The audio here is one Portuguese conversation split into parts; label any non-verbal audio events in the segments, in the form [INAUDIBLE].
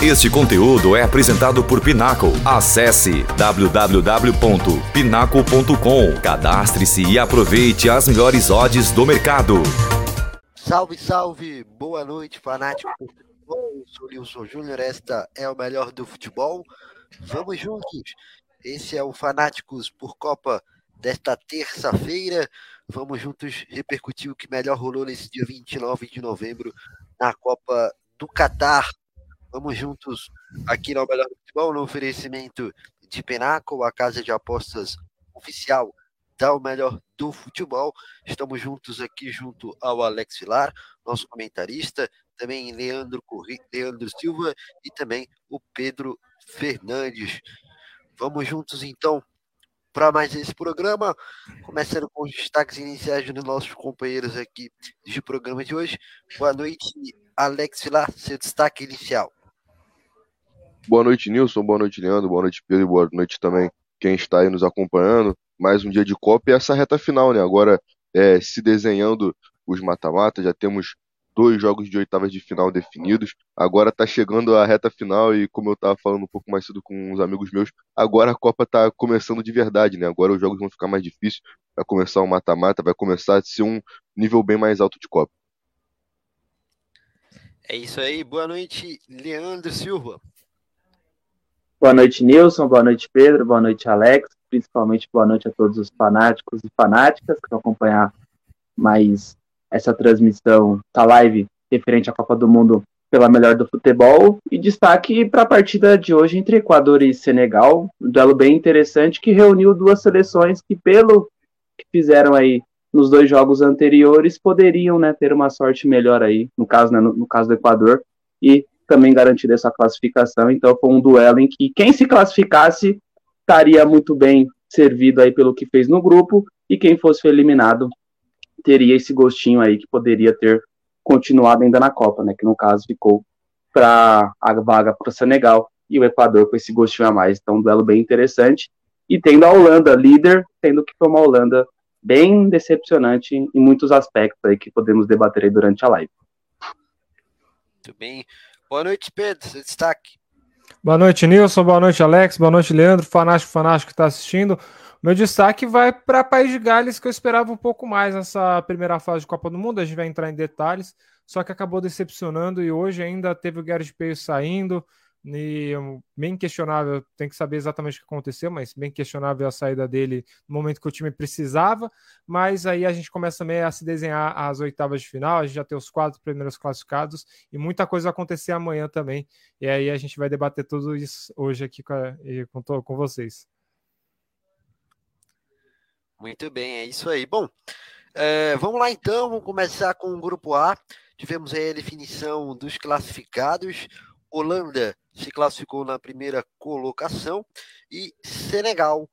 Este conteúdo é apresentado por Pinaco. Acesse www.pinaco.com. Cadastre-se e aproveite as melhores odds do mercado. Salve, salve! Boa noite, fanático. Eu sou Wilson Júnior, esta é o melhor do futebol. Vamos juntos! Esse é o Fanáticos por Copa desta terça-feira. Vamos juntos repercutir o que melhor rolou nesse dia 29 de novembro na Copa do Catar. Vamos juntos aqui no Melhor Futebol, no oferecimento de Penaco, a casa de apostas oficial da O Melhor do Futebol. Estamos juntos aqui junto ao Alex Vilar, nosso comentarista, também Leandro, Corri, Leandro Silva e também o Pedro Fernandes. Vamos juntos então para mais esse programa, começando com os destaques iniciais dos nossos companheiros aqui de programa de hoje. Boa noite, Alex Vilar, seu destaque inicial. Boa noite, Nilson. Boa noite, Leandro. Boa noite, Pedro. Boa noite também quem está aí nos acompanhando. Mais um dia de Copa e essa reta final, né? Agora é, se desenhando os mata-matas, já temos dois jogos de oitavas de final definidos. Agora tá chegando a reta final e, como eu tava falando um pouco mais cedo com uns amigos meus, agora a Copa tá começando de verdade, né? Agora os jogos vão ficar mais difíceis, vai começar o um mata-mata, vai começar a ser um nível bem mais alto de Copa. É isso aí, boa noite, Leandro Silva. Boa noite, Nilson. Boa noite, Pedro. Boa noite, Alex. Principalmente boa noite a todos os fanáticos e fanáticas que vão acompanhar mais essa transmissão da live referente à Copa do Mundo pela melhor do futebol. E destaque para a partida de hoje entre Equador e Senegal, um duelo bem interessante que reuniu duas seleções que, pelo que fizeram aí nos dois jogos anteriores, poderiam né, ter uma sorte melhor aí, no caso, né, no, no caso do Equador, e também garantir essa classificação. Então foi um duelo em que quem se classificasse estaria muito bem servido aí pelo que fez no grupo e quem fosse eliminado teria esse gostinho aí que poderia ter continuado ainda na Copa, né? Que no caso ficou para a vaga para o Senegal e o Equador com esse gostinho a mais. Então um duelo bem interessante e tendo a Holanda líder, tendo que foi uma Holanda bem decepcionante em muitos aspectos aí que podemos debater aí durante a live. Muito bem. Boa noite, Pedro. Seu destaque. Boa noite, Nilson. Boa noite, Alex. Boa noite, Leandro. Fanático, fanático que está assistindo. Meu destaque vai para País de Gales, que eu esperava um pouco mais nessa primeira fase de Copa do Mundo. A gente vai entrar em detalhes, só que acabou decepcionando e hoje ainda teve o Gareth Bale saindo. E bem questionável, tem que saber exatamente o que aconteceu, mas bem questionável a saída dele no momento que o time precisava. Mas aí a gente começa a se desenhar as oitavas de final, a gente já tem os quatro primeiros classificados e muita coisa vai acontecer amanhã também. E aí a gente vai debater tudo isso hoje aqui com, a, com, com vocês. Muito bem, é isso aí. Bom, é, vamos lá então, vamos começar com o grupo A. Tivemos aí a definição dos classificados. Holanda se classificou na primeira colocação e Senegal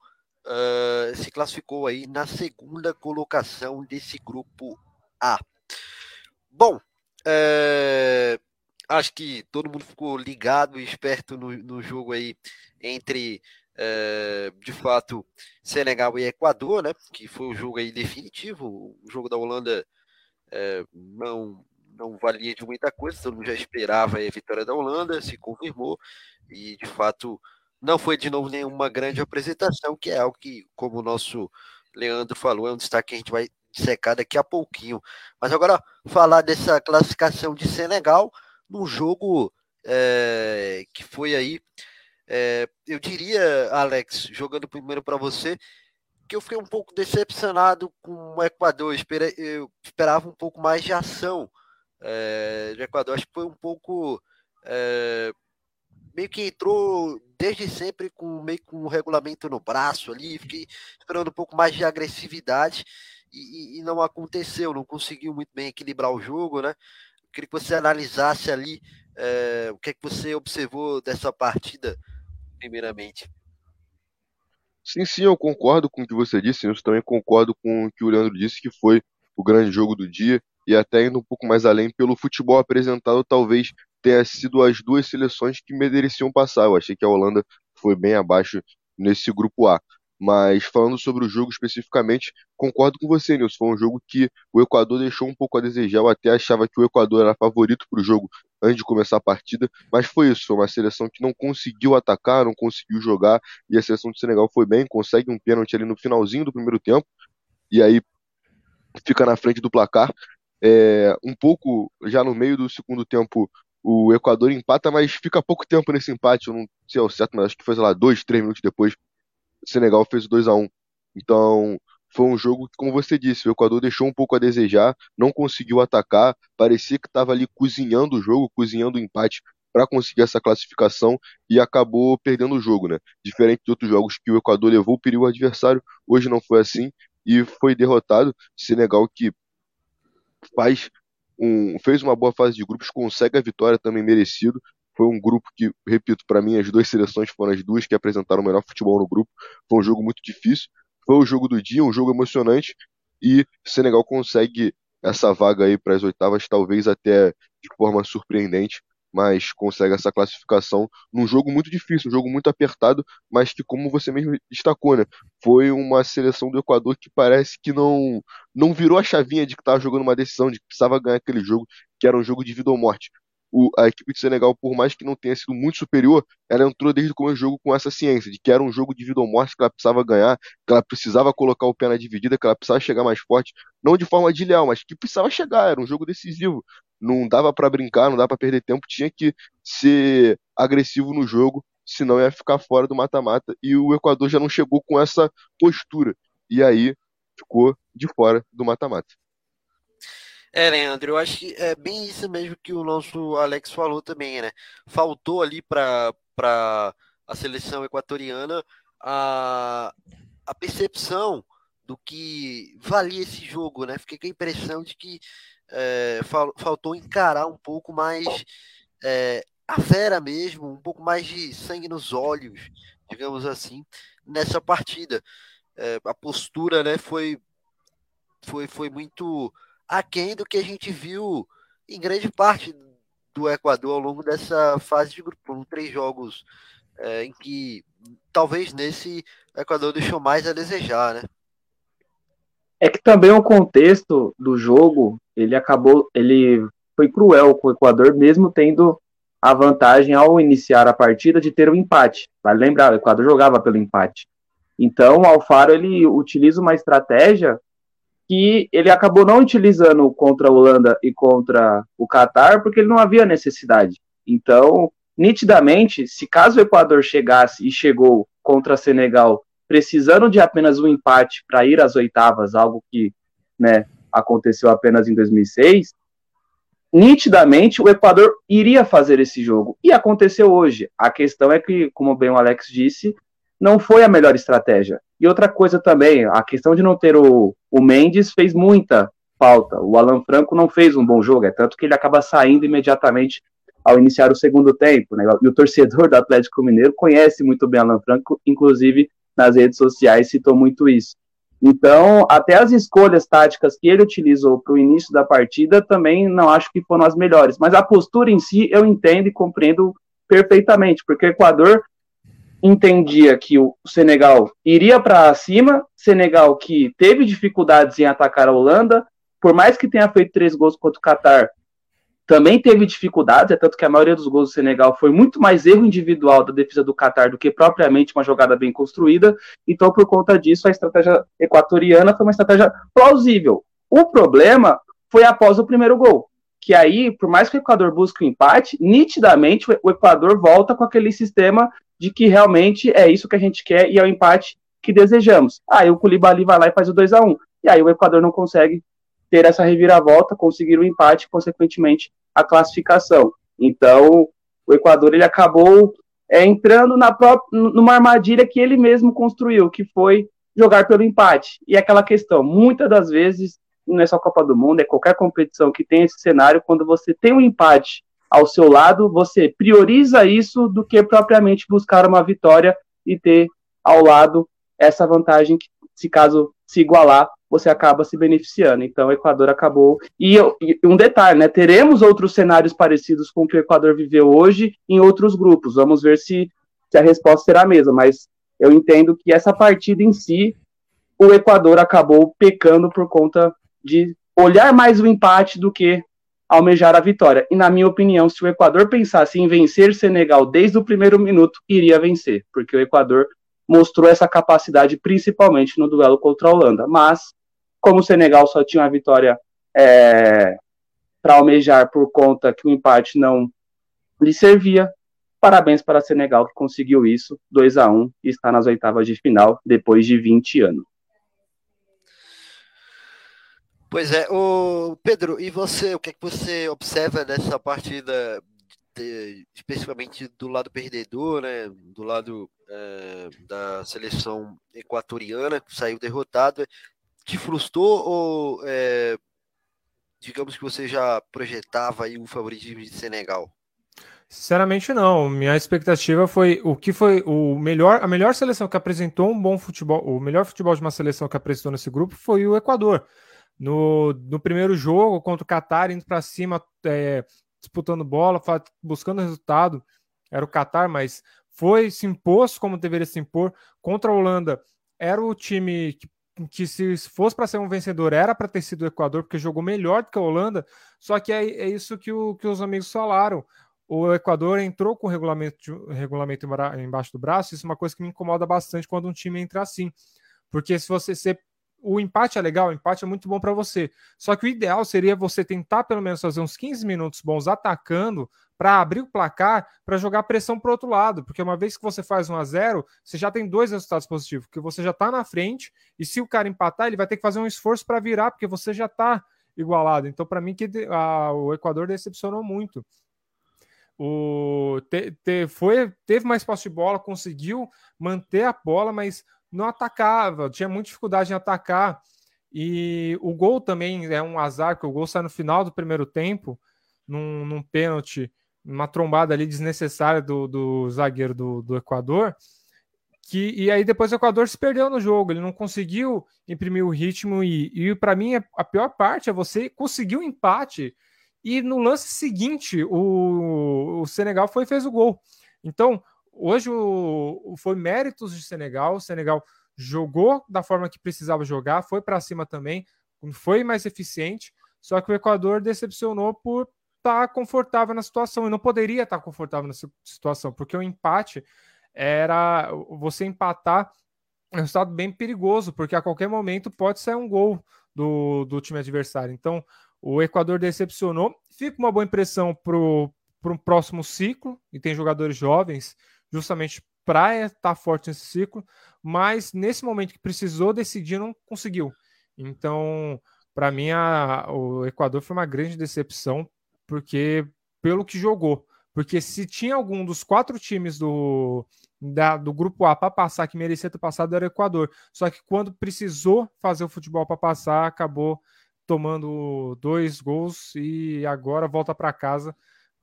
uh, se classificou aí na segunda colocação desse grupo A. Bom, uh, acho que todo mundo ficou ligado e esperto no, no jogo aí entre uh, de fato Senegal e Equador, né? Que foi o jogo aí definitivo. O jogo da Holanda não não valia de muita coisa, todo mundo já esperava a vitória da Holanda, se confirmou, e de fato não foi de novo nenhuma grande apresentação, que é algo que, como o nosso Leandro falou, é um destaque que a gente vai secar daqui a pouquinho. Mas agora, falar dessa classificação de Senegal, num jogo é, que foi aí, é, eu diria, Alex, jogando primeiro para você, que eu fiquei um pouco decepcionado com o Equador, eu esperava um pouco mais de ação é, Equador. Acho que foi um pouco. É, meio que entrou desde sempre com meio com o regulamento no braço ali, fiquei esperando um pouco mais de agressividade e, e, não aconteceu, não conseguiu muito bem equilibrar o jogo, né? queria que você analisasse ali é, o que é que você observou dessa partida, primeiramente. Sim, sim, eu concordo com o que você disse, eu também concordo com o que o Leandro disse, que foi o grande jogo do dia e até indo um pouco mais além, pelo futebol apresentado, talvez tenha sido as duas seleções que mereciam passar. Eu achei que a Holanda foi bem abaixo nesse grupo A. Mas falando sobre o jogo especificamente, concordo com você, Nilson. Foi um jogo que o Equador deixou um pouco a desejar. Eu até achava que o Equador era favorito para o jogo antes de começar a partida, mas foi isso. Foi uma seleção que não conseguiu atacar, não conseguiu jogar, e a seleção de Senegal foi bem, consegue um pênalti ali no finalzinho do primeiro tempo, e aí fica na frente do placar. É, um pouco já no meio do segundo tempo, o Equador empata, mas fica pouco tempo nesse empate. Eu não sei ao certo, mas acho que foi, sei lá, dois, três minutos depois Senegal fez o 2 a 1 Então, foi um jogo que, como você disse, o Equador deixou um pouco a desejar, não conseguiu atacar, parecia que estava ali cozinhando o jogo, cozinhando o empate para conseguir essa classificação e acabou perdendo o jogo, né? Diferente de outros jogos que o Equador levou o perigo adversário, hoje não foi assim e foi derrotado. Senegal que faz um, fez uma boa fase de grupos, consegue a vitória também merecido, foi um grupo que, repito, para mim as duas seleções foram as duas que apresentaram o melhor futebol no grupo. Foi um jogo muito difícil. Foi o jogo do dia, um jogo emocionante. E Senegal consegue essa vaga aí para as oitavas, talvez até de forma surpreendente, mas consegue essa classificação num jogo muito difícil, um jogo muito apertado, mas que, como você mesmo destacou, né, foi uma seleção do Equador que parece que não não virou a chavinha de que estava jogando uma decisão, de que precisava ganhar aquele jogo, que era um jogo de vida ou morte o, a equipe de Senegal, por mais que não tenha sido muito superior, ela entrou desde o começo do jogo com essa ciência de que era um jogo de vida ou morte, que ela precisava ganhar, que ela precisava colocar o pé na dividida, que ela precisava chegar mais forte, não de forma de leal, mas que precisava chegar, era um jogo decisivo. Não dava para brincar, não dava para perder tempo, tinha que ser agressivo no jogo, senão ia ficar fora do mata-mata. E o Equador já não chegou com essa postura. E aí ficou de fora do mata-mata. É, Leandro, eu acho que é bem isso mesmo que o nosso Alex falou também, né? Faltou ali para a seleção equatoriana a, a percepção do que valia esse jogo, né? Fiquei com a impressão de que é, fal, faltou encarar um pouco mais é, a fera mesmo, um pouco mais de sangue nos olhos, digamos assim, nessa partida. É, a postura, né, foi, foi, foi muito aquém do que a gente viu em grande parte do Equador ao longo dessa fase de grupo. Foram três jogos é, em que talvez nesse o Equador deixou mais a desejar, né? É que também o contexto do jogo, ele acabou, ele foi cruel com o Equador, mesmo tendo a vantagem ao iniciar a partida de ter um empate. Vale lembrar, o Equador jogava pelo empate. Então, o Alfaro ele utiliza uma estratégia que ele acabou não utilizando contra a Holanda e contra o Catar, porque ele não havia necessidade. Então, nitidamente, se caso o Equador chegasse e chegou contra Senegal precisando de apenas um empate para ir às oitavas, algo que né, aconteceu apenas em 2006, nitidamente o Equador iria fazer esse jogo. E aconteceu hoje. A questão é que, como bem o Alex disse, não foi a melhor estratégia. E outra coisa também, a questão de não ter o, o Mendes fez muita falta. O Alan Franco não fez um bom jogo, é tanto que ele acaba saindo imediatamente ao iniciar o segundo tempo. Né? E o torcedor do Atlético Mineiro conhece muito bem Alan Franco, inclusive nas redes sociais citou muito isso. Então, até as escolhas táticas que ele utilizou para o início da partida também não acho que foram as melhores. Mas a postura em si eu entendo e compreendo perfeitamente, porque o Equador entendia que o Senegal iria para cima, Senegal que teve dificuldades em atacar a Holanda, por mais que tenha feito três gols contra o Catar, também teve dificuldades, é tanto que a maioria dos gols do Senegal foi muito mais erro individual da defesa do Catar do que propriamente uma jogada bem construída. Então, por conta disso, a estratégia equatoriana foi uma estratégia plausível. O problema foi após o primeiro gol, que aí, por mais que o Equador busque o um empate, nitidamente o Equador volta com aquele sistema de que realmente é isso que a gente quer e é o empate que desejamos. Aí o Koulibaly vai lá e faz o 2 a 1 E aí o Equador não consegue ter essa reviravolta, conseguir o um empate, consequentemente a classificação. Então, o Equador ele acabou é, entrando na própria, numa armadilha que ele mesmo construiu, que foi jogar pelo empate. E aquela questão, muitas das vezes, não é só Copa do Mundo, é qualquer competição que tem esse cenário, quando você tem um empate ao seu lado, você prioriza isso do que propriamente buscar uma vitória e ter ao lado essa vantagem que, se caso se igualar, você acaba se beneficiando. Então, o Equador acabou. E, e, um detalhe, né? Teremos outros cenários parecidos com o que o Equador viveu hoje em outros grupos. Vamos ver se, se a resposta será a mesma. Mas eu entendo que essa partida em si, o Equador acabou pecando por conta de olhar mais o empate do que almejar a vitória. E na minha opinião, se o Equador pensasse em vencer Senegal desde o primeiro minuto, iria vencer, porque o Equador mostrou essa capacidade principalmente no duelo contra a Holanda. Mas, como o Senegal só tinha uma vitória é, para almejar por conta que o empate não lhe servia, parabéns para Senegal que conseguiu isso, 2 a 1 e está nas oitavas de final depois de 20 anos. Pois é, o Pedro, e você, o que, é que você observa nessa partida, de, especificamente do lado perdedor, né, do lado é, da seleção equatoriana, que saiu derrotado, te frustrou ou, é, digamos que você já projetava aí o favoritismo de Senegal? Sinceramente não. Minha expectativa foi o que foi o melhor, a melhor seleção que apresentou um bom futebol, o melhor futebol de uma seleção que apresentou nesse grupo foi o Equador. No, no primeiro jogo contra o Qatar, indo para cima, é, disputando bola, buscando resultado, era o Qatar, mas foi se impôs como deveria se impor contra a Holanda. Era o time que, que se fosse para ser um vencedor, era para ter sido o Equador, porque jogou melhor do que a Holanda. Só que é, é isso que, o, que os amigos falaram. O Equador entrou com o regulamento, regulamento embaixo do braço. Isso é uma coisa que me incomoda bastante quando um time entra assim. Porque se você ser o empate é legal, o empate é muito bom para você. Só que o ideal seria você tentar pelo menos fazer uns 15 minutos bons atacando para abrir o placar, para jogar pressão para o outro lado, porque uma vez que você faz 1 a 0, você já tem dois resultados positivos, porque você já está na frente e se o cara empatar, ele vai ter que fazer um esforço para virar, porque você já está igualado. Então, para mim que a, o Equador decepcionou muito. O te, te, foi teve mais posse de bola, conseguiu manter a bola, mas não atacava, tinha muita dificuldade em atacar. E o gol também é um azar, que o gol sai no final do primeiro tempo, num, num pênalti, uma trombada ali desnecessária do, do zagueiro do, do Equador. Que, e aí depois o Equador se perdeu no jogo, ele não conseguiu imprimir o ritmo e, e para mim a pior parte é você conseguir o um empate e no lance seguinte o, o Senegal foi fez o gol. Então hoje o, foi méritos de Senegal. O Senegal jogou da forma que precisava jogar, foi para cima também, foi mais eficiente. Só que o Equador decepcionou por estar tá confortável na situação e não poderia estar tá confortável nessa situação, porque o empate era você empatar é um resultado bem perigoso, porque a qualquer momento pode sair um gol do, do time adversário. Então, o Equador decepcionou. Fica uma boa impressão para o próximo ciclo, e tem jogadores jovens justamente para estar tá forte nesse ciclo, mas nesse momento que precisou decidir, não conseguiu. Então, para mim, a, o Equador foi uma grande decepção, porque pelo que jogou. Porque se tinha algum dos quatro times do, da, do grupo A para passar que merecia ter passado, era o Equador. Só que quando precisou fazer o futebol para passar, acabou tomando dois gols e agora volta para casa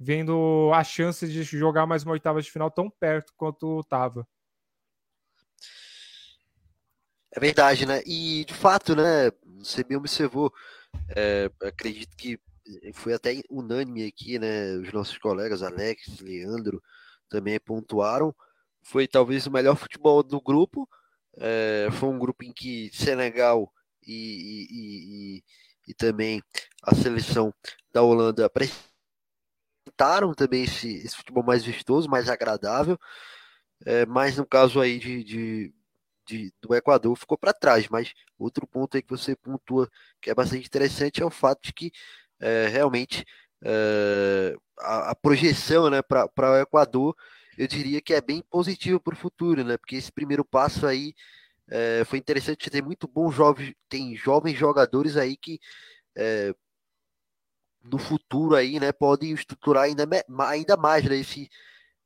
vendo a chance de jogar mais uma oitava de final tão perto quanto estava. É verdade, né? E de fato, né? Você me observou. É, acredito que foi até unânime aqui, né? Os nossos colegas, Alex, Leandro, também pontuaram. Foi talvez o melhor futebol do grupo. É, foi um grupo em que Senegal e, e, e, e também a seleção da Holanda tentaram também esse, esse futebol mais vistoso, mais agradável, é, mas no caso aí de, de, de do Equador ficou para trás. Mas outro ponto aí que você pontua que é bastante interessante é o fato de que é, realmente é, a, a, projeção né, para o Equador eu diria que é bem positivo para o futuro, né? Porque esse primeiro passo aí é, foi interessante, tem muito bons jovens, tem jovens jogadores aí que é, no futuro aí, né, pode estruturar ainda, ainda mais né, esse,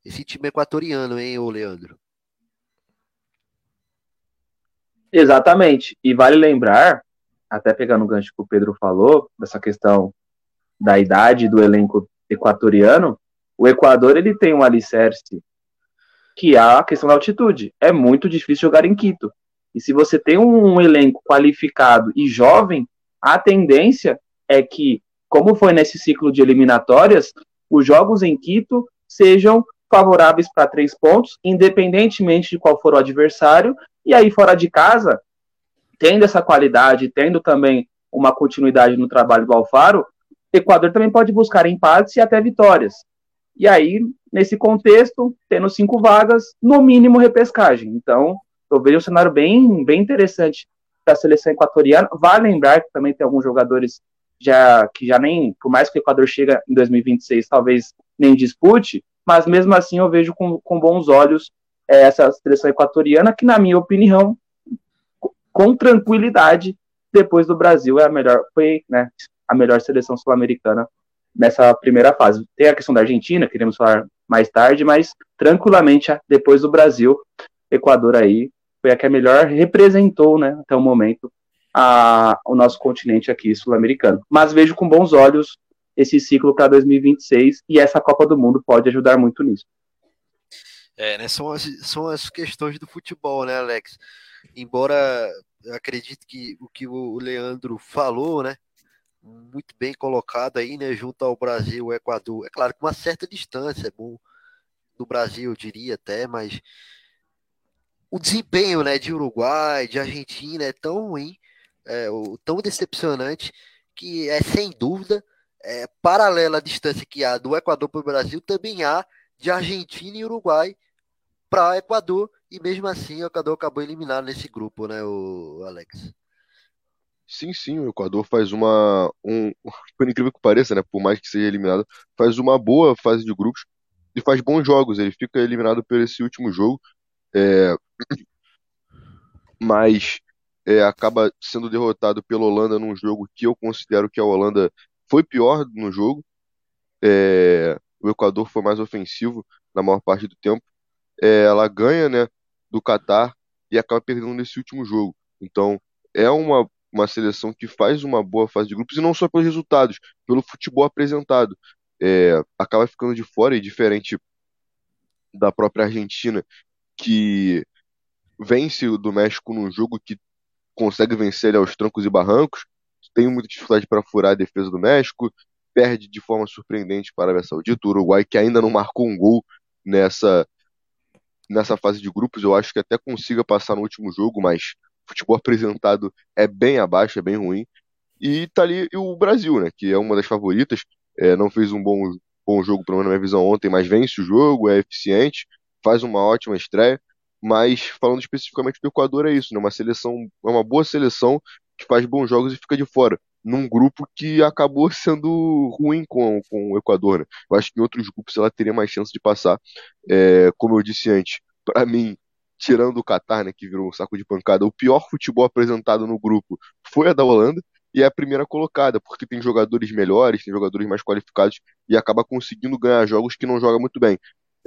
esse time equatoriano, hein, ô Leandro? Exatamente. E vale lembrar, até pegando o gancho que o Pedro falou, dessa questão da idade do elenco equatoriano, o Equador ele tem um alicerce que é a questão da altitude. É muito difícil jogar em Quito. E se você tem um, um elenco qualificado e jovem, a tendência é que como foi nesse ciclo de eliminatórias, os jogos em Quito sejam favoráveis para três pontos, independentemente de qual for o adversário. E aí, fora de casa, tendo essa qualidade, tendo também uma continuidade no trabalho do Alfaro, Equador também pode buscar empates e até vitórias. E aí, nesse contexto, tendo cinco vagas, no mínimo repescagem. Então, eu vejo um cenário bem, bem interessante para a seleção equatoriana. Vale lembrar que também tem alguns jogadores já que já nem, por mais que o Equador chega em 2026, talvez nem dispute, mas mesmo assim eu vejo com, com bons olhos é, essa seleção equatoriana, que na minha opinião, com tranquilidade, depois do Brasil é a melhor, foi né, a melhor seleção sul-americana nessa primeira fase. Tem a questão da Argentina, queremos falar mais tarde, mas tranquilamente depois do Brasil, Equador aí foi a que a melhor representou, né, até o momento a, o nosso continente aqui sul-americano. Mas vejo com bons olhos esse ciclo para 2026 e essa Copa do Mundo pode ajudar muito nisso. É, né, são, as, são as questões do futebol, né, Alex? Embora eu acredito que o que o Leandro falou, né, muito bem colocado aí, né, junto ao Brasil, Equador, é claro, com uma certa distância, é bom do Brasil, eu diria até, mas o desempenho, né, de Uruguai, de Argentina é tão ruim é, tão decepcionante que é sem dúvida é, paralela à distância que há do Equador para o Brasil, também há de Argentina e Uruguai para Equador, e mesmo assim o Equador acabou eliminado nesse grupo, né, o Alex? Sim, sim, o Equador faz uma. Um, [LAUGHS] por incrível que pareça, né? Por mais que seja eliminado, faz uma boa fase de grupos e faz bons jogos. Ele fica eliminado por esse último jogo. É, [CLEARS THROAT] mas é, acaba sendo derrotado pela Holanda num jogo que eu considero que a Holanda foi pior no jogo. É, o Equador foi mais ofensivo na maior parte do tempo. É, ela ganha né, do Catar e acaba perdendo nesse último jogo. Então, é uma, uma seleção que faz uma boa fase de grupos, e não só pelos resultados, pelo futebol apresentado. É, acaba ficando de fora, e diferente da própria Argentina, que vence do México num jogo que consegue vencer ele aos trancos e barrancos, tem muita dificuldade para furar a defesa do México, perde de forma surpreendente para a Arábia Saudita, o Uruguai que ainda não marcou um gol nessa nessa fase de grupos, eu acho que até consiga passar no último jogo, mas futebol apresentado é bem abaixo, é bem ruim. E tá ali e o Brasil, né, que é uma das favoritas, é, não fez um bom, bom jogo, pelo menos na minha visão ontem, mas vence o jogo, é eficiente, faz uma ótima estreia. Mas falando especificamente do Equador, é isso, né? Uma seleção, é uma boa seleção que faz bons jogos e fica de fora. Num grupo que acabou [LAUGHS] sendo ruim com, com o Equador, né? Eu acho que em outros grupos ela teria mais chance de passar. É, como eu disse antes, para mim, tirando o Qatar, né, que virou um saco de pancada, o pior futebol apresentado no grupo foi a da Holanda e é a primeira colocada, porque tem jogadores melhores, tem jogadores mais qualificados e acaba conseguindo ganhar jogos que não joga muito bem.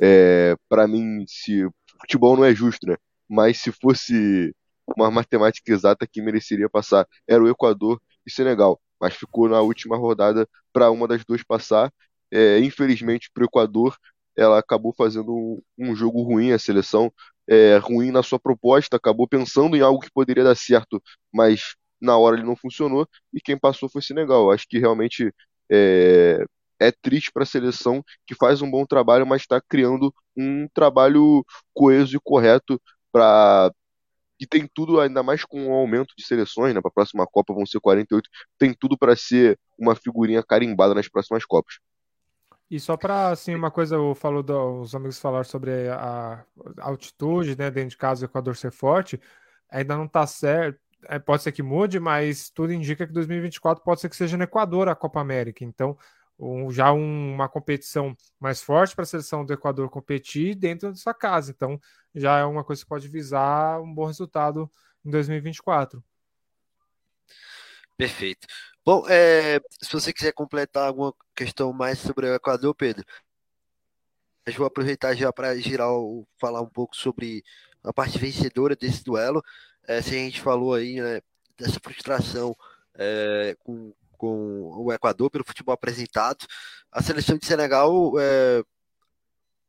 É, para mim, se futebol não é justo, né? Mas se fosse uma matemática exata que mereceria passar, era o Equador e Senegal. Mas ficou na última rodada para uma das duas passar. É, infelizmente, para o Equador, ela acabou fazendo um, um jogo ruim, a seleção é, ruim na sua proposta, acabou pensando em algo que poderia dar certo, mas na hora ele não funcionou, e quem passou foi Senegal. Acho que realmente é, é triste para a seleção que faz um bom trabalho, mas está criando um trabalho coeso e correto para e tem tudo, ainda mais com o aumento de seleções, né? Para a próxima Copa vão ser 48, tem tudo para ser uma figurinha carimbada nas próximas Copas. E só para assim uma coisa, eu falo os amigos falaram sobre a, altitude, né? Dentro de casa, o Equador ser forte, ainda não está certo. É, pode ser que mude, mas tudo indica que 2024 pode ser que seja no Equador a Copa América. Então, um, já um, uma competição mais forte para a seleção do Equador competir dentro da sua casa. Então, já é uma coisa que pode visar um bom resultado em 2024. Perfeito. Bom, é, se você quiser completar alguma questão mais sobre o Equador, Pedro, eu vou aproveitar já para girar, falar um pouco sobre a parte vencedora desse duelo. É, se a gente falou aí né, dessa frustração é, com com o Equador pelo futebol apresentado. A seleção de Senegal é,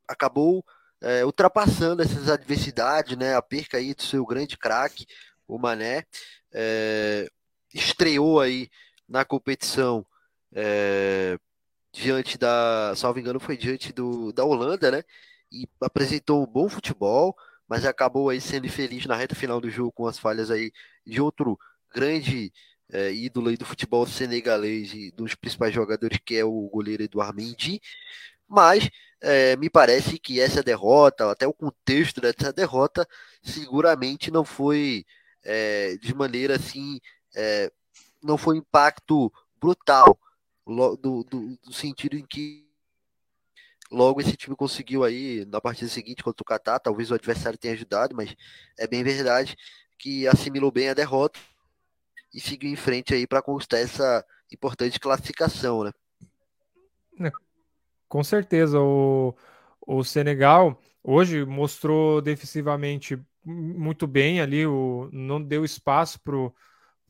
acabou é, ultrapassando essas adversidades, né? A perca aí do seu grande craque, o Mané, é, estreou aí na competição é, diante da, salvo engano, foi diante do, da Holanda, né? e apresentou um bom futebol, mas acabou aí sendo infeliz na reta final do jogo com as falhas aí de outro grande é, ídolo aí do futebol senegalês e dos principais jogadores, que é o goleiro Eduardo Mendy. Mas é, me parece que essa derrota, até o contexto dessa derrota, seguramente não foi é, de maneira assim, é, não foi um impacto brutal, do, do, do, sentido em que logo esse time conseguiu aí na partida seguinte contra o Catar, talvez o adversário tenha ajudado, mas é bem verdade que assimilou bem a derrota e seguiu em frente aí para conquistar essa importante classificação, né? É, com certeza, o, o Senegal hoje mostrou defensivamente muito bem ali, o, não deu espaço para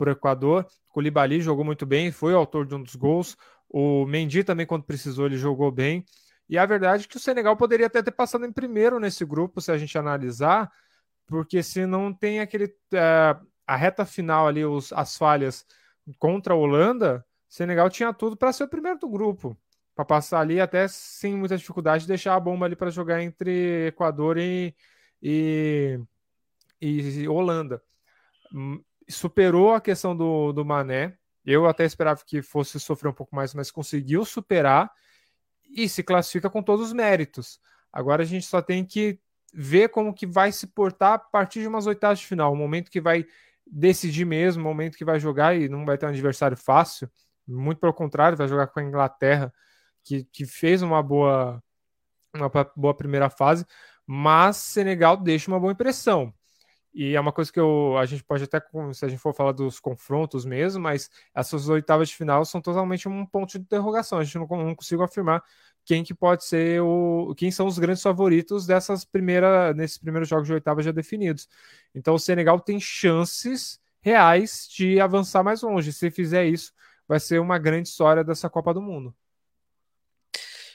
o Equador. O Koulibaly jogou muito bem, foi o autor de um dos gols. O Mendy também, quando precisou, ele jogou bem. E a verdade é que o Senegal poderia até ter passado em primeiro nesse grupo, se a gente analisar, porque se não tem aquele. É, a reta final ali, os, as falhas contra a Holanda, Senegal tinha tudo para ser o primeiro do grupo. Para passar ali até sem muita dificuldade, deixar a bomba ali para jogar entre Equador e, e, e Holanda. Superou a questão do, do Mané. Eu até esperava que fosse sofrer um pouco mais, mas conseguiu superar e se classifica com todos os méritos. Agora a gente só tem que ver como que vai se portar a partir de umas oitavas de final, o momento que vai decidir mesmo, o momento que vai jogar e não vai ter um adversário fácil, muito pelo contrário, vai jogar com a Inglaterra, que, que fez uma boa, uma boa primeira fase, mas Senegal deixa uma boa impressão. E é uma coisa que eu, a gente pode até, se a gente for falar dos confrontos mesmo, mas essas oitavas de final são totalmente um ponto de interrogação. A gente não, não consigo afirmar quem que pode ser o, quem são os grandes favoritos dessas primeiras, nesses primeiros jogos de oitavas já definidos. Então o Senegal tem chances reais de avançar mais longe. Se fizer isso, vai ser uma grande história dessa Copa do Mundo.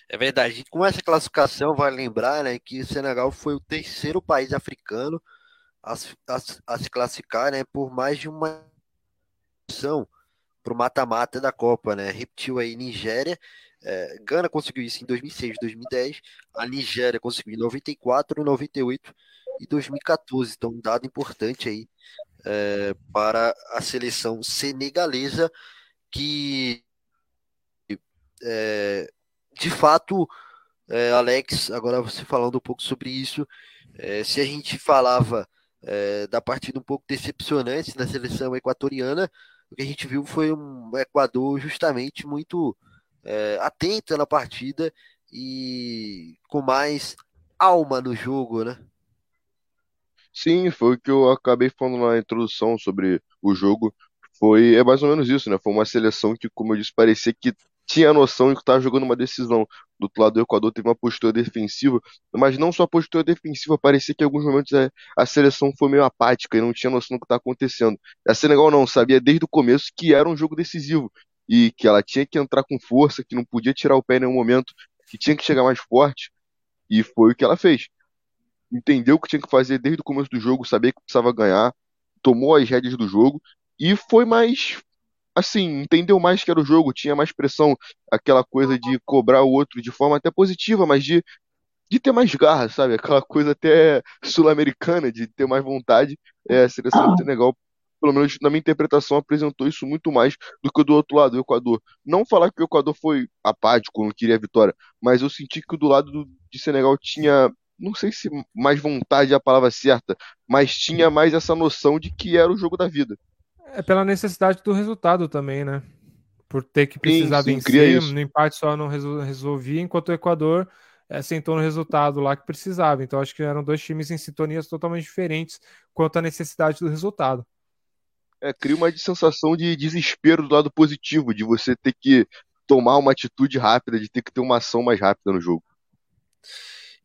É verdade. Com essa classificação, vale lembrar né, que o Senegal foi o terceiro país africano a, a, a se classificar né, por mais de uma edição para o mata-mata da Copa, né? Repetiu aí Nigéria, é, Gana conseguiu isso em 2006, 2010, a Nigéria conseguiu em 94, 98 e 2014. Então, um dado importante aí é, para a seleção senegalesa que é, de fato, é, Alex, agora você falando um pouco sobre isso, é, se a gente falava é, da partida um pouco decepcionante da seleção equatoriana. O que a gente viu foi um Equador justamente muito é, atento na partida e com mais alma no jogo, né? Sim, foi o que eu acabei falando na introdução sobre o jogo. Foi é mais ou menos isso, né? Foi uma seleção que, como eu disse, parecia que tinha a noção de que estava jogando uma decisão. Do outro lado do Equador teve uma postura defensiva, mas não só postura defensiva, parecia que em alguns momentos a, a seleção foi meio apática e não tinha noção do que estava acontecendo. A Senegal não, sabia desde o começo que era um jogo decisivo e que ela tinha que entrar com força, que não podia tirar o pé em nenhum momento, que tinha que chegar mais forte, e foi o que ela fez. Entendeu o que tinha que fazer desde o começo do jogo, sabia que precisava ganhar, tomou as rédeas do jogo e foi mais assim, entendeu mais que era o jogo, tinha mais pressão, aquela coisa de cobrar o outro de forma até positiva, mas de, de ter mais garra, sabe? Aquela coisa até sul-americana, de ter mais vontade. É, a seleção do Senegal, pelo menos na minha interpretação, apresentou isso muito mais do que do outro lado, o Equador. Não falar que o Equador foi apático, não queria a vitória, mas eu senti que do lado do, de Senegal tinha não sei se mais vontade é a palavra certa, mas tinha mais essa noção de que era o jogo da vida. É pela necessidade do resultado também, né? Por ter que precisar sim, sim, vencer, no empate só não resolvia, enquanto o Equador é, sentou no resultado lá que precisava. Então acho que eram dois times em sintonias totalmente diferentes quanto à necessidade do resultado. É, cria uma sensação de desespero do lado positivo, de você ter que tomar uma atitude rápida, de ter que ter uma ação mais rápida no jogo.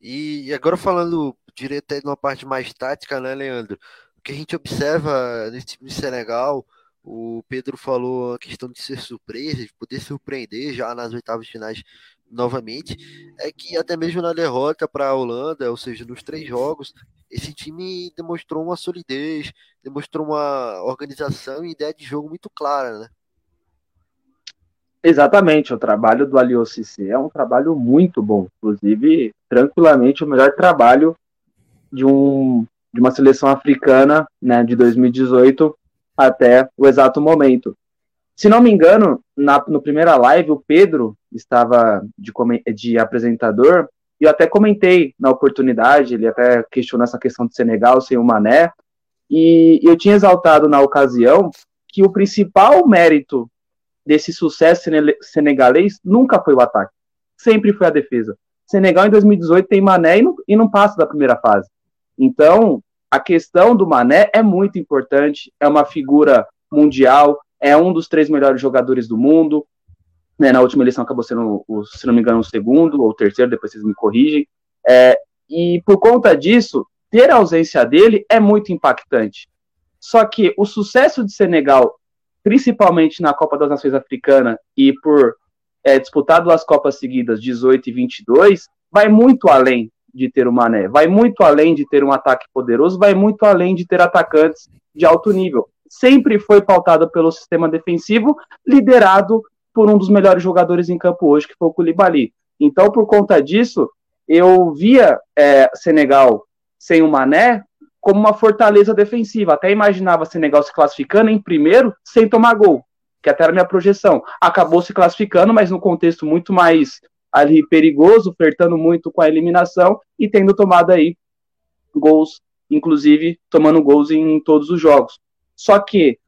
E agora falando direto aí numa parte mais tática, né, Leandro? O que a gente observa nesse time de Senegal, o Pedro falou a questão de ser surpresa, de poder surpreender já nas oitavas finais novamente, é que até mesmo na derrota para a Holanda, ou seja, nos três jogos, esse time demonstrou uma solidez, demonstrou uma organização e ideia de jogo muito clara, né? Exatamente, o trabalho do AliOCC é um trabalho muito bom, inclusive tranquilamente o melhor trabalho de, um, de uma seleção africana né, de 2018 até o exato momento. Se não me engano, na no primeira live o Pedro estava de, de apresentador e eu até comentei na oportunidade, ele até questionou essa questão de Senegal sem o Mané, e eu tinha exaltado na ocasião que o principal mérito desse sucesso senegalês nunca foi o ataque, sempre foi a defesa. Senegal em 2018 tem Mané e não, e não passa da primeira fase. Então, a questão do Mané é muito importante, é uma figura mundial, é um dos três melhores jogadores do mundo. Né, na última eleição acabou sendo, se não me engano, o segundo ou o terceiro, depois vocês me corrigem. É, e por conta disso, ter a ausência dele é muito impactante. Só que o sucesso de Senegal principalmente na Copa das Nações Africana e por é, disputar duas Copas seguidas, 18 e 22, vai muito além de ter o Mané, vai muito além de ter um ataque poderoso, vai muito além de ter atacantes de alto nível. Sempre foi pautado pelo sistema defensivo, liderado por um dos melhores jogadores em campo hoje, que foi o Koulibaly. Então, por conta disso, eu via é, Senegal sem o Mané como uma fortaleza defensiva. Até imaginava Senegal se classificando em primeiro sem tomar gol, que até era a minha projeção. Acabou se classificando, mas no contexto muito mais ali perigoso, flertando muito com a eliminação e tendo tomado aí gols, inclusive tomando gols em todos os jogos. Só que,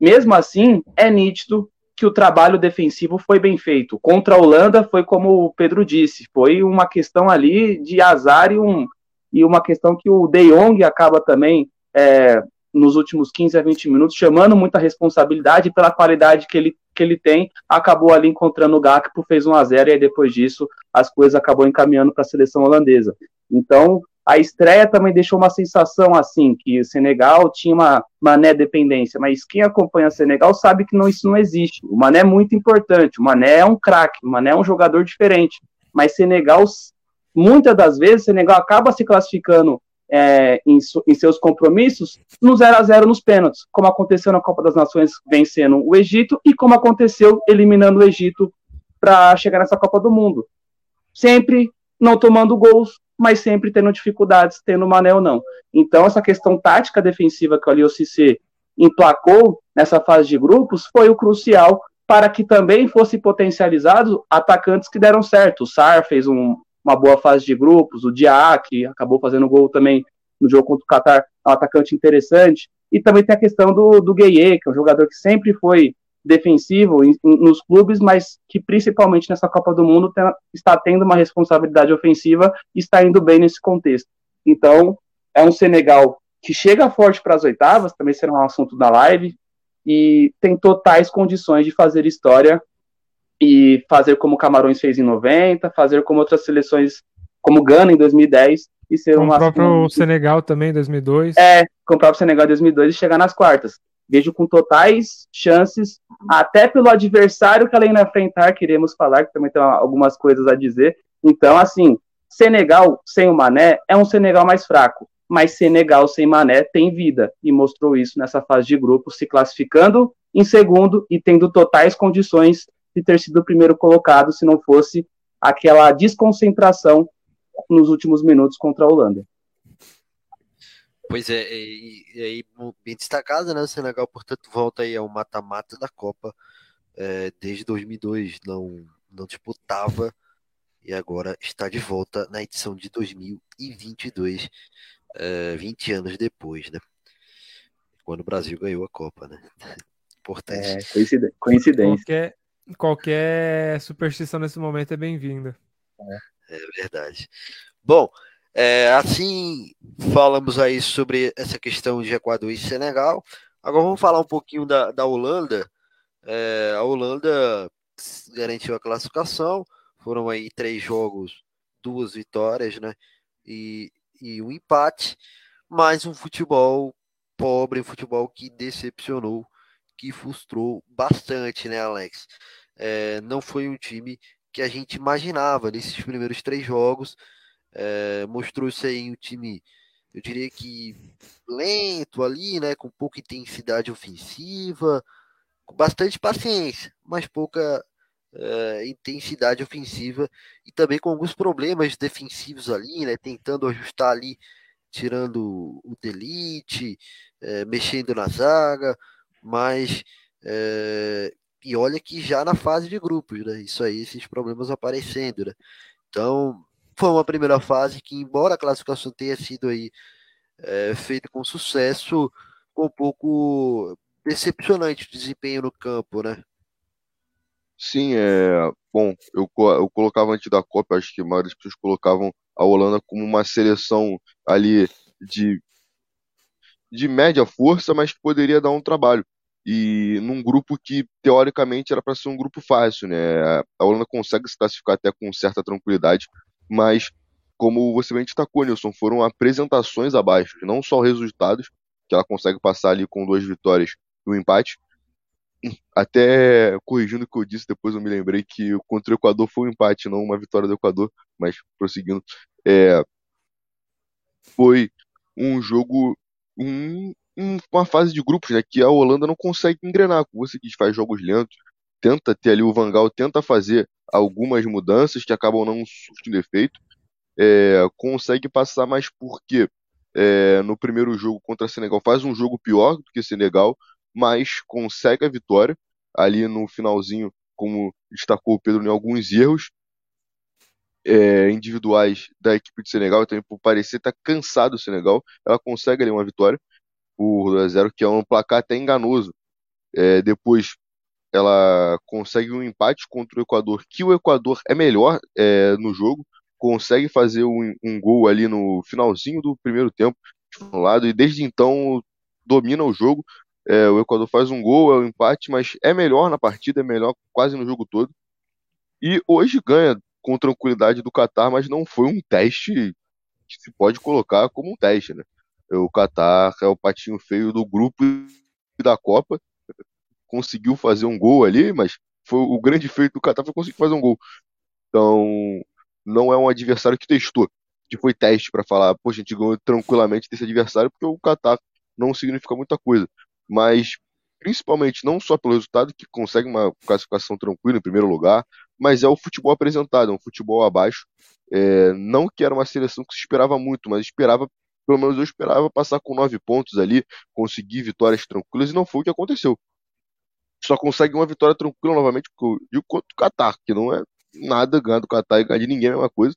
mesmo assim, é nítido que o trabalho defensivo foi bem feito. Contra a Holanda foi como o Pedro disse, foi uma questão ali de azar e um e uma questão que o De Jong acaba também, é, nos últimos 15 a 20 minutos, chamando muita responsabilidade pela qualidade que ele, que ele tem, acabou ali encontrando o Gakpo, fez 1 a 0 e aí depois disso as coisas acabou encaminhando para a seleção holandesa. Então, a estreia também deixou uma sensação assim, que o Senegal tinha uma mané dependência, mas quem acompanha o Senegal sabe que não, isso não existe. O Mané é muito importante, o Mané é um craque, o Mané é um jogador diferente, mas Senegal muitas das vezes Senegal acaba se classificando é, em, em, seus compromissos no 0 a 0 nos pênaltis, como aconteceu na Copa das Nações vencendo o Egito e como aconteceu eliminando o Egito para chegar nessa Copa do Mundo. Sempre não tomando gols, mas sempre tendo dificuldades, tendo mané ou não. Então, essa questão tática defensiva que o Alio Cissé emplacou nessa fase de grupos foi o crucial para que também fosse potencializado atacantes que deram certo. O Sar fez um, uma boa fase de grupos, o Diá, que acabou fazendo gol também no jogo contra o Qatar, um atacante interessante, e também tem a questão do, do Gueye, que é um jogador que sempre foi defensivo em, em, nos clubes, mas que principalmente nessa Copa do Mundo tem, está tendo uma responsabilidade ofensiva e está indo bem nesse contexto. Então, é um Senegal que chega forte para as oitavas, também será um assunto da live, e tem totais condições de fazer história e fazer como o Camarões fez em 90, fazer como outras seleções, como Gana em 2010 e ser com uma. O próprio Senegal também em 2002. É, com o próprio Senegal em 2002 e chegar nas quartas. Vejo com totais chances, até pelo adversário que ela irá enfrentar, queremos falar, que também tem algumas coisas a dizer. Então, assim, Senegal sem o Mané é um Senegal mais fraco, mas Senegal sem Mané tem vida e mostrou isso nessa fase de grupo, se classificando em segundo e tendo totais condições de ter sido o primeiro colocado se não fosse aquela desconcentração nos últimos minutos contra a Holanda. Pois é, e, aí bem destacado, né? O Senegal, portanto, volta aí ao mata-mata da Copa é, desde 2002, não, não disputava e agora está de volta na edição de 2022, é, 20 anos depois, né? Quando o Brasil ganhou a Copa, né? [LAUGHS] Importante. É, coincidência. Qualquer, qualquer superstição nesse momento é bem-vinda. É. é verdade. Bom, é, assim falamos aí sobre essa questão de Equador e Senegal. Agora vamos falar um pouquinho da, da Holanda. É, a Holanda garantiu a classificação. Foram aí três jogos, duas vitórias, né? E, e um empate. Mas um futebol pobre, um futebol que decepcionou, que frustrou bastante, né, Alex? é, não foi um time que a gente imaginava nesses primeiros três jogos. É, Mostrou-se aí um time, eu diria que lento ali, né, com pouca intensidade ofensiva, com bastante paciência, mas pouca uh, intensidade ofensiva e também com alguns problemas defensivos ali, né? Tentando ajustar ali, tirando o delete, uh, mexendo na zaga, mas uh, e olha que já na fase de grupos, né? Isso aí, esses problemas aparecendo, né? Então, foi uma primeira fase que, embora a classificação tenha sido aí é, feita com sucesso, foi um pouco decepcionante o desempenho no campo, né? Sim, é. Bom, eu, eu colocava antes da Copa, acho que das pessoas colocavam a Holanda como uma seleção ali de, de média força, mas que poderia dar um trabalho. E num grupo que, teoricamente, era para ser um grupo fácil, né? A Holanda consegue se classificar até com certa tranquilidade, mas, como você bem destacou, Nilson, foram apresentações abaixo, não só resultados, que ela consegue passar ali com duas vitórias e um empate, até corrigindo o que eu disse, depois eu me lembrei que contra o Equador foi um empate, não uma vitória do Equador, mas prosseguindo, é, foi um jogo, um, uma fase de grupos, né, que a Holanda não consegue engrenar, como você diz, faz jogos lentos, tenta ter ali o Vangal, tenta fazer algumas mudanças que acabam não surtindo efeito, é, consegue passar mais porque é, no primeiro jogo contra Senegal faz um jogo pior do que Senegal, mas consegue a vitória. Ali no finalzinho, como destacou o Pedro, em alguns erros é, individuais da equipe de Senegal, também por parecer estar tá cansado o Senegal, ela consegue ali uma vitória por 2 a 0 que é um placar até enganoso. É, depois ela consegue um empate contra o Equador, que o Equador é melhor é, no jogo, consegue fazer um, um, gol ali no finalzinho do primeiro tempo, no lado, e desde então domina o jogo, é, o Equador faz um gol, é um empate, mas é melhor na partida, é melhor quase no jogo todo. E hoje ganha com tranquilidade do Qatar, mas não foi um teste que se pode colocar como um teste, né? O Qatar é o patinho feio do grupo da Copa, conseguiu fazer um gol ali, mas foi o grande feito do Qatar foi conseguir fazer um gol. Então, não é um adversário que testou, que foi teste para falar, pô, a gente ganhou tranquilamente desse adversário, porque o Qatar não significa muita coisa mas principalmente não só pelo resultado, que consegue uma classificação tranquila em primeiro lugar, mas é o futebol apresentado, é um futebol abaixo. É, não que era uma seleção que se esperava muito, mas esperava, pelo menos eu esperava passar com nove pontos ali, conseguir vitórias tranquilas, e não foi o que aconteceu. Só consegue uma vitória tranquila novamente e contra o Qatar, que não é nada ganhar do Qatar e ganhar de ninguém é a mesma coisa.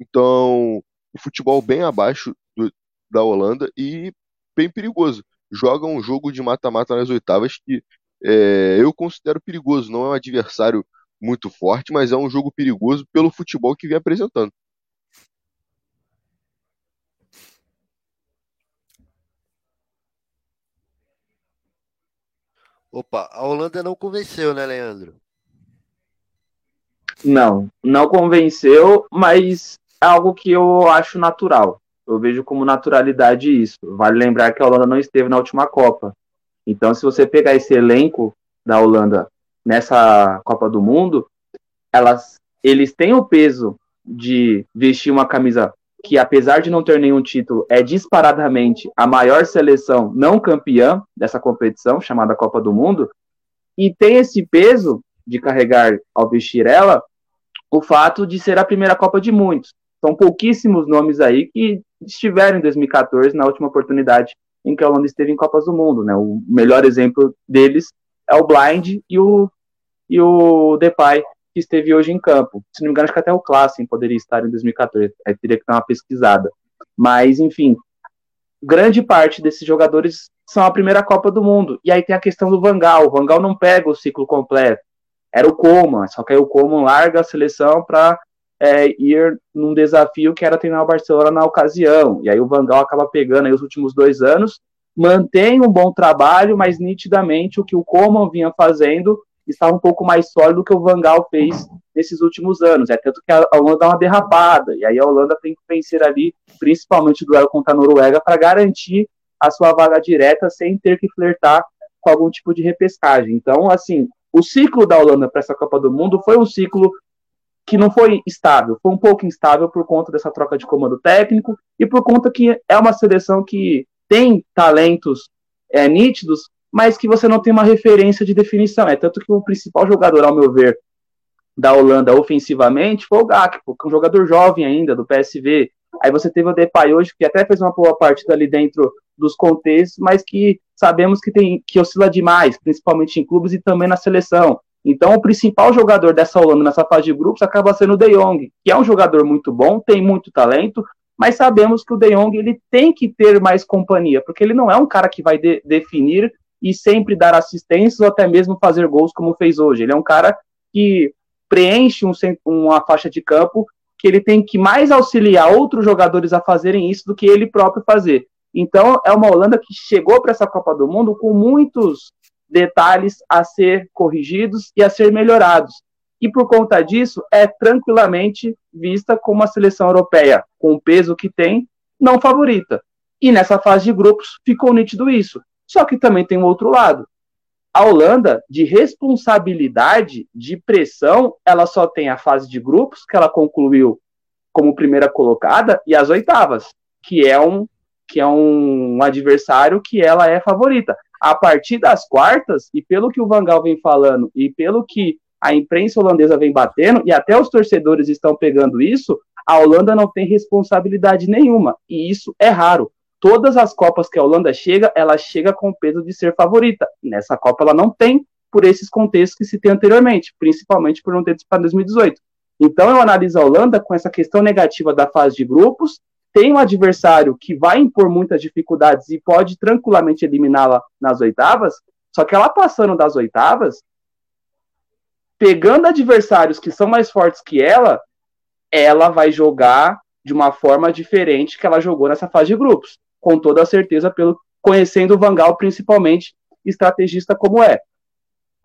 Então, o futebol bem abaixo do, da Holanda e bem perigoso joga um jogo de mata-mata nas oitavas que é, eu considero perigoso. Não é um adversário muito forte, mas é um jogo perigoso pelo futebol que vem apresentando. Opa, a Holanda não convenceu, né, Leandro? Não, não convenceu, mas é algo que eu acho natural. Eu vejo como naturalidade isso. Vale lembrar que a Holanda não esteve na última Copa. Então, se você pegar esse elenco da Holanda nessa Copa do Mundo, elas, eles têm o peso de vestir uma camisa que, apesar de não ter nenhum título, é disparadamente a maior seleção não campeã dessa competição, chamada Copa do Mundo, e tem esse peso de carregar ao vestir ela o fato de ser a primeira Copa de muitos. São pouquíssimos nomes aí que estiveram em 2014, na última oportunidade em que a Holanda esteve em Copas do Mundo. Né? O melhor exemplo deles é o Blind e o, e o Depay, que esteve hoje em campo. Se não me engano, acho que até o Klassen poderia estar em 2014. Aí teria que dar uma pesquisada. Mas, enfim, grande parte desses jogadores são a primeira Copa do Mundo. E aí tem a questão do Vangal. O Vangal não pega o ciclo completo. Era o Coman, só que aí o Coman larga a seleção para é, ir num desafio que era treinar o Barcelona na ocasião. E aí o Vangal acaba pegando aí os últimos dois anos, mantém um bom trabalho, mas nitidamente o que o Coman vinha fazendo estava um pouco mais sólido do que o Vangal fez nesses últimos anos. É tanto que a Holanda dá uma derrapada, e aí a Holanda tem que vencer ali, principalmente o duelo contra a Noruega, para garantir a sua vaga direta sem ter que flertar com algum tipo de repescagem. Então, assim, o ciclo da Holanda para essa Copa do Mundo foi um ciclo que não foi estável, foi um pouco instável por conta dessa troca de comando técnico e por conta que é uma seleção que tem talentos é, nítidos, mas que você não tem uma referência de definição. É tanto que o principal jogador, ao meu ver, da Holanda ofensivamente foi o Gakpo, que é um jogador jovem ainda, do PSV. Aí você teve o Depay hoje, que até fez uma boa partida ali dentro dos contextos, mas que sabemos que tem que oscila demais, principalmente em clubes e também na seleção. Então, o principal jogador dessa Holanda nessa fase de grupos acaba sendo o De Jong, que é um jogador muito bom, tem muito talento, mas sabemos que o De Jong ele tem que ter mais companhia, porque ele não é um cara que vai de definir e sempre dar assistências ou até mesmo fazer gols como fez hoje. Ele é um cara que preenche um, uma faixa de campo que ele tem que mais auxiliar outros jogadores a fazerem isso do que ele próprio fazer. Então, é uma Holanda que chegou para essa Copa do Mundo com muitos detalhes a ser corrigidos e a ser melhorados. E por conta disso, é tranquilamente vista como uma seleção europeia, com o peso que tem, não favorita. E nessa fase de grupos ficou nítido isso. Só que também tem um outro lado. A Holanda, de responsabilidade, de pressão, ela só tem a fase de grupos, que ela concluiu como primeira colocada, e as oitavas, que é um, que é um adversário que ela é favorita. A partir das quartas, e pelo que o Vangal vem falando, e pelo que a imprensa holandesa vem batendo, e até os torcedores estão pegando isso, a Holanda não tem responsabilidade nenhuma. E isso é raro todas as Copas que a Holanda chega, ela chega com o peso de ser favorita. Nessa Copa ela não tem, por esses contextos que citei anteriormente, principalmente por não ter disputado em 2018. Então eu analiso a Holanda com essa questão negativa da fase de grupos, tem um adversário que vai impor muitas dificuldades e pode tranquilamente eliminá-la nas oitavas, só que ela passando das oitavas, pegando adversários que são mais fortes que ela, ela vai jogar de uma forma diferente que ela jogou nessa fase de grupos com toda certeza, pelo conhecendo o Vangal, principalmente estrategista como é.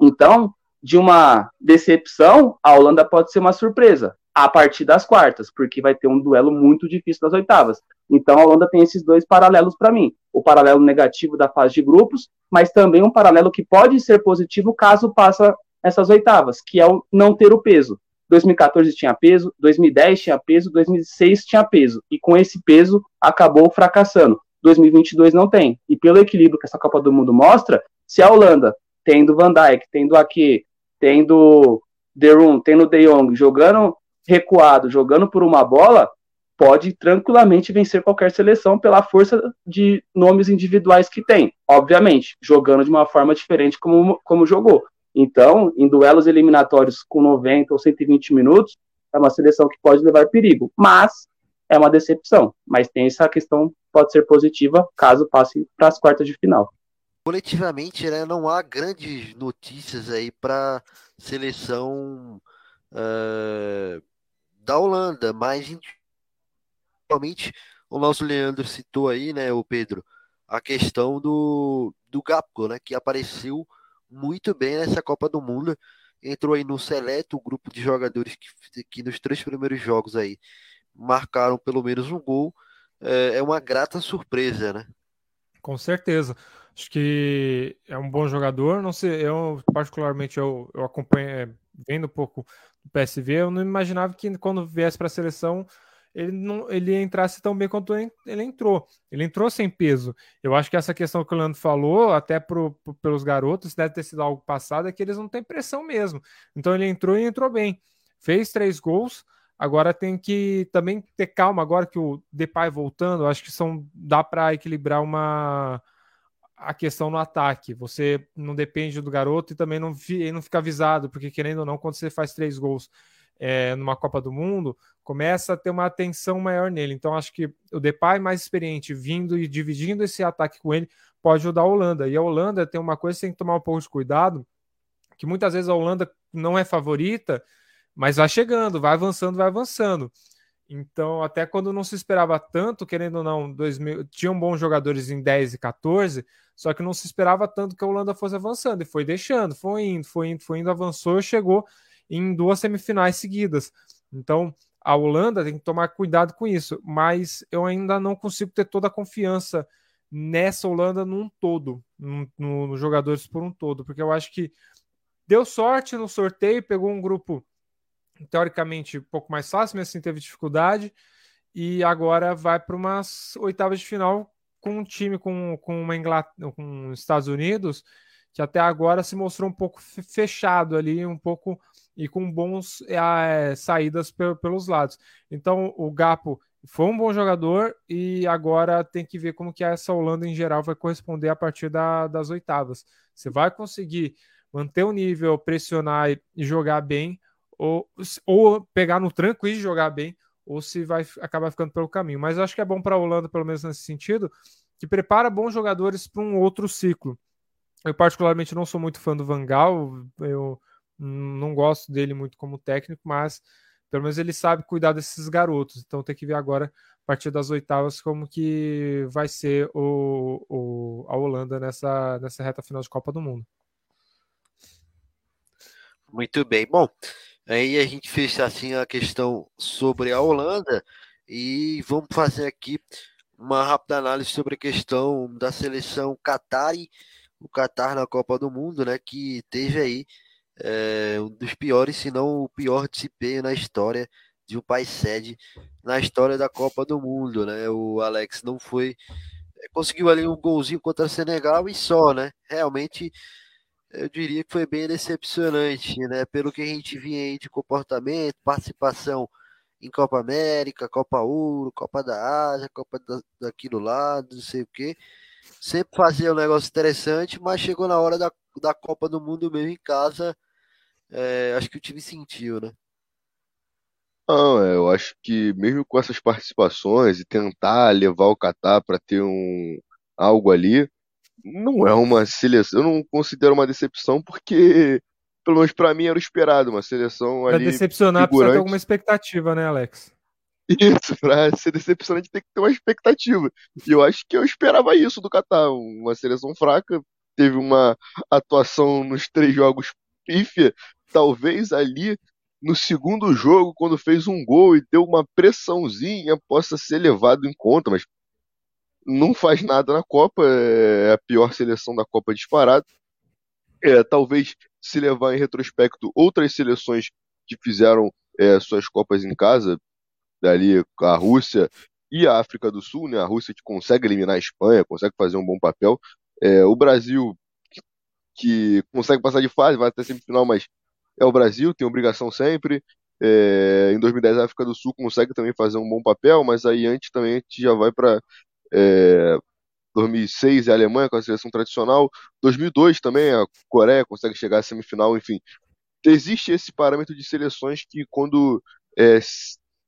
Então, de uma decepção, a Holanda pode ser uma surpresa a partir das quartas, porque vai ter um duelo muito difícil das oitavas. Então, a Holanda tem esses dois paralelos para mim: o paralelo negativo da fase de grupos, mas também um paralelo que pode ser positivo caso passa essas oitavas, que é o não ter o peso. 2014 tinha peso, 2010 tinha peso, 2006 tinha peso, e com esse peso acabou fracassando. 2022 não tem. E pelo equilíbrio que essa Copa do Mundo mostra, se a Holanda, tendo Van Dijk, tendo aqui, tendo De Roon, tendo De Jong, jogando recuado, jogando por uma bola, pode tranquilamente vencer qualquer seleção pela força de nomes individuais que tem. Obviamente, jogando de uma forma diferente como, como jogou. Então, em duelos eliminatórios com 90 ou 120 minutos, é uma seleção que pode levar perigo. Mas é uma decepção. Mas tem essa questão pode ser positiva caso passe para as quartas de final. Coletivamente, né, não há grandes notícias aí para seleção uh, da Holanda, mas principalmente o nosso Leandro citou aí, né, o Pedro, a questão do, do Gapco, né, que apareceu muito bem nessa Copa do Mundo, entrou aí no seleto grupo de jogadores que, que nos três primeiros jogos aí marcaram pelo menos um gol é, é uma grata surpresa, né? Com certeza. Acho que é um bom jogador. Não sei, eu particularmente eu, eu acompanho é, vendo um pouco do PSV, eu não imaginava que quando viesse para a seleção ele não ele entrasse tão bem quanto ele entrou. Ele entrou sem peso. Eu acho que essa questão que o Leandro falou, até pro, pro, pelos garotos, deve ter sido algo passado, é que eles não têm pressão mesmo. Então ele entrou e entrou bem. Fez três gols. Agora tem que também ter calma agora que o Depay voltando, acho que são dá para equilibrar uma a questão no ataque. Você não depende do garoto e também não, não fica avisado, porque querendo ou não, quando você faz três gols é, numa Copa do Mundo, começa a ter uma atenção maior nele. Então acho que o Depay mais experiente vindo e dividindo esse ataque com ele pode ajudar a Holanda. E a Holanda tem uma coisa que tem que tomar um pouco de cuidado, que muitas vezes a Holanda não é favorita, mas vai chegando, vai avançando, vai avançando. Então, até quando não se esperava tanto, querendo ou não, 2000, tinham bons jogadores em 10 e 14, só que não se esperava tanto que a Holanda fosse avançando, e foi deixando, foi indo, foi indo, foi indo, avançou e chegou em duas semifinais seguidas. Então, a Holanda tem que tomar cuidado com isso, mas eu ainda não consigo ter toda a confiança nessa Holanda num todo, nos no, no jogadores por um todo, porque eu acho que deu sorte no sorteio, pegou um grupo teoricamente um pouco mais fácil, mas assim teve dificuldade. E agora vai para umas oitavas de final com um time com, com uma Inglaterra, com os Estados Unidos, que até agora se mostrou um pouco fechado ali, um pouco e com bons é, saídas pelos lados. Então o Gapo foi um bom jogador e agora tem que ver como que essa Holanda em geral vai corresponder a partir da, das oitavas. Você vai conseguir manter o nível, pressionar e jogar bem, ou, ou pegar no tranco e jogar bem, ou se vai acabar ficando pelo caminho. Mas eu acho que é bom para a Holanda, pelo menos nesse sentido, que prepara bons jogadores para um outro ciclo. Eu, particularmente, não sou muito fã do Vangal, eu não gosto dele muito como técnico, mas pelo menos ele sabe cuidar desses garotos. Então tem que ver agora, a partir das oitavas, como que vai ser o, o, a Holanda nessa, nessa reta final de Copa do Mundo. Muito bem. Bom, aí a gente fez assim a questão sobre a Holanda e vamos fazer aqui uma rápida análise sobre a questão da seleção Qatari, o Qatar na Copa do Mundo, né, que teve aí é, um dos piores, se não o pior desempenho na história de um país sede na história da Copa do Mundo, né? O Alex não foi é, conseguiu ali um golzinho contra o Senegal e só, né? Realmente eu diria que foi bem decepcionante, né? Pelo que a gente vinha aí de comportamento, participação em Copa América, Copa Ouro, Copa da Ásia, Copa da, daqui do lado, não sei o quê. Sempre fazia um negócio interessante, mas chegou na hora da, da Copa do Mundo mesmo em casa, é, acho que o time sentiu, né? Não, é, eu acho que mesmo com essas participações e tentar levar o Catar para ter um algo ali, não é uma seleção, eu não considero uma decepção porque pelo menos para mim era o esperado, uma seleção pra ali decepcionar precisa ter alguma expectativa, né, Alex? Isso, pra ser decepcionante tem que ter uma expectativa. E eu acho que eu esperava isso do Catar, uma seleção fraca, teve uma atuação nos três jogos pífia, talvez ali no segundo jogo, quando fez um gol e deu uma pressãozinha, possa ser levado em conta, mas não faz nada na Copa, é a pior seleção da Copa disparada. É, talvez se levar em retrospecto outras seleções que fizeram é, suas Copas em casa, dali a Rússia e a África do Sul, né? A Rússia que consegue eliminar a Espanha, consegue fazer um bom papel. É, o Brasil que consegue passar de fase, vai até semifinal, mas é o Brasil, tem obrigação sempre. É, em 2010 a África do Sul consegue também fazer um bom papel, mas aí antes também a gente já vai para é, 2006 é a Alemanha com a seleção tradicional, 2002 também a Coreia consegue chegar à semifinal, enfim. Existe esse parâmetro de seleções que quando é,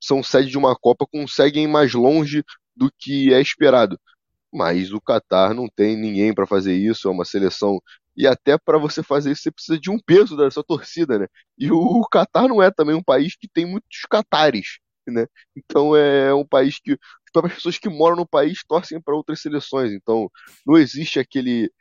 são sede de uma Copa conseguem ir mais longe do que é esperado. Mas o Qatar não tem ninguém para fazer isso, é uma seleção e até para você fazer isso, você precisa de um peso da sua torcida, né? E o Catar não é também um país que tem muitos catares, né? Então é um país que as próprias pessoas que moram no país torcem para outras seleções. Então não existe aquele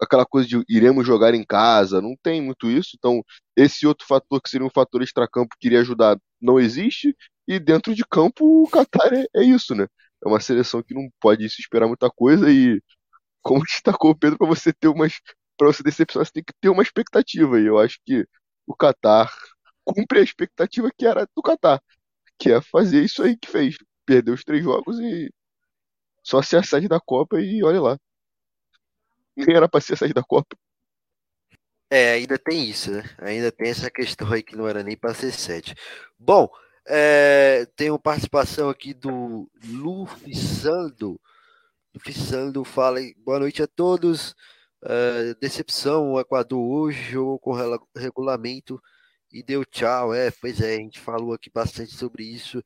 aquela coisa de iremos jogar em casa, não tem muito isso. Então esse outro fator que seria um fator extracampo que iria ajudar não existe. E dentro de campo o Catar é, é isso, né? É uma seleção que não pode se esperar muita coisa e como [LAUGHS] destacou o Pedro, para você ter umas para você decepcionar, você tem que ter uma expectativa. E eu acho que o Qatar cumpre a expectativa que era do Qatar, que é fazer isso aí que fez. Perdeu os três jogos e só ser a sede da Copa e olha lá. Nem era para ser a sede da Copa. É, ainda tem isso, né? Ainda tem essa questão aí que não era nem para ser sede. Bom, é, tem uma participação aqui do Luffy Sando. Luffy Sando fala boa noite a todos. Uh, decepção, o Equador hoje jogou com regulamento e deu tchau. É, pois é, a gente falou aqui bastante sobre isso.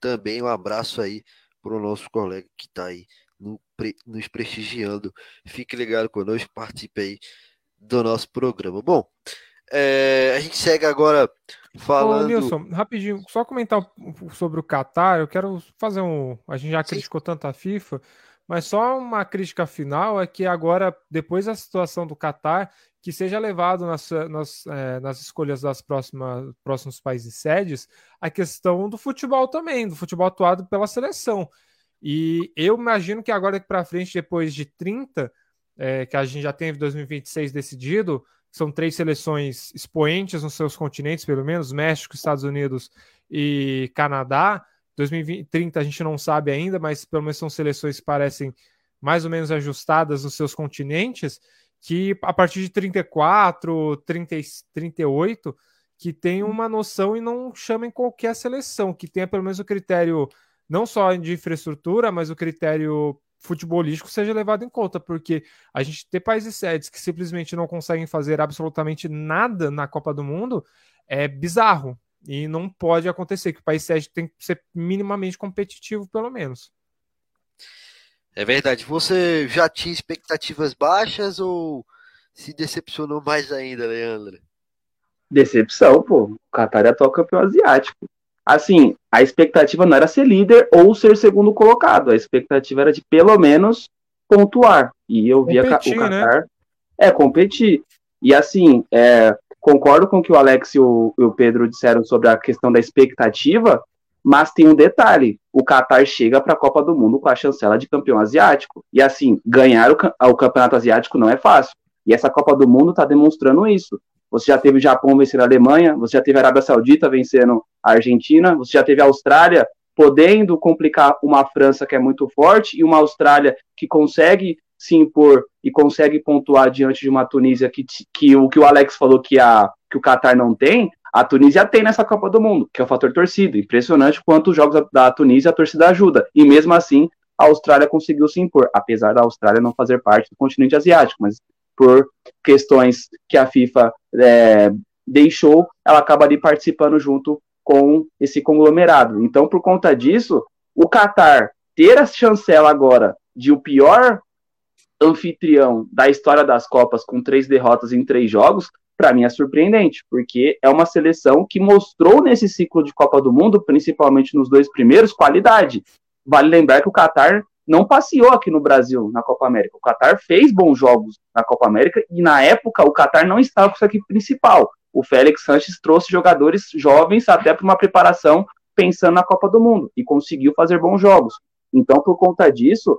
Também um abraço aí para o nosso colega que está aí no, nos prestigiando. Fique ligado conosco, participe aí do nosso programa. Bom, é, a gente segue agora falando. Ô, Nilson, rapidinho, só comentar sobre o Qatar. Eu quero fazer um. A gente já criticou tanto a FIFA. Mas só uma crítica final é que agora, depois da situação do Catar, que seja levado nas, nas, é, nas escolhas das próximas, próximos países sedes a questão do futebol também, do futebol atuado pela seleção. E eu imagino que agora para frente, depois de 30, é, que a gente já tem 2026 decidido, são três seleções expoentes nos seus continentes, pelo menos, México, Estados Unidos e Canadá. 2030 a gente não sabe ainda, mas pelo menos são seleções que parecem mais ou menos ajustadas nos seus continentes, que a partir de 34, 30, 38, que tenham uma noção e não chamem qualquer seleção, que tenha pelo menos o critério não só de infraestrutura, mas o critério futebolístico seja levado em conta, porque a gente ter países sedes que simplesmente não conseguem fazer absolutamente nada na Copa do Mundo é bizarro. E não pode acontecer, que o país sede tem que ser minimamente competitivo, pelo menos. É verdade. Você já tinha expectativas baixas ou se decepcionou mais ainda, Leandro? Decepção, pô. O Qatar é atual campeão asiático. Assim, a expectativa não era ser líder ou ser segundo colocado. A expectativa era de pelo menos pontuar. E eu via competir, o Qatar. Né? É, competir. E assim, é, concordo com o que o Alex e o, e o Pedro disseram sobre a questão da expectativa, mas tem um detalhe: o Qatar chega para a Copa do Mundo com a chancela de campeão asiático. E assim, ganhar o, o campeonato asiático não é fácil. E essa Copa do Mundo está demonstrando isso. Você já teve o Japão vencendo a Alemanha, você já teve a Arábia Saudita vencendo a Argentina, você já teve a Austrália podendo complicar uma França que é muito forte e uma Austrália que consegue se impor e consegue pontuar diante de uma Tunísia que, que o que o Alex falou que, a, que o Qatar não tem, a Tunísia tem nessa Copa do Mundo, que é o fator torcida. Impressionante quanto os jogos da, da Tunísia a torcida ajuda. E mesmo assim, a Austrália conseguiu se impor, apesar da Austrália não fazer parte do continente asiático, mas por questões que a FIFA é, deixou, ela acaba ali participando junto com esse conglomerado. Então, por conta disso, o Qatar ter a chancela agora de o pior anfitrião da história das Copas com três derrotas em três jogos, para mim é surpreendente, porque é uma seleção que mostrou nesse ciclo de Copa do Mundo, principalmente nos dois primeiros, qualidade. Vale lembrar que o Qatar não passeou aqui no Brasil na Copa América. O Qatar fez bons jogos na Copa América e na época o Qatar não estava com sua equipe principal. O Félix Sanches trouxe jogadores jovens até para uma preparação pensando na Copa do Mundo e conseguiu fazer bons jogos. Então, por conta disso,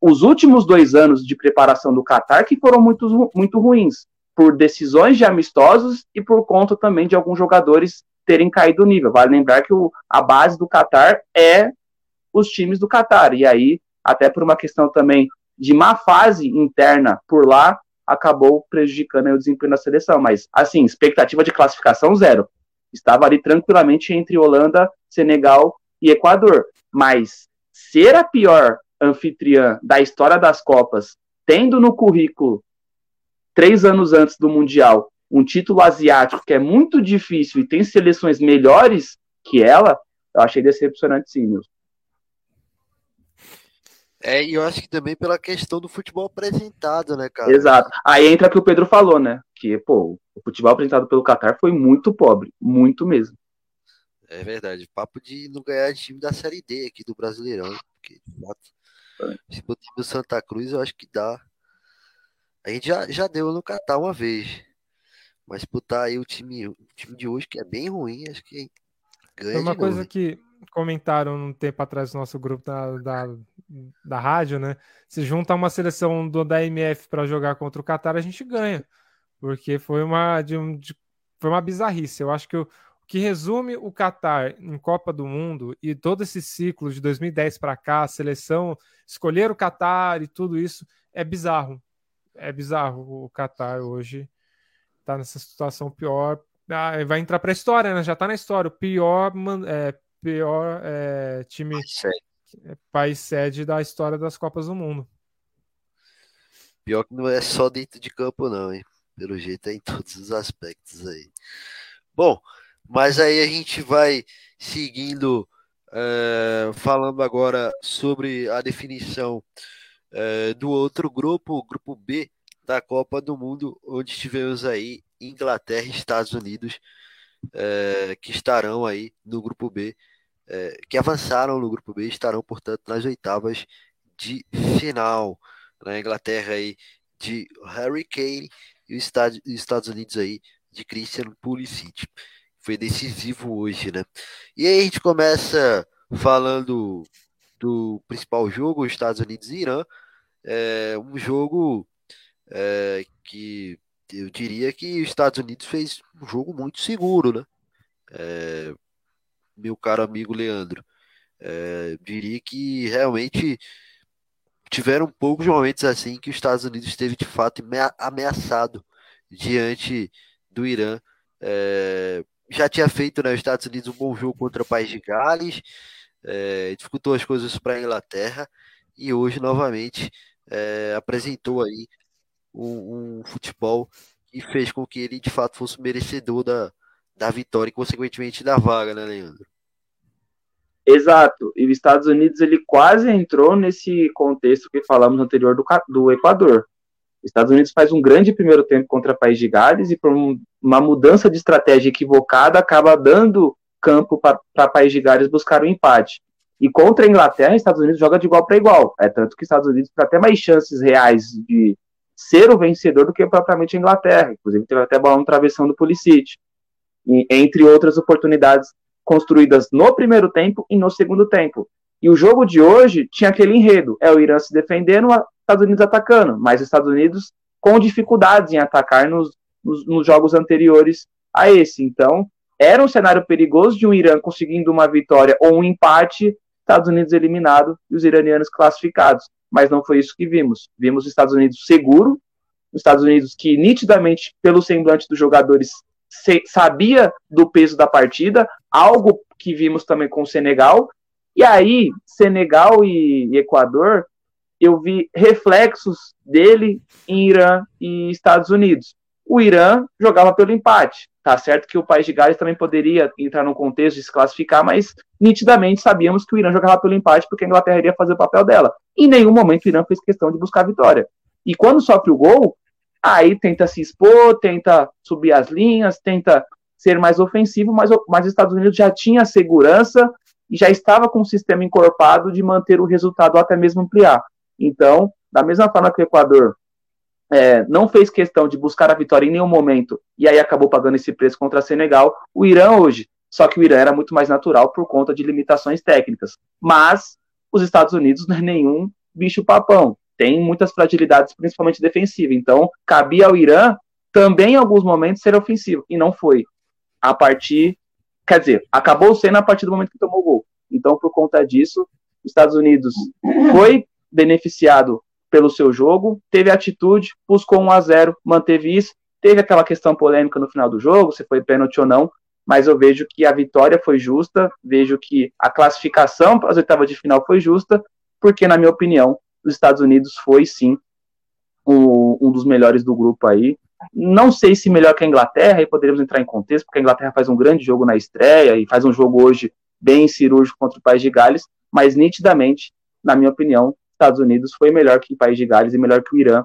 os últimos dois anos de preparação do Qatar que foram muito, muito ruins, por decisões de amistosos e por conta também de alguns jogadores terem caído o nível. Vale lembrar que o, a base do Qatar é os times do Qatar. E aí até por uma questão também de má fase interna por lá, acabou prejudicando o desempenho da seleção. Mas, assim, expectativa de classificação zero. Estava ali tranquilamente entre Holanda, Senegal e Equador. Mas ser a pior anfitriã da história das Copas, tendo no currículo, três anos antes do Mundial, um título asiático que é muito difícil e tem seleções melhores que ela, eu achei decepcionante sim, Nilson. É, e eu acho que também pela questão do futebol apresentado, né, cara? Exato. Aí entra o que o Pedro falou, né? Que, pô, o futebol apresentado pelo Qatar foi muito pobre, muito mesmo. É verdade. Papo de não ganhar time da Série D aqui do Brasileirão. Porque, de fato, é. se o time do Santa Cruz, eu acho que dá. A gente já, já deu no Qatar uma vez. Mas botar aí o time, o time de hoje, que é bem ruim, acho que ganha. Foi uma coisa novo. que comentaram um tempo atrás no nosso grupo da, da, da rádio, né? Se junta uma seleção do, da MF para jogar contra o Qatar, a gente ganha. Porque foi uma, de, de, foi uma bizarrice. Eu acho que o, que resume o Qatar em Copa do Mundo e todo esse ciclo de 2010 para cá, a seleção escolher o Qatar e tudo isso, é bizarro. É bizarro o Qatar hoje está nessa situação pior. Ah, vai entrar para a história, né? Já está na história. O pior é, pior é, time é, país sede da história das Copas do Mundo. Pior que não é só dentro de campo, não, hein? Pelo jeito é em todos os aspectos aí. Bom, mas aí a gente vai seguindo, é, falando agora sobre a definição é, do outro grupo, o grupo B da Copa do Mundo, onde tivemos aí Inglaterra e Estados Unidos é, que estarão aí no grupo B, é, que avançaram no grupo B, estarão, portanto, nas oitavas de final. Na Inglaterra aí de Harry Kane e os Estados Unidos aí de Christian Pulisic. Foi decisivo hoje, né? E aí a gente começa falando do principal jogo, Estados Unidos e Irã. É um jogo é, que eu diria que os Estados Unidos fez um jogo muito seguro, né? É, meu caro amigo Leandro, é, diria que realmente tiveram poucos momentos assim que os Estados Unidos esteve de fato ameaçado diante do Irã É, já tinha feito né, Estados Unidos um bom jogo contra o País de Gales, é, dificultou as coisas para a Inglaterra e hoje novamente é, apresentou aí um, um, futebol que fez com que ele de fato fosse merecedor da, da vitória e consequentemente da vaga, né, Leandro? Exato. E os Estados Unidos ele quase entrou nesse contexto que falamos anterior do, do Equador. Os Estados Unidos faz um grande primeiro tempo contra o País de Gales e por um, uma mudança de estratégia equivocada acaba dando campo para País de Gales buscar o um empate. E contra a Inglaterra, os Estados Unidos joga de igual para igual. É tanto que os Estados Unidos tem até mais chances reais de ser o vencedor do que propriamente a Inglaterra. Inclusive, teve até bola no travessão do Pulisic. E, entre outras oportunidades construídas no primeiro tempo e no segundo tempo. E o jogo de hoje tinha aquele enredo: é o Irã se defendendo, os Estados Unidos atacando, mas os Estados Unidos com dificuldades em atacar nos, nos, nos jogos anteriores a esse. Então, era um cenário perigoso de um Irã conseguindo uma vitória ou um empate Estados Unidos eliminado e os iranianos classificados. Mas não foi isso que vimos. Vimos os Estados Unidos seguro, os Estados Unidos que nitidamente, pelo semblante dos jogadores, sabia do peso da partida, algo que vimos também com o Senegal. E aí, Senegal e, e Equador, eu vi reflexos dele em Irã e Estados Unidos. O Irã jogava pelo empate. Tá certo que o país de Gales também poderia entrar no contexto de se classificar, mas nitidamente sabíamos que o Irã jogava pelo empate porque a Inglaterra iria fazer o papel dela. Em nenhum momento o Irã fez questão de buscar a vitória. E quando sofre o gol, aí tenta se expor, tenta subir as linhas, tenta ser mais ofensivo, mas, mas os Estados Unidos já tinha segurança e já estava com o sistema encorpado de manter o resultado até mesmo ampliar. Então, da mesma forma que o Equador é, não fez questão de buscar a vitória em nenhum momento e aí acabou pagando esse preço contra Senegal. O Irã hoje, só que o Irã era muito mais natural por conta de limitações técnicas. Mas os Estados Unidos não é nenhum bicho papão, tem muitas fragilidades, principalmente defensiva. Então, cabia ao Irã também em alguns momentos ser ofensivo e não foi. A partir, quer dizer, acabou sendo a partir do momento que tomou o gol. Então, por conta disso, os Estados Unidos foi beneficiado pelo seu jogo, teve atitude, buscou 1 a 0 manteve isso, teve aquela questão polêmica no final do jogo, se foi pênalti ou não, mas eu vejo que a vitória foi justa, vejo que a classificação para as oitavas de final foi justa, porque, na minha opinião, os Estados Unidos foi sim um, um dos melhores do grupo aí. Não sei se melhor que a Inglaterra, aí poderíamos entrar em contexto, porque a Inglaterra faz um grande jogo na estreia e faz um jogo hoje bem cirúrgico contra o País de Gales, mas nitidamente, na minha opinião, Estados Unidos foi melhor que o País de Gales e melhor que o Irã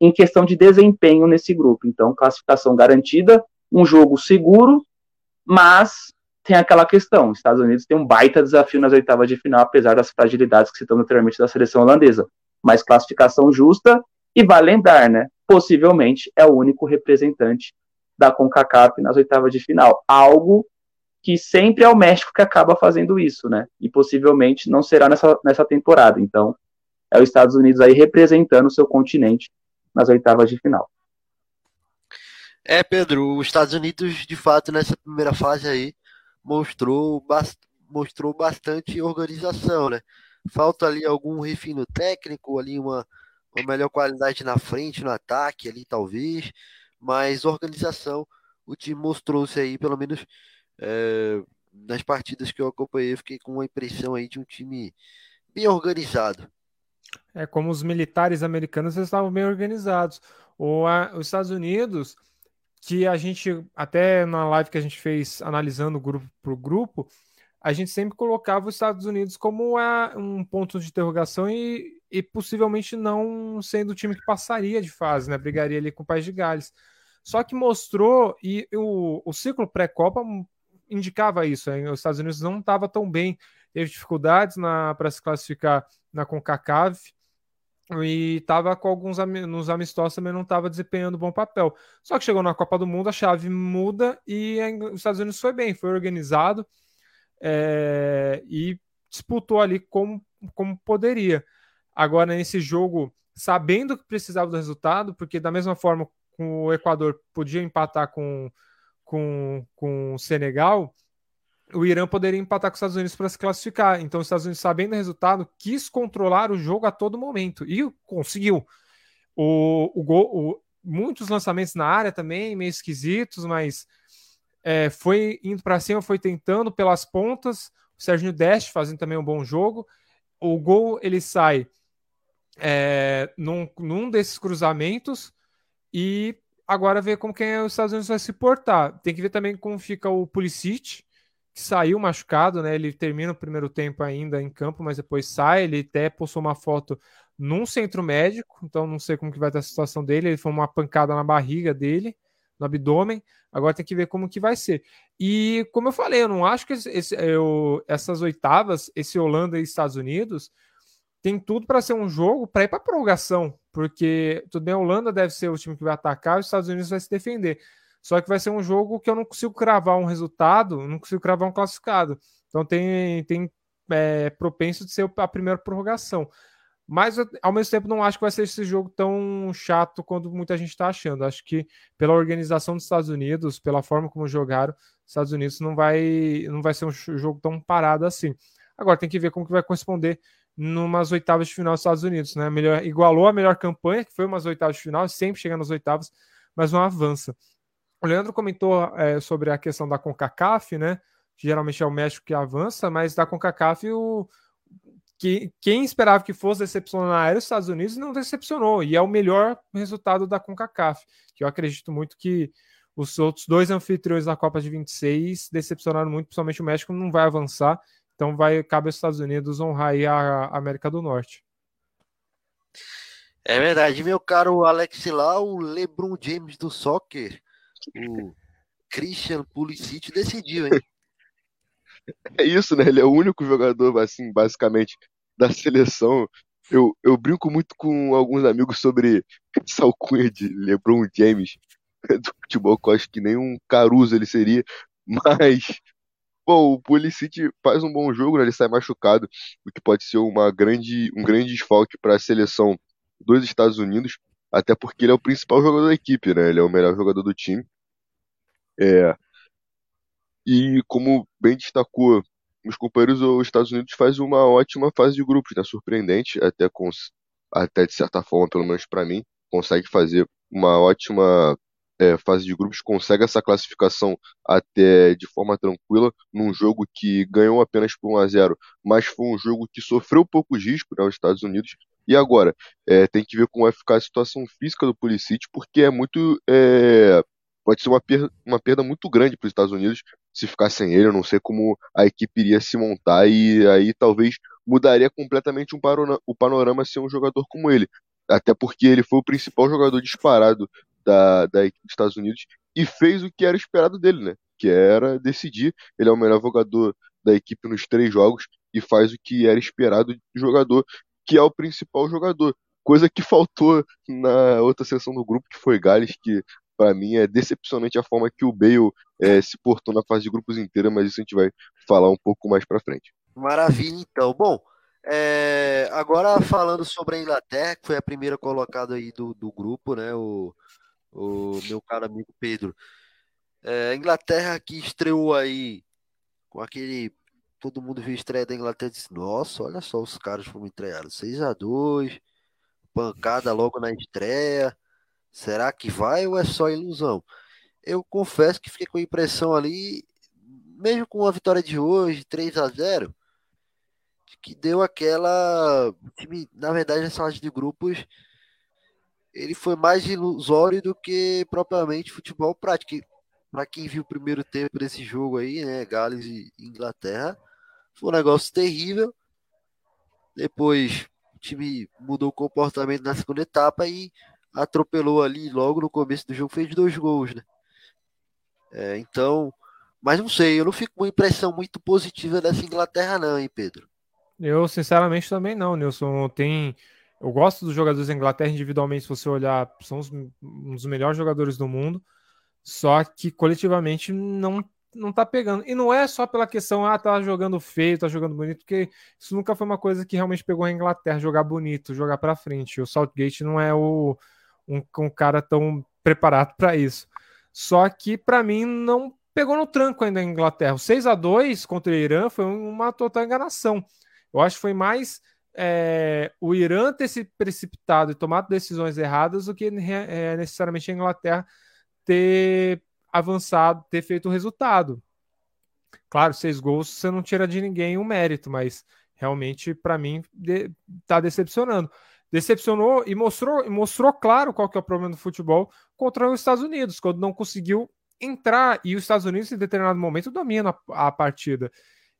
em questão de desempenho nesse grupo. Então, classificação garantida, um jogo seguro, mas tem aquela questão: Estados Unidos tem um baita desafio nas oitavas de final, apesar das fragilidades que citamos anteriormente da seleção holandesa. Mas classificação justa, e vale lembrar, né? Possivelmente é o único representante da CONCACAF nas oitavas de final. Algo que sempre é o México que acaba fazendo isso, né? E possivelmente não será nessa, nessa temporada. Então, é os Estados Unidos aí representando o seu continente nas oitavas de final. É, Pedro, os Estados Unidos, de fato, nessa primeira fase aí, mostrou, bast mostrou bastante organização, né? Falta ali algum refino técnico, ali uma, uma melhor qualidade na frente, no ataque ali, talvez, mas organização, o time mostrou-se aí, pelo menos é, nas partidas que eu acompanhei, fiquei com uma impressão aí de um time bem organizado. É como os militares americanos estavam bem organizados. O, a, os Estados Unidos, que a gente, até na live que a gente fez analisando grupo por grupo, a gente sempre colocava os Estados Unidos como a, um ponto de interrogação e, e possivelmente não sendo o time que passaria de fase, né? Brigaria ali com o País de Gales. Só que mostrou, e o, o ciclo pré-Copa indicava isso, hein? os Estados Unidos não estava tão bem, teve dificuldades para se classificar na CONCACAF, e estava com alguns nos amistosos também não estava desempenhando bom papel. Só que chegou na Copa do Mundo, a chave muda e os Estados Unidos foi bem, foi organizado é, e disputou ali como, como poderia. Agora, nesse jogo, sabendo que precisava do resultado, porque da mesma forma o Equador podia empatar com, com, com o Senegal, o Irã poderia empatar com os Estados Unidos para se classificar. Então, os Estados Unidos, sabendo o resultado, quis controlar o jogo a todo momento e conseguiu. O, o, gol, o, muitos lançamentos na área também, meio esquisitos, mas é, foi indo para cima, foi tentando pelas pontas. O Serginho Deste fazendo também um bom jogo. O gol ele sai é, num, num desses cruzamentos e agora ver como que os Estados Unidos vai se portar. Tem que ver também como fica o Pulisic, que saiu machucado, né? Ele termina o primeiro tempo ainda em campo, mas depois sai. Ele até postou uma foto num centro médico, então não sei como que vai estar a situação dele. Ele foi uma pancada na barriga dele, no abdômen. Agora tem que ver como que vai ser. E como eu falei, eu não acho que esse, eu, essas oitavas, esse Holanda e Estados Unidos, tem tudo para ser um jogo para ir para prorrogação, porque tudo bem, a Holanda deve ser o time que vai atacar, os Estados Unidos vai se defender. Só que vai ser um jogo que eu não consigo cravar um resultado, não consigo cravar um classificado. Então tem, tem é, propenso de ser a primeira prorrogação. Mas ao mesmo tempo não acho que vai ser esse jogo tão chato quanto muita gente está achando. Acho que pela organização dos Estados Unidos, pela forma como jogaram, os Estados Unidos não vai, não vai ser um jogo tão parado assim. Agora tem que ver como que vai corresponder numas oitavas de final dos Estados Unidos, né? Melhor, igualou a melhor campanha, que foi umas oitavas de final, sempre chega nas oitavas, mas não avança. O Leandro comentou é, sobre a questão da CONCACAF, né? Geralmente é o México que avança, mas da CONCACAF o, que, quem esperava que fosse decepcionar era os Estados Unidos não decepcionou, e é o melhor resultado da CONCACAF, que eu acredito muito que os outros dois anfitriões da Copa de 26 decepcionaram muito, principalmente o México não vai avançar, então vai cabe aos Estados Unidos honrar aí a América do Norte. É verdade, meu caro Alex lá, o LeBron James do soccer, o Christian Pulisic [LAUGHS] decidiu, hein? É isso, né? Ele é o único jogador, assim, basicamente, da seleção. Eu, eu brinco muito com alguns amigos sobre essa alcunha de LeBron James do futebol, que eu acho que nem um Caruso ele seria, mas Bom, o Pulisic faz um bom jogo, né? ele sai machucado, o que pode ser uma grande, um grande desfalque para a seleção dos Estados Unidos, até porque ele é o principal jogador da equipe, né? Ele é o melhor jogador do time. É... E como bem destacou os companheiros, os Estados Unidos faz uma ótima fase de grupos, né? Surpreendente, até, até de certa forma, pelo menos para mim, consegue fazer uma ótima é, fase de grupos, consegue essa classificação até de forma tranquila, num jogo que ganhou apenas por 1 a 0 mas foi um jogo que sofreu poucos riscos né, Estados Unidos. E agora, é, tem que ver como vai ficar a situação física do Pulisic, porque é muito. É, pode ser uma perda, uma perda muito grande para os Estados Unidos se ficar sem ele. Eu não sei como a equipe iria se montar, e aí talvez mudaria completamente um panorama, o panorama ser um jogador como ele. Até porque ele foi o principal jogador disparado da, da equipe dos Estados Unidos e fez o que era esperado dele, né? Que era decidir. Ele é o melhor jogador da equipe nos três jogos e faz o que era esperado do jogador, que é o principal jogador. Coisa que faltou na outra sessão do grupo, que foi Gales, que para mim é decepcionante a forma que o Bale é, se portou na fase de grupos inteira, mas isso a gente vai falar um pouco mais para frente. Maravilha, então. Bom, é, agora falando sobre a Inglaterra, que foi a primeira colocada aí do, do grupo, né? O, o meu caro amigo Pedro. É, a Inglaterra que estreou aí com aquele. Todo mundo viu a estreia da Inglaterra e disse: Nossa, olha só os caras como estrearam. 6 a 2 pancada logo na estreia. Será que vai ou é só ilusão? Eu confesso que fiquei com a impressão ali, mesmo com a vitória de hoje, 3 a 0 que deu aquela. time, na verdade, nessa fase de grupos ele foi mais ilusório do que propriamente futebol prático. Para quem viu o primeiro tempo desse jogo aí, né, Gales e Inglaterra, foi um negócio terrível. Depois o time mudou o comportamento na segunda etapa e atropelou ali logo no começo do jogo, fez dois gols, né? É, então, mas não sei, eu não fico com uma impressão muito positiva dessa Inglaterra, não, hein, Pedro? Eu, sinceramente, também não, Nilson. Tem eu gosto dos jogadores da Inglaterra individualmente, se você olhar, são os, um dos melhores jogadores do mundo. Só que coletivamente não não tá pegando. E não é só pela questão, ah, tá jogando feio, tá jogando bonito, porque isso nunca foi uma coisa que realmente pegou a Inglaterra, jogar bonito, jogar para frente. O Southgate não é o, um, um cara tão preparado para isso. Só que para mim não pegou no tranco ainda a Inglaterra. O 6 a 2 contra o Irã foi uma total enganação. Eu acho que foi mais é, o Irã ter se precipitado e tomado decisões erradas do que é, necessariamente a Inglaterra ter avançado, ter feito o resultado. Claro, seis gols você não tira de ninguém o um mérito, mas realmente, para mim, de, tá decepcionando. Decepcionou e mostrou, mostrou claro qual que é o problema do futebol contra os Estados Unidos, quando não conseguiu entrar e os Estados Unidos, em determinado momento, dominam a, a partida.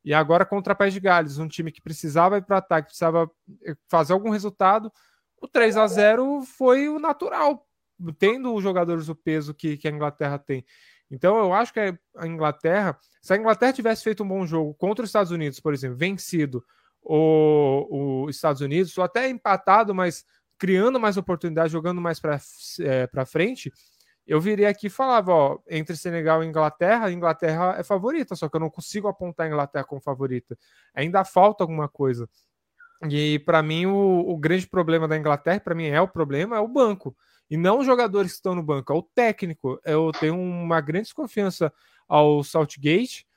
E agora contra a País de Gales, um time que precisava ir para ataque, precisava eh, fazer algum resultado, o 3 a 0 foi o natural, tendo os jogadores o peso que, que a Inglaterra tem. Então eu acho que a Inglaterra, se a Inglaterra tivesse feito um bom jogo contra os Estados Unidos, por exemplo, vencido os Estados Unidos, ou até empatado, mas criando mais oportunidades, jogando mais para é, frente, eu viria aqui e falava, ó, entre Senegal e Inglaterra, a Inglaterra é favorita, só que eu não consigo apontar a Inglaterra como favorita. Ainda falta alguma coisa. E para mim o, o, grande problema da Inglaterra, para mim é o problema, é o banco. E não os jogadores que estão no banco, é o técnico. Eu tenho uma grande desconfiança ao Southgate.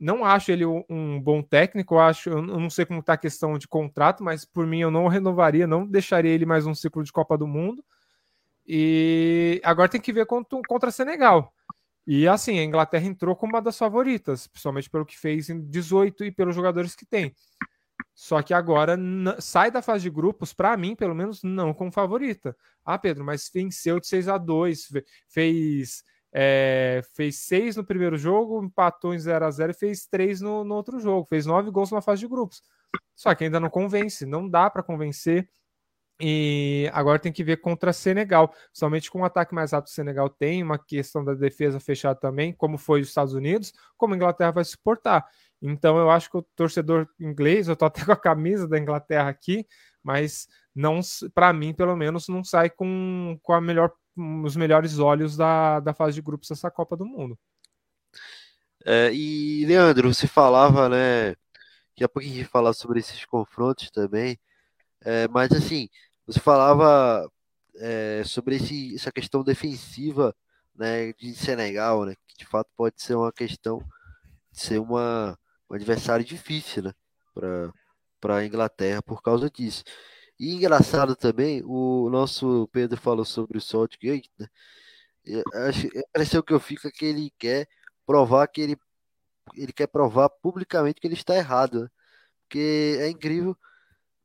Não acho ele um bom técnico, eu acho, eu não sei como está a questão de contrato, mas por mim eu não renovaria, não deixaria ele mais um ciclo de Copa do Mundo. E agora tem que ver contra, contra Senegal. E assim, a Inglaterra entrou como uma das favoritas, principalmente pelo que fez em 18 e pelos jogadores que tem. Só que agora sai da fase de grupos, para mim, pelo menos, não como favorita. Ah, Pedro, mas venceu de 6 a 2 fez é, fez 6 no primeiro jogo, empatou em 0 a 0 e fez 3 no, no outro jogo. Fez 9 gols na fase de grupos. Só que ainda não convence, não dá para convencer. E agora tem que ver contra Senegal. Somente com um ataque mais rápido, o Senegal tem uma questão da defesa fechada também, como foi os Estados Unidos, como a Inglaterra vai suportar. Então eu acho que o torcedor inglês, eu tô até [LAUGHS] com a camisa da Inglaterra aqui, mas não, para mim, pelo menos, não sai com, com a melhor, os melhores olhos da, da fase de grupos dessa Copa do Mundo. É, e Leandro, você falava, né? Daqui a pouco a gente falar sobre esses confrontos também. É, mas assim, você falava é, sobre esse, essa questão defensiva né, de Senegal, né, que de fato pode ser uma questão de ser uma, um adversário difícil né, para a Inglaterra por causa disso. E engraçado também, o nosso Pedro falou sobre o Saltgate, né? Pareceu que eu fico é que ele quer provar que ele, ele quer provar publicamente que ele está errado. Né? Porque é incrível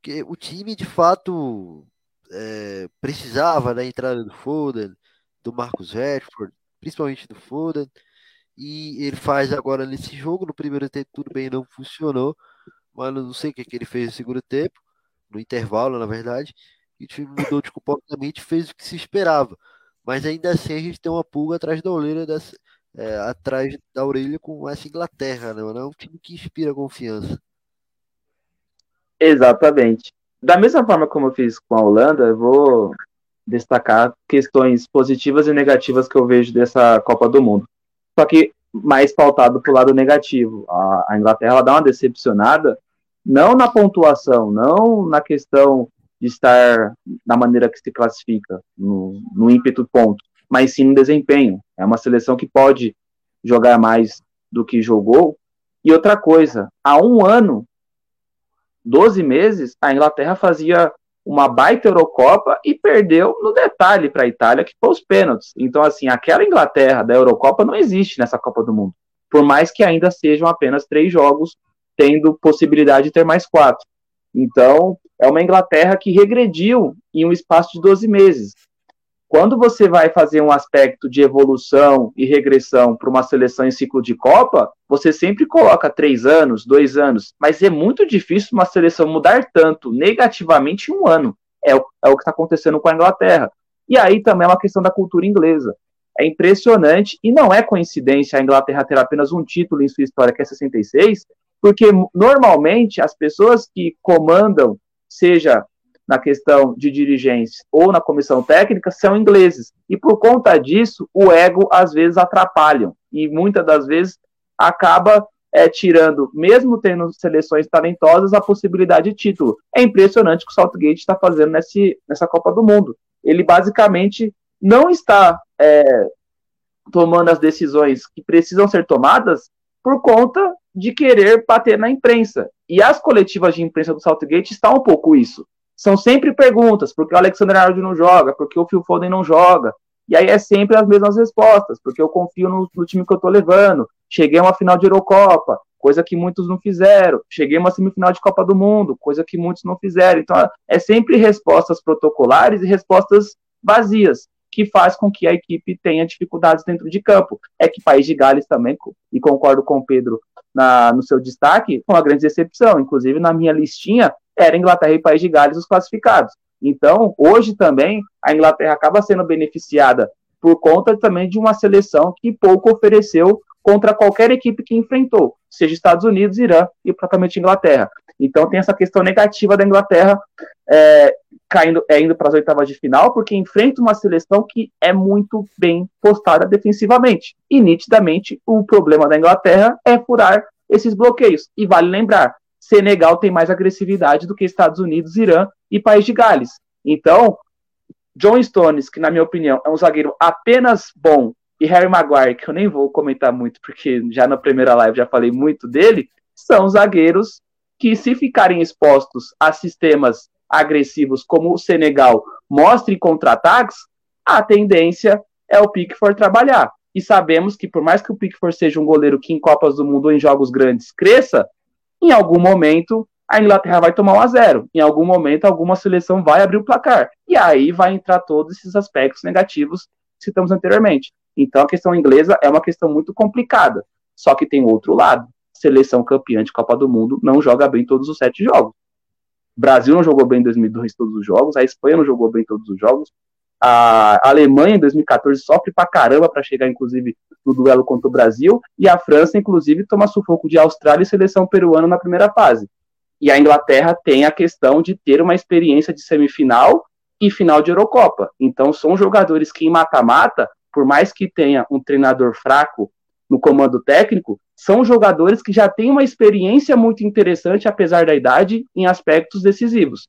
que o time de fato é, precisava da entrada do Foden, do Marcus Rashford, principalmente do Foden, e ele faz agora nesse jogo, no primeiro tempo tudo bem, não funcionou, mas não sei o que, que ele fez no segundo tempo, no intervalo, na verdade, e o time mudou de comportamento e fez o que se esperava. Mas ainda assim a gente tem uma pulga atrás da orelha, dessa, é, atrás da orelha com essa Inglaterra, né? não é um time que inspira confiança. Exatamente. Da mesma forma como eu fiz com a Holanda, eu vou destacar questões positivas e negativas que eu vejo dessa Copa do Mundo. Só que mais pautado para o lado negativo. A, a Inglaterra dá uma decepcionada, não na pontuação, não na questão de estar na maneira que se classifica, no, no ímpeto ponto, mas sim no desempenho. É uma seleção que pode jogar mais do que jogou. E outra coisa, há um ano 12 meses, a Inglaterra fazia uma baita Eurocopa e perdeu no detalhe para a Itália, que foi os pênaltis. Então, assim, aquela Inglaterra da Eurocopa não existe nessa Copa do Mundo. Por mais que ainda sejam apenas três jogos, tendo possibilidade de ter mais quatro. Então, é uma Inglaterra que regrediu em um espaço de 12 meses. Quando você vai fazer um aspecto de evolução e regressão para uma seleção em ciclo de Copa, você sempre coloca três anos, dois anos, mas é muito difícil uma seleção mudar tanto negativamente em um ano. É o, é o que está acontecendo com a Inglaterra. E aí também é uma questão da cultura inglesa. É impressionante, e não é coincidência a Inglaterra ter apenas um título em sua história, que é 66, porque normalmente as pessoas que comandam, seja na questão de dirigência ou na comissão técnica são ingleses. E por conta disso, o ego às vezes atrapalha e muitas das vezes acaba é, tirando, mesmo tendo seleções talentosas, a possibilidade de título. É impressionante o que o Saltgate está fazendo nesse, nessa Copa do Mundo. Ele basicamente não está é, tomando as decisões que precisam ser tomadas por conta de querer bater na imprensa. E as coletivas de imprensa do Saltgate estão um pouco isso são sempre perguntas, porque o Alexander Arnold não joga, porque o Phil Foden não joga. E aí é sempre as mesmas respostas, porque eu confio no, no time que eu tô levando. Cheguei a uma final de Eurocopa, coisa que muitos não fizeram. Cheguei a uma semifinal de Copa do Mundo, coisa que muitos não fizeram. Então, é sempre respostas protocolares e respostas vazias, que faz com que a equipe tenha dificuldades dentro de campo. É que País de Gales também, e concordo com o Pedro na, no seu destaque, foi uma grande decepção. Inclusive, na minha listinha, era Inglaterra e País de Gales os classificados. Então, hoje também, a Inglaterra acaba sendo beneficiada por conta também de uma seleção que pouco ofereceu contra qualquer equipe que enfrentou, seja Estados Unidos, Irã e propriamente Inglaterra. Então tem essa questão negativa da Inglaterra é, caindo, é, indo para as oitavas de final, porque enfrenta uma seleção que é muito bem postada defensivamente. E nitidamente o problema da Inglaterra é furar esses bloqueios. E vale lembrar, Senegal tem mais agressividade do que Estados Unidos, Irã e País de Gales. Então, John Stones, que na minha opinião é um zagueiro apenas bom e Harry Maguire, que eu nem vou comentar muito, porque já na primeira live já falei muito dele, são zagueiros que, se ficarem expostos a sistemas agressivos como o Senegal mostre contra-ataques, a tendência é o Pickford trabalhar. E sabemos que, por mais que o Pickford seja um goleiro que em Copas do Mundo ou em jogos grandes cresça, em algum momento a Inglaterra vai tomar um a zero. Em algum momento, alguma seleção vai abrir o placar. E aí vai entrar todos esses aspectos negativos que citamos anteriormente. Então a questão inglesa é uma questão muito complicada. Só que tem outro lado. Seleção campeã de Copa do Mundo não joga bem todos os sete jogos. O Brasil não jogou bem em 2002 todos os jogos, a Espanha não jogou bem todos os jogos, a Alemanha em 2014 sofre pra caramba para chegar, inclusive, no duelo contra o Brasil, e a França, inclusive, toma sufoco de Austrália e seleção peruana na primeira fase. E a Inglaterra tem a questão de ter uma experiência de semifinal e final de Eurocopa. Então, são jogadores que em mata-mata por mais que tenha um treinador fraco no comando técnico, são jogadores que já têm uma experiência muito interessante, apesar da idade, em aspectos decisivos.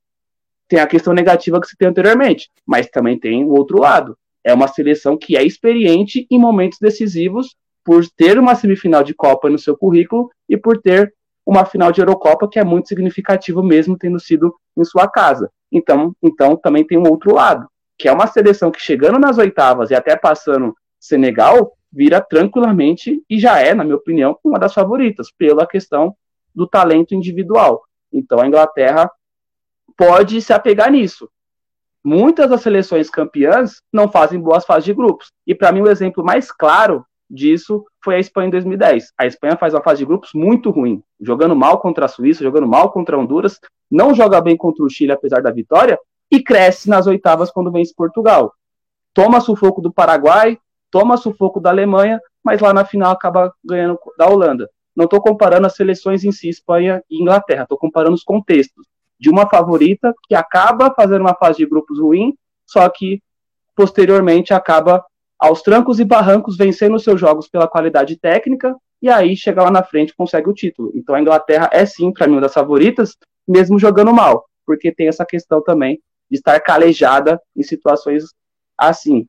Tem a questão negativa que se tem anteriormente, mas também tem o outro lado. É uma seleção que é experiente em momentos decisivos por ter uma semifinal de Copa no seu currículo e por ter uma final de Eurocopa que é muito significativo mesmo tendo sido em sua casa. Então, então também tem um outro lado que é uma seleção que chegando nas oitavas e até passando Senegal, vira tranquilamente e já é, na minha opinião, uma das favoritas, pela questão do talento individual. Então a Inglaterra pode se apegar nisso. Muitas das seleções campeãs não fazem boas fases de grupos. E para mim o exemplo mais claro disso foi a Espanha em 2010. A Espanha faz uma fase de grupos muito ruim, jogando mal contra a Suíça, jogando mal contra a Honduras, não joga bem contra o Chile apesar da vitória, e cresce nas oitavas quando vence Portugal. Toma sufoco do Paraguai, toma sufoco da Alemanha, mas lá na final acaba ganhando da Holanda. Não estou comparando as seleções em si, Espanha e Inglaterra, estou comparando os contextos de uma favorita que acaba fazendo uma fase de grupos ruim, só que posteriormente acaba aos trancos e barrancos vencendo seus jogos pela qualidade técnica e aí chega lá na frente e consegue o título. Então a Inglaterra é sim para mim uma das favoritas, mesmo jogando mal, porque tem essa questão também de estar calejada em situações assim,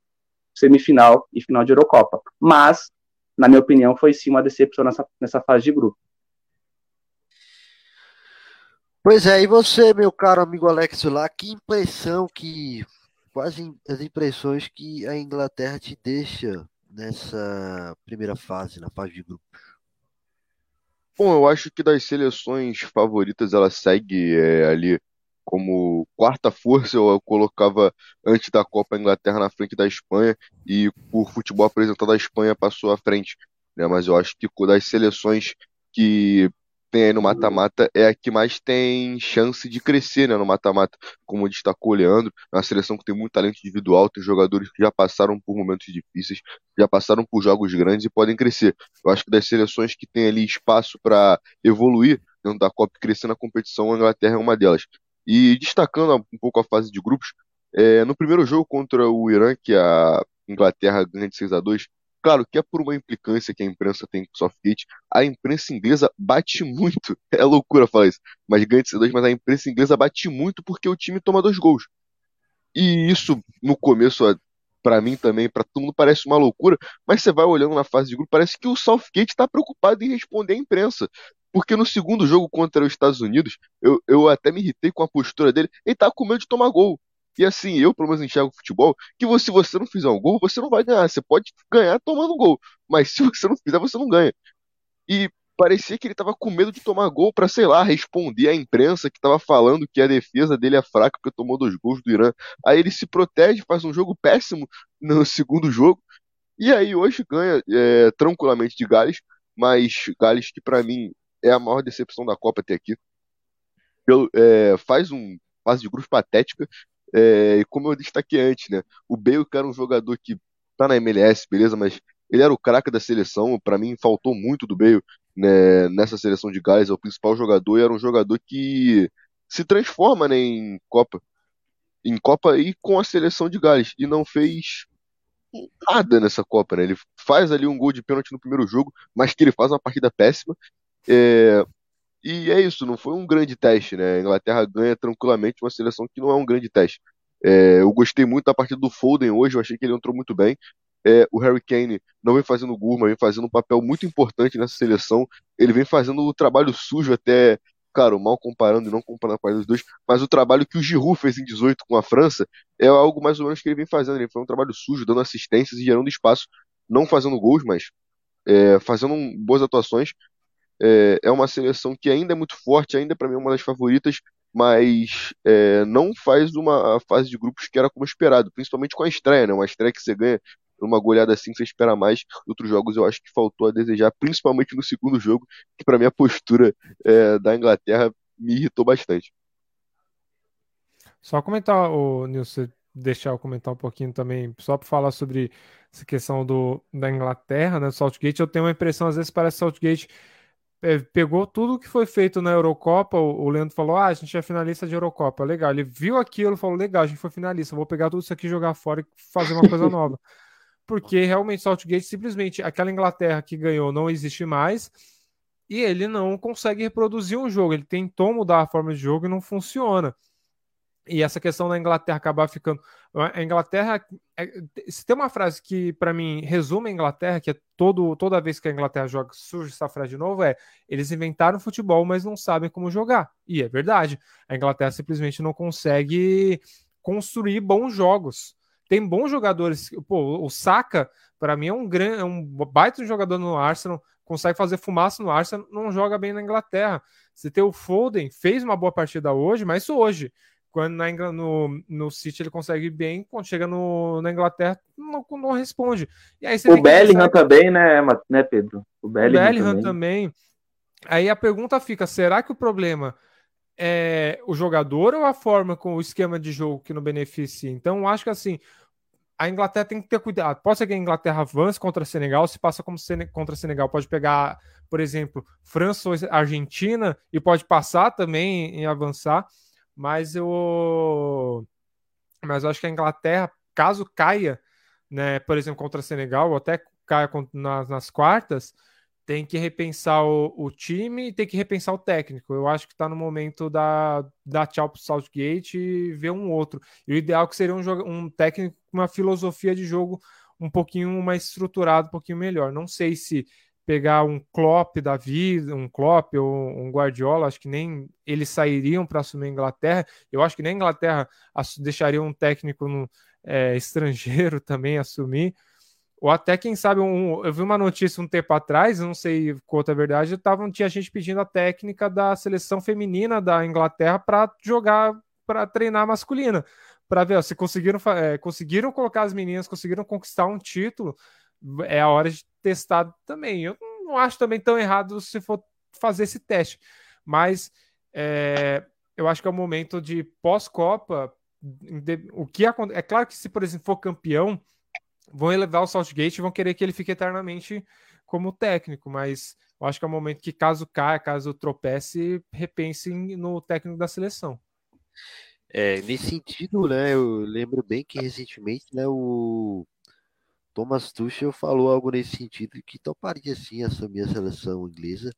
semifinal e final de Eurocopa. Mas, na minha opinião, foi sim uma decepção nessa, nessa fase de grupo. Pois é, e você, meu caro amigo Alex lá, que impressão que. Quais as impressões que a Inglaterra te deixa nessa primeira fase, na fase de grupos? Bom, eu acho que das seleções favoritas ela segue é, ali como quarta força, eu colocava antes da Copa a Inglaterra na frente da Espanha e por futebol apresentado a Espanha passou à frente. Né? Mas eu acho que das seleções que tem aí no mata-mata é a que mais tem chance de crescer né, no mata-mata, como destacou o Leandro, é uma seleção que tem muito talento individual, tem jogadores que já passaram por momentos difíceis, já passaram por jogos grandes e podem crescer. Eu acho que das seleções que tem ali espaço para evoluir dentro da Copa e crescer na competição, a Inglaterra é uma delas. E destacando um pouco a fase de grupos, é, no primeiro jogo contra o Irã, que a Inglaterra ganha de 6 a 2 claro que é por uma implicância que a imprensa tem com o Southgate, a imprensa inglesa bate muito, [LAUGHS] é loucura falar isso, mas ganha de 6 a 2 mas a imprensa inglesa bate muito porque o time toma dois gols. E isso, no começo, para mim também, para todo mundo parece uma loucura, mas você vai olhando na fase de grupo, parece que o Southgate está preocupado em responder à imprensa. Porque no segundo jogo contra os Estados Unidos, eu, eu até me irritei com a postura dele. Ele tava com medo de tomar gol. E assim, eu pelo menos enxergo o futebol que você, se você não fizer um gol, você não vai ganhar. Você pode ganhar tomando gol, mas se você não fizer, você não ganha. E parecia que ele tava com medo de tomar gol para sei lá, responder à imprensa que tava falando que a defesa dele é fraca porque tomou dois gols do Irã. Aí ele se protege, faz um jogo péssimo no segundo jogo. E aí hoje ganha é, tranquilamente de Gales, mas Gales que para mim é a maior decepção da Copa até aqui. Pelo, é, faz um fase de grupos patética, é, e como eu destaquei antes, né? O Bale, que era um jogador que tá na MLS, beleza, mas ele era o craque da seleção. Para mim, faltou muito do Bale né, nessa seleção de Gales. É o principal jogador e era um jogador que se transforma né, em Copa. Em Copa e com a seleção de Gales. E não fez nada nessa Copa, né? Ele faz ali um gol de pênalti no primeiro jogo, mas que ele faz uma partida péssima. É... E é isso, não foi um grande teste, né? A Inglaterra ganha tranquilamente uma seleção que não é um grande teste. É... Eu gostei muito da partida do Foden hoje, eu achei que ele entrou muito bem. É... O Harry Kane não vem fazendo gol, mas vem fazendo um papel muito importante nessa seleção. Ele vem fazendo o trabalho sujo até claro, mal comparando e não comparando a dos dois, mas o trabalho que o Giroud fez em 18 com a França é algo mais ou menos que ele vem fazendo. Ele foi um trabalho sujo, dando assistências e gerando espaço, não fazendo gols, mas é, fazendo boas atuações. É, é, uma seleção que ainda é muito forte, ainda para mim é uma das favoritas, mas é, não faz uma fase de grupos que era como esperado, principalmente com a estreia, né? Uma estreia que você ganha numa goleada assim você espera mais. Outros jogos eu acho que faltou a desejar, principalmente no segundo jogo, que para mim a postura é, da Inglaterra me irritou bastante. Só comentar, o Nilson, deixar eu comentar um pouquinho também, só para falar sobre essa questão do, da Inglaterra, né, Saltgate, eu tenho uma impressão, às vezes parece Saltgate pegou tudo que foi feito na Eurocopa, o, o Leandro falou, ah, a gente é finalista de Eurocopa, legal, ele viu aquilo e falou, legal, a gente foi finalista, vou pegar tudo isso aqui, jogar fora e fazer uma coisa [LAUGHS] nova porque realmente Saltgate simplesmente aquela Inglaterra que ganhou não existe mais e ele não consegue reproduzir um jogo. Ele tentou mudar a forma de jogo e não funciona. E essa questão da Inglaterra acabar ficando. A Inglaterra. É... Se tem uma frase que, para mim, resume a Inglaterra, que é todo, toda vez que a Inglaterra joga, surge essa frase de novo: é eles inventaram futebol, mas não sabem como jogar. E é verdade. A Inglaterra simplesmente não consegue construir bons jogos tem bons jogadores. Pô, o Saka, para mim, é um grande, é um baita jogador no Arsenal, consegue fazer fumaça no Arsenal, não joga bem na Inglaterra. Você tem o Foden, fez uma boa partida hoje, mas hoje. Quando na, no, no City ele consegue ir bem, quando chega no, na Inglaterra, não, não responde. E aí o Bellingham também, né, né, Pedro? O Bellingham, o Bellingham também. também. Aí a pergunta fica: será que o problema é o jogador ou a forma com o esquema de jogo que não beneficia? Então, acho que assim, a Inglaterra tem que ter cuidado. Pode ser que a Inglaterra avance contra Senegal, se passa como contra Senegal, pode pegar, por exemplo, França ou Argentina e pode passar também em avançar, mas eu mas eu acho que a Inglaterra, caso caia, né, por exemplo, contra Senegal, ou até caia nas, nas quartas, tem que repensar o, o, time e tem que repensar o técnico. Eu acho que está no momento da, da tchau para o Southgate e ver um outro. E o ideal é que seria um, um técnico com uma filosofia de jogo um pouquinho mais estruturado, um pouquinho melhor. Não sei se pegar um Klopp da vida, um Klopp ou um Guardiola, acho que nem eles sairiam para assumir a Inglaterra. Eu acho que nem a Inglaterra deixaria um técnico no, é, [LAUGHS] estrangeiro também assumir ou até, quem sabe, um, eu vi uma notícia um tempo atrás, não sei quanto é verdade, tava, tinha gente pedindo a técnica da seleção feminina da Inglaterra para jogar, para treinar masculina. Para ver ó, se conseguiram, é, conseguiram colocar as meninas, conseguiram conquistar um título, é a hora de testar também. Eu não acho também tão errado se for fazer esse teste, mas é, eu acho que é o momento de pós-Copa. O que é claro que se, por exemplo, for campeão vão elevar o Southgate e vão querer que ele fique eternamente como técnico, mas eu acho que é o momento que, caso caia, caso tropece, repensem no técnico da seleção. É, nesse sentido, né, eu lembro bem que recentemente, né, o Thomas Tuchel falou algo nesse sentido que toparia sim assumir a seleção inglesa.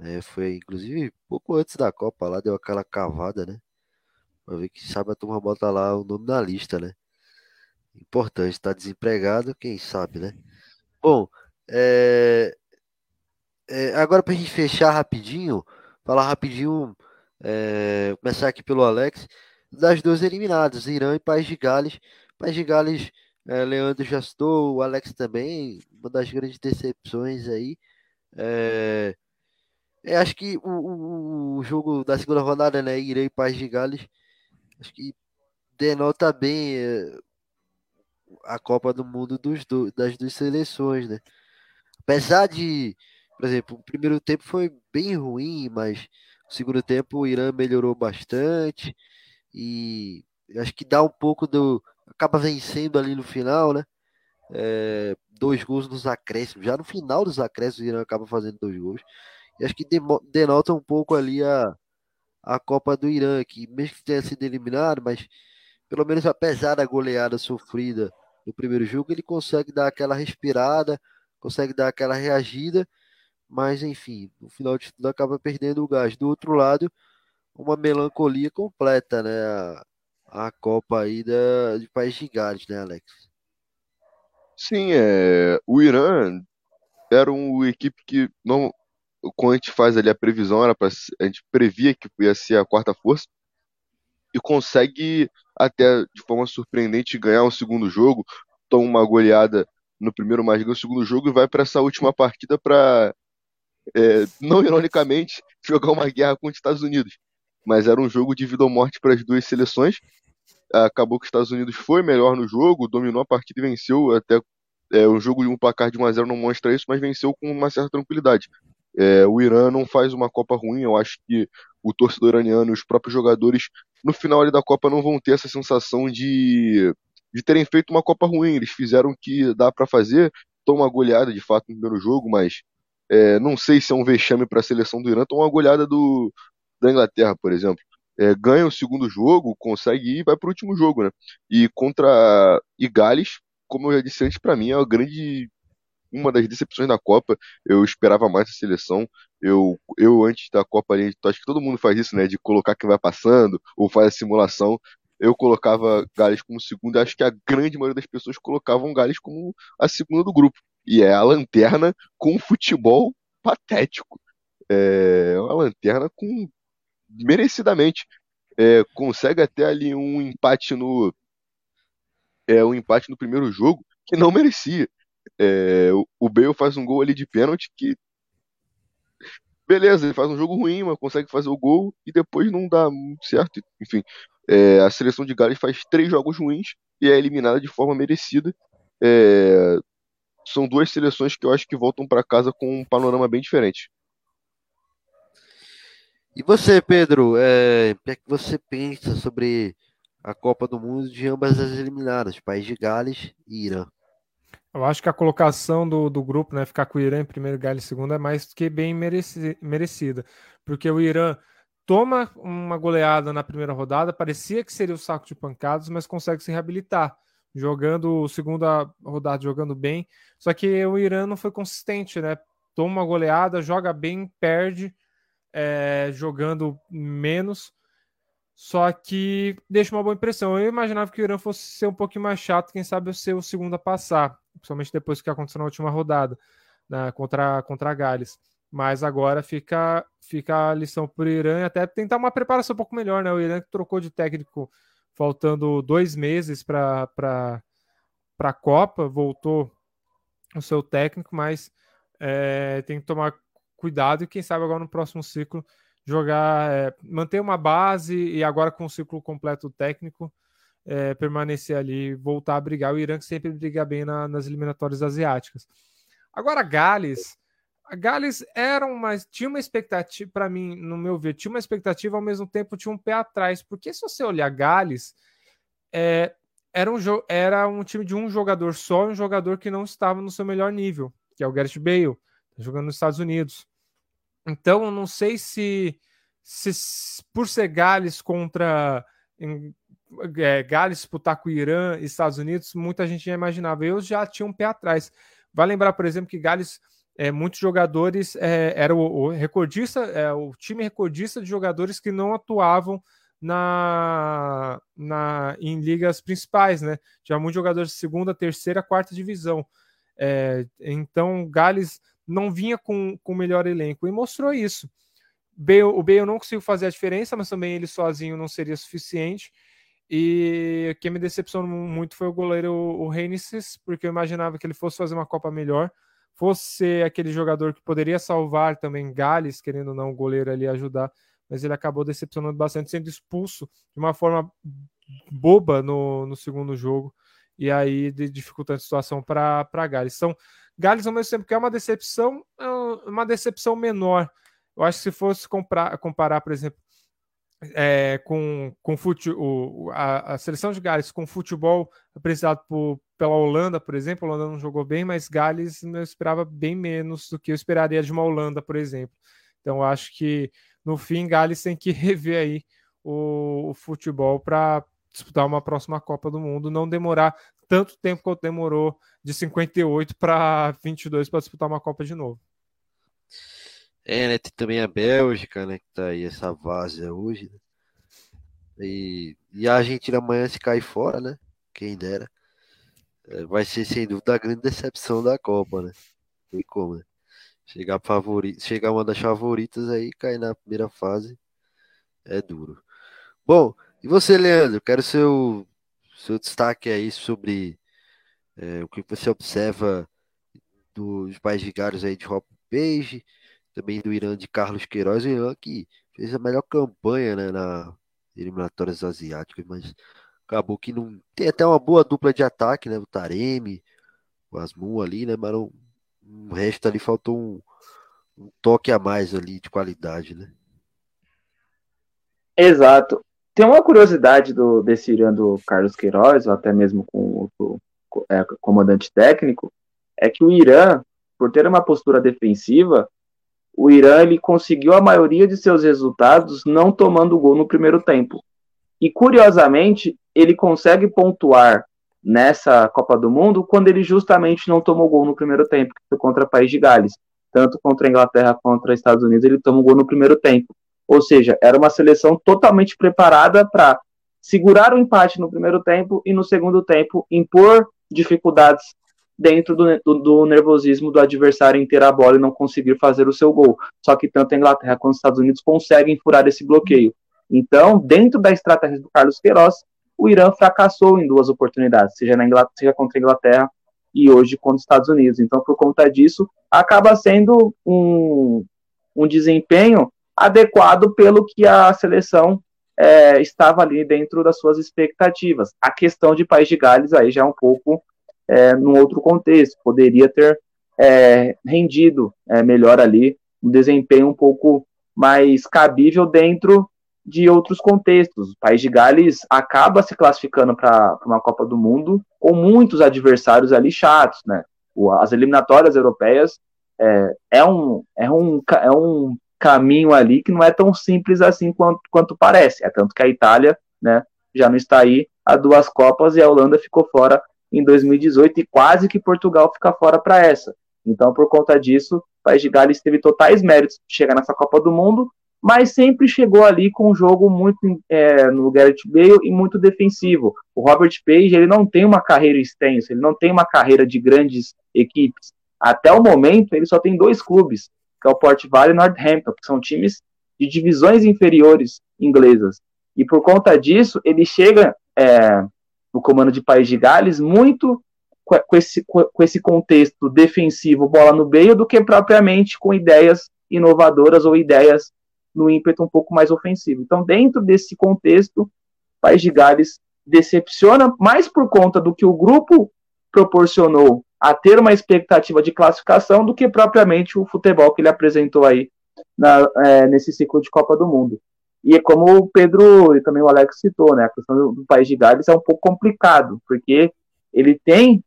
É, foi inclusive pouco antes da Copa lá, deu aquela cavada, né? Pra ver que sabe a turma bota lá o nome na lista, né? Importante, está desempregado, quem sabe, né? Bom, é, é, agora para a gente fechar rapidinho, falar rapidinho, é, começar aqui pelo Alex. das duas eliminadas, Irã e País de Gales. País de Gales, é, Leandro já citou, o Alex também, uma das grandes decepções aí. É, é, acho que o, o, o, jogo da segunda rodada, né, Irã e País de Gales, acho que denota bem é, a Copa do Mundo dos do, das duas seleções, né? Apesar de, por exemplo, o primeiro tempo foi bem ruim, mas o segundo tempo o Irã melhorou bastante e acho que dá um pouco do. Acaba vencendo ali no final, né? É, dois gols nos acréscimos. Já no final dos acréscimos, o Irã acaba fazendo dois gols. E acho que denota um pouco ali a, a Copa do Irã, que mesmo que tenha sido eliminado, mas pelo menos apesar da goleada sofrida no primeiro jogo, ele consegue dar aquela respirada, consegue dar aquela reagida, mas enfim, no final de tudo acaba perdendo o gás. Do outro lado, uma melancolia completa, né? A, Copa aí da, de País Gales, né, Alex? Sim, é, o Irã era uma equipe que não, quando a gente faz ali a previsão, era pra, a gente previa que ia ser a quarta força e consegue até de forma surpreendente ganhar um segundo jogo, toma uma goleada no primeiro, mas ganha o segundo jogo e vai para essa última partida para é, não ironicamente [LAUGHS] jogar uma guerra contra os Estados Unidos, mas era um jogo de vida ou morte para as duas seleções. Acabou que os Estados Unidos foi melhor no jogo, dominou a partida e venceu até é, um jogo de um placar de 1 a 0 não mostra isso, mas venceu com uma certa tranquilidade. É, o Irã não faz uma Copa ruim, eu acho que o torcedor iraniano e os próprios jogadores no final da Copa não vão ter essa sensação de, de terem feito uma Copa ruim. Eles fizeram o que dá para fazer, tomam uma goleada de fato no primeiro jogo, mas é, não sei se é um vexame para a seleção do Irã, tomar uma goleada do, da Inglaterra, por exemplo. É, ganha o segundo jogo, consegue ir e vai para o último jogo, né? E contra e Gales, como eu já disse antes, para mim é a grande uma das decepções da Copa. Eu esperava mais a seleção. Eu, eu antes da Copa, ali, acho que todo mundo faz isso, né? De colocar quem vai passando ou faz a simulação. Eu colocava Gales como segundo. Acho que a grande maioria das pessoas colocavam Gales como a segunda do grupo. E é a lanterna com futebol patético. É uma lanterna com merecidamente. É, consegue até ali um empate no é um empate no primeiro jogo que não merecia. É, o Bale faz um gol ali de pênalti que. Beleza, ele faz um jogo ruim, mas consegue fazer o gol e depois não dá muito certo. Enfim, é, a seleção de Gales faz três jogos ruins e é eliminada de forma merecida. É, são duas seleções que eu acho que voltam para casa com um panorama bem diferente. E você, Pedro, é, o que é que você pensa sobre a Copa do Mundo de ambas as eliminadas, País de Gales e Irã? Eu acho que a colocação do, do grupo, né, ficar com o Irã em primeiro lugar e segundo, é mais que bem mereci, merecida. Porque o Irã toma uma goleada na primeira rodada, parecia que seria o saco de pancadas, mas consegue se reabilitar, jogando segunda rodada, jogando bem. Só que o Irã não foi consistente, né? Toma uma goleada, joga bem, perde, é, jogando menos. Só que deixa uma boa impressão. Eu imaginava que o Irã fosse ser um pouquinho mais chato, quem sabe ser o segundo a passar principalmente depois do que aconteceu na última rodada né, contra, contra a Gales. Mas agora fica, fica a lição para o Irã e até tentar uma preparação um pouco melhor, né? O Irã que trocou de técnico faltando dois meses para a Copa, voltou o seu técnico, mas é, tem que tomar cuidado e quem sabe agora no próximo ciclo jogar, é, manter uma base e agora com o ciclo completo técnico, é, permanecer ali, voltar a brigar. O Irã que sempre briga bem na, nas eliminatórias asiáticas. Agora, Gales. A Gales era uma, tinha uma expectativa, para mim, no meu ver, tinha uma expectativa, ao mesmo tempo tinha um pé atrás. Porque se você olhar Gales, é, era, um, era um time de um jogador só, um jogador que não estava no seu melhor nível, que é o Gareth Bale, tá jogando nos Estados Unidos. Então, não sei se, se por ser Gales contra é, Gales disputar com o Irã e Estados Unidos, muita gente já imaginava. Eu já tinha um pé atrás. Vai lembrar, por exemplo, que Gales, é, muitos jogadores, é, era o, o recordista, é, o time recordista de jogadores que não atuavam na, na em ligas principais, né? Tinha muitos jogadores de segunda, terceira, quarta divisão. É, então, Gales não vinha com, o melhor elenco e mostrou isso. Bale, o Bale não conseguiu fazer a diferença, mas também ele sozinho não seria suficiente. E quem me decepcionou muito foi o goleiro o Reinices, porque eu imaginava que ele fosse fazer uma Copa melhor, fosse aquele jogador que poderia salvar também Gales, querendo ou não o goleiro ali ajudar, mas ele acabou decepcionando bastante, sendo expulso de uma forma boba no, no segundo jogo, e aí de, dificultando a situação para Gales. Então, Gales, ao mesmo tempo que é uma decepção, é uma decepção menor. Eu acho que se fosse comprar, comparar, por exemplo, é, com, com fute, o, a, a, seleção de Gales com futebol apresentado por, pela Holanda, por exemplo, a Holanda não jogou bem, mas Gales eu esperava bem menos do que eu esperaria de uma Holanda, por exemplo. Então acho que no fim Gales tem que [LAUGHS] rever aí o, o futebol para disputar uma próxima Copa do Mundo, não demorar tanto tempo quanto demorou de 58 para 22 para disputar uma Copa de novo. É, né? Tem também a Bélgica, né? Que tá aí essa várzea hoje. Né? E, e a Argentina amanhã se cair fora, né? Quem dera. É, vai ser sem dúvida a grande decepção da Copa, né? Tem como, né? Chegar, favorito, chegar uma das favoritas aí cair na primeira fase é duro. Bom, e você, Leandro? Quero seu, seu destaque aí sobre é, o que você observa dos mais vigários aí de Hop Page também do Irã de Carlos Queiroz, o Irã que fez a melhor campanha né, na eliminatórias asiáticas, mas acabou que não tem até uma boa dupla de ataque, né? O Taremi, o Asmu ali, né? Mas não, o resto ali faltou um, um toque a mais ali de qualidade, né? Exato. Tem uma curiosidade do, desse Irã do Carlos Queiroz, ou até mesmo com o, é, comandante técnico, é que o Irã, por ter uma postura defensiva, o Irã ele conseguiu a maioria de seus resultados não tomando gol no primeiro tempo. E curiosamente, ele consegue pontuar nessa Copa do Mundo quando ele justamente não tomou gol no primeiro tempo, que foi contra o País de Gales. Tanto contra a Inglaterra contra os Estados Unidos, ele tomou gol no primeiro tempo. Ou seja, era uma seleção totalmente preparada para segurar o empate no primeiro tempo e no segundo tempo impor dificuldades dentro do, do, do, nervosismo do adversário em ter a bola e não conseguir fazer o seu gol. Só que tanto a Inglaterra quanto os Estados Unidos conseguem furar esse bloqueio. Então, dentro da estratégia do Carlos Queiroz, o Irã fracassou em duas oportunidades, seja, na Inglaterra, seja contra a Inglaterra e hoje contra os Estados Unidos. Então, por conta disso, acaba sendo um, um desempenho adequado pelo que a seleção é, estava ali dentro das suas expectativas. A questão de País de Gales aí já é um pouco é, num outro contexto, poderia ter é, rendido é, melhor ali, um desempenho um pouco mais cabível dentro de outros contextos. O País de Gales acaba se classificando para uma Copa do Mundo com muitos adversários ali chatos, né? As eliminatórias europeias é, é, um, é, um, é um caminho ali que não é tão simples assim quanto, quanto parece. É tanto que a Itália né, já não está aí a duas Copas e a Holanda ficou fora em 2018 e quase que Portugal fica fora para essa. Então, por conta disso, o País de Gales teve totais méritos de chegar nessa Copa do Mundo, mas sempre chegou ali com um jogo muito é, no Gareth Bale e muito defensivo. O Robert Page ele não tem uma carreira extensa, ele não tem uma carreira de grandes equipes. Até o momento, ele só tem dois clubes, é o Port Vale e Northampton, que são times de divisões inferiores inglesas. E por conta disso, ele chega é, no comando de País de Gales, muito com esse, com esse contexto defensivo, bola no meio, do que propriamente com ideias inovadoras ou ideias no ímpeto um pouco mais ofensivo. Então, dentro desse contexto, País de Gales decepciona mais por conta do que o grupo proporcionou a ter uma expectativa de classificação do que propriamente o futebol que ele apresentou aí na, é, nesse ciclo de Copa do Mundo. E como o Pedro e também o Alex citou, né? A questão do, do país de Gales é um pouco complicado, porque ele tem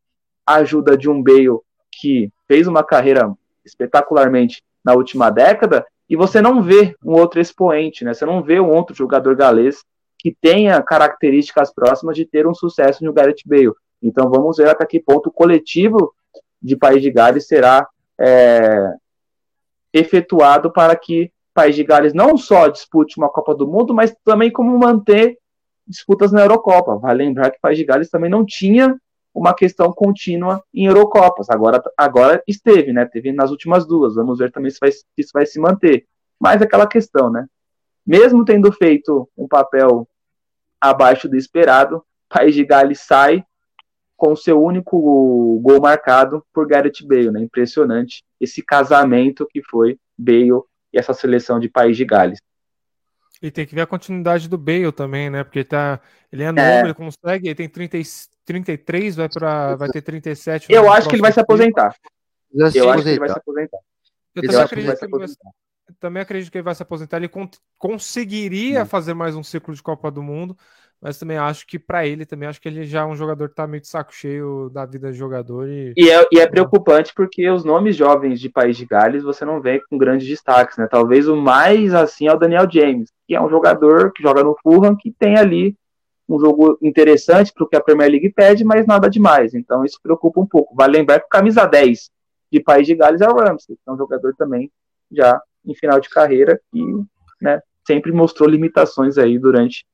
a ajuda de um Bale que fez uma carreira espetacularmente na última década, e você não vê um outro expoente, né? Você não vê um outro jogador galês que tenha características próximas de ter um sucesso no Gareth Bale. Então vamos ver até que ponto o coletivo de País de Gales será é, efetuado para que País de Gales não só dispute uma Copa do Mundo, mas também como manter disputas na Eurocopa. Vale lembrar que País de Gales também não tinha uma questão contínua em Eurocopas. Agora, agora esteve, né? Teve nas últimas duas. Vamos ver também se, vai, se isso vai se manter. Mas aquela questão, né? Mesmo tendo feito um papel abaixo do esperado, País de Gales sai com seu único gol marcado por Gareth Bale, né? Impressionante esse casamento que foi Bale e essa seleção de País de Gales. E tem que ver a continuidade do Bale também, né? Porque tá, ele é novo, é. ele consegue, ele tem 30, 33, vai, pra, vai ter 37. Eu acho que ele vai se aposentar. Eu acho que ele vai se aposentar. Eu, também, acredito que ele vai, também acredito que ele vai se aposentar. Ele con conseguiria hum. fazer mais um ciclo de Copa do Mundo, mas também acho que para ele também acho que ele já é um jogador que tá meio de saco cheio da vida de jogador e, e, é, e é preocupante porque os nomes jovens de País de Gales você não vê com grandes destaques, né? Talvez o mais assim é o Daniel James, que é um jogador que joga no Fulham que tem ali um jogo interessante para o que a Premier League pede, mas nada demais. Então isso preocupa um pouco. Vale lembrar que o camisa 10 de País de Gales é o Ramsey, que é um jogador também já em final de carreira que né, sempre mostrou limitações aí durante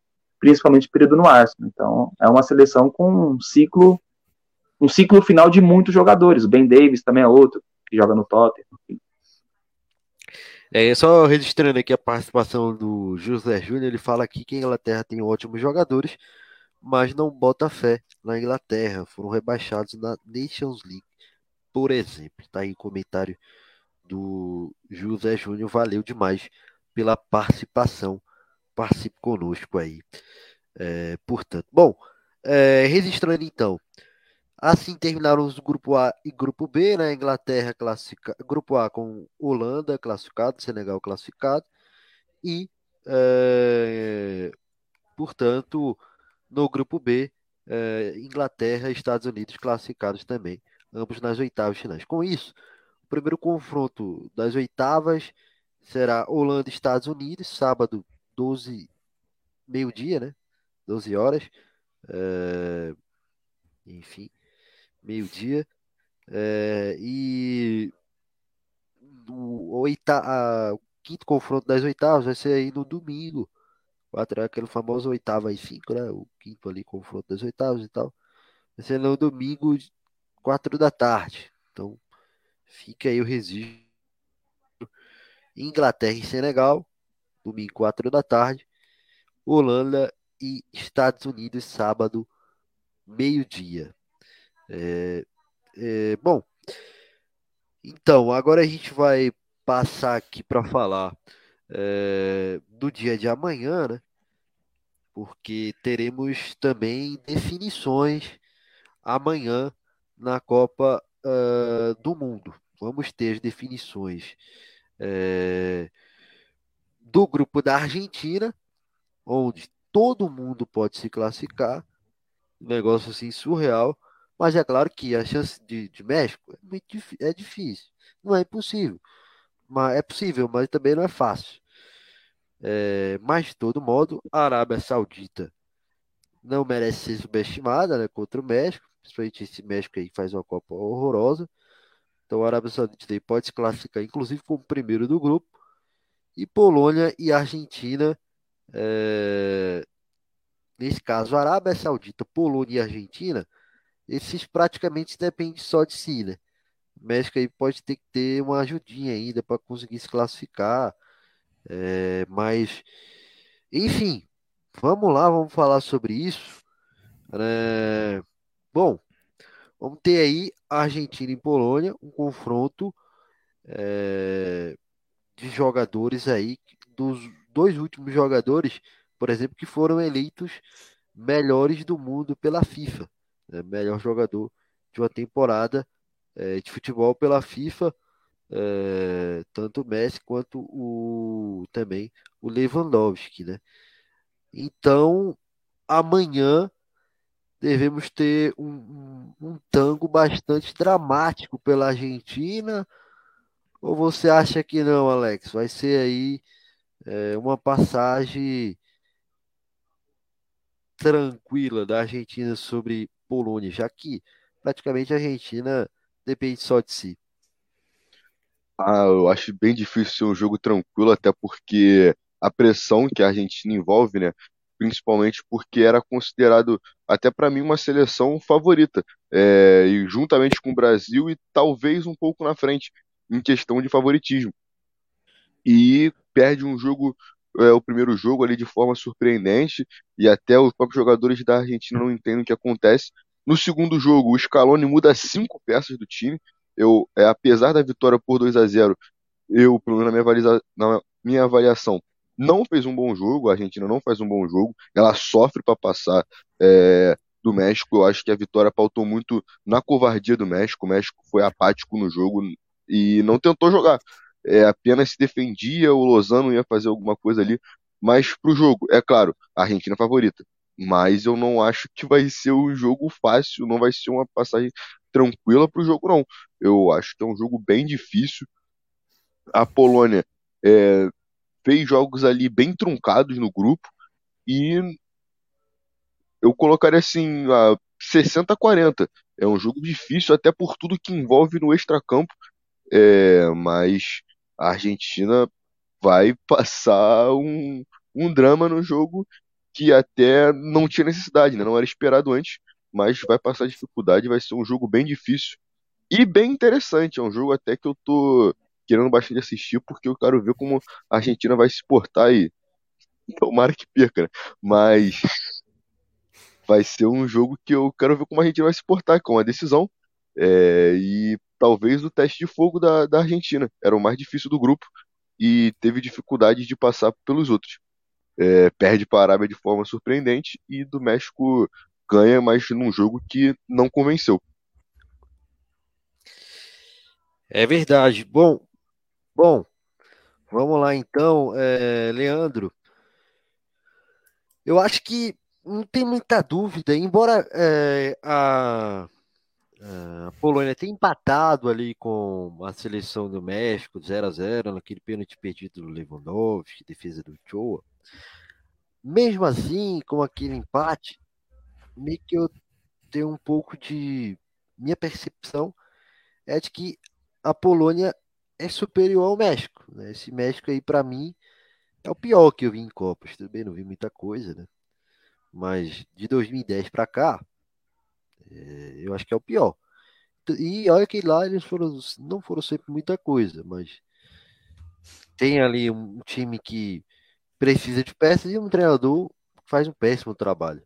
principalmente período no Arsenal. Então, é uma seleção com um ciclo um ciclo final de muitos jogadores. O Ben Davis também é outro, que joga no Tottenham. É, só registrando aqui a participação do José Júnior, ele fala aqui que a Inglaterra tem ótimos jogadores, mas não bota fé na Inglaterra. Foram rebaixados na Nations League, por exemplo. Tá aí o comentário do José Júnior. Valeu demais pela participação participe conosco aí. É, portanto, bom, é, registrando então. Assim terminaram os grupo A e grupo B, né? Inglaterra classificado, grupo A com Holanda classificado, Senegal classificado e, é, portanto, no grupo B, é, Inglaterra e Estados Unidos classificados também, ambos nas oitavas finais. Com isso, o primeiro confronto das oitavas será Holanda e Estados Unidos, sábado 12, meio-dia, né? 12 horas. É, enfim, meio-dia. É, e o, oita, a, o quinto confronto das oitavas vai ser aí no domingo. Quatro, aquele famoso oitava e cinco, né? O quinto ali, confronto das oitavas e tal. Vai ser no domingo, quatro da tarde. Então, fica aí o registro. Inglaterra e Senegal domingo, 4 da tarde. Holanda e Estados Unidos, sábado, meio-dia. É, é, bom, então, agora a gente vai passar aqui para falar é, do dia de amanhã, né? Porque teremos também definições amanhã na Copa uh, do Mundo. Vamos ter as definições. É, do grupo da Argentina, onde todo mundo pode se classificar. Um negócio assim surreal. Mas é claro que a chance de, de México é, muito, é difícil. Não é impossível. Mas é possível, mas também não é fácil. É, mas de todo modo, a Arábia Saudita não merece ser subestimada né, contra o México, principalmente esse México aí faz uma Copa horrorosa. Então a Arábia Saudita pode se classificar, inclusive, como primeiro do grupo. E Polônia e Argentina, é... nesse caso, Arábia Saudita, Polônia e Argentina, esses praticamente dependem só de si, né? O México aí pode ter que ter uma ajudinha ainda para conseguir se classificar. É... Mas, enfim, vamos lá, vamos falar sobre isso. É... Bom, vamos ter aí Argentina e Polônia, um confronto. É, de jogadores aí, dos dois últimos jogadores, por exemplo, que foram eleitos melhores do mundo pela FIFA, né? melhor jogador de uma temporada é, de futebol pela FIFA, é, tanto o Messi quanto o também o Lewandowski, né? Então amanhã devemos ter um, um, um tango bastante dramático pela Argentina ou você acha que não, Alex? Vai ser aí é, uma passagem tranquila da Argentina sobre Polônia, já que praticamente a Argentina depende só de si. Ah, eu acho bem difícil ser um jogo tranquilo, até porque a pressão que a Argentina envolve, né? Principalmente porque era considerado, até para mim, uma seleção favorita, é, e juntamente com o Brasil e talvez um pouco na frente em questão de favoritismo. E perde um jogo, é, o primeiro jogo ali de forma surpreendente, e até os próprios jogadores da Argentina não entendem o que acontece. No segundo jogo, o Scaloni muda cinco peças do time. Eu, é, apesar da vitória por 2 a 0 eu, pelo menos na minha, na minha avaliação, não fez um bom jogo. A Argentina não faz um bom jogo. Ela sofre para passar é, do México. Eu acho que a vitória pautou muito na covardia do México. O México foi apático no jogo e não tentou jogar. É, apenas se defendia. O Lozano ia fazer alguma coisa ali. Mas pro jogo, é claro, a Argentina é favorita. Mas eu não acho que vai ser um jogo fácil, não vai ser uma passagem tranquila pro jogo, não. Eu acho que é um jogo bem difícil. A Polônia é, fez jogos ali bem truncados no grupo e eu colocaria assim a 60 40. É um jogo difícil até por tudo que envolve no extracampo, é, mas a Argentina vai [LAUGHS] passar um, um drama no jogo que até não tinha necessidade, né? não era esperado antes, mas vai passar dificuldade, vai ser um jogo bem difícil e bem interessante. É um jogo até que eu tô querendo bastante assistir, porque eu quero ver como a Argentina vai se portar e [LAUGHS] tomara que perca, né? Mas vai ser um jogo que eu quero ver como a Argentina vai se portar, com a decisão. É, e talvez o teste de fogo da, da Argentina. Era o mais difícil do grupo e teve dificuldade de passar pelos outros. É, perde para a Arábia de forma surpreendente e do México ganha, mas num jogo que não convenceu. É verdade. Bom, Bom, vamos lá então, é, Leandro. Eu acho que não tem muita dúvida, embora é, a, a, Polônia tenha empatado ali com a seleção do México 0 a 0 naquele pênalti perdido do Lewandowski, defesa do Choa. Mesmo assim, com aquele empate, meio que eu tenho um pouco de minha percepção é de que a Polônia é superior ao México. Né? Esse México aí, para mim, é o pior que eu vi em Copas. Também não vi muita coisa, né? Mas de 2010 para cá, é, eu acho que é o pior. E olha que lá eles foram, não foram sempre muita coisa, mas tem ali um time que precisa de peças e um treinador faz um péssimo trabalho.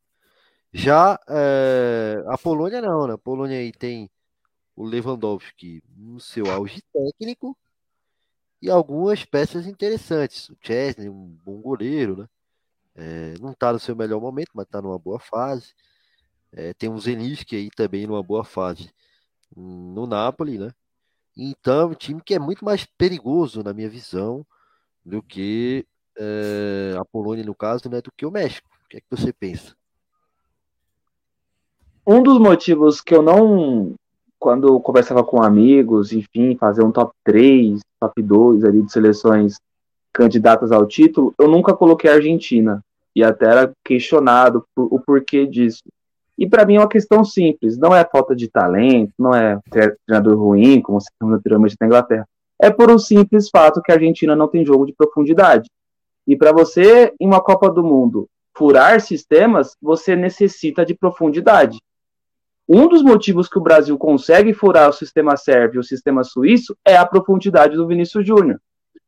Já é, a Polônia não, né? A Polônia aí tem o Lewandowski no seu auge técnico e algumas peças interessantes. O Chesney, um bom goleiro, né? É, não está no seu melhor momento, mas está numa boa fase. É, tem o Zelinski aí também numa boa fase no Napoli, né? Então, um time que é muito mais perigoso, na minha visão, do que é, a Polônia, no caso, né, do que o México. O que é que você pensa? Um dos motivos que eu não quando conversava com amigos, enfim, fazer um top 3, top 2 ali de seleções candidatas ao título, eu nunca coloquei a Argentina. E até era questionado o porquê disso. E para mim é uma questão simples, não é falta de talento, não é treinador ruim, como se chama anteriormente na Inglaterra. É por um simples fato que a Argentina não tem jogo de profundidade. E para você, em uma Copa do Mundo, furar sistemas, você necessita de profundidade. Um dos motivos que o Brasil consegue furar o sistema sérvio e o sistema suíço é a profundidade do Vinícius Júnior.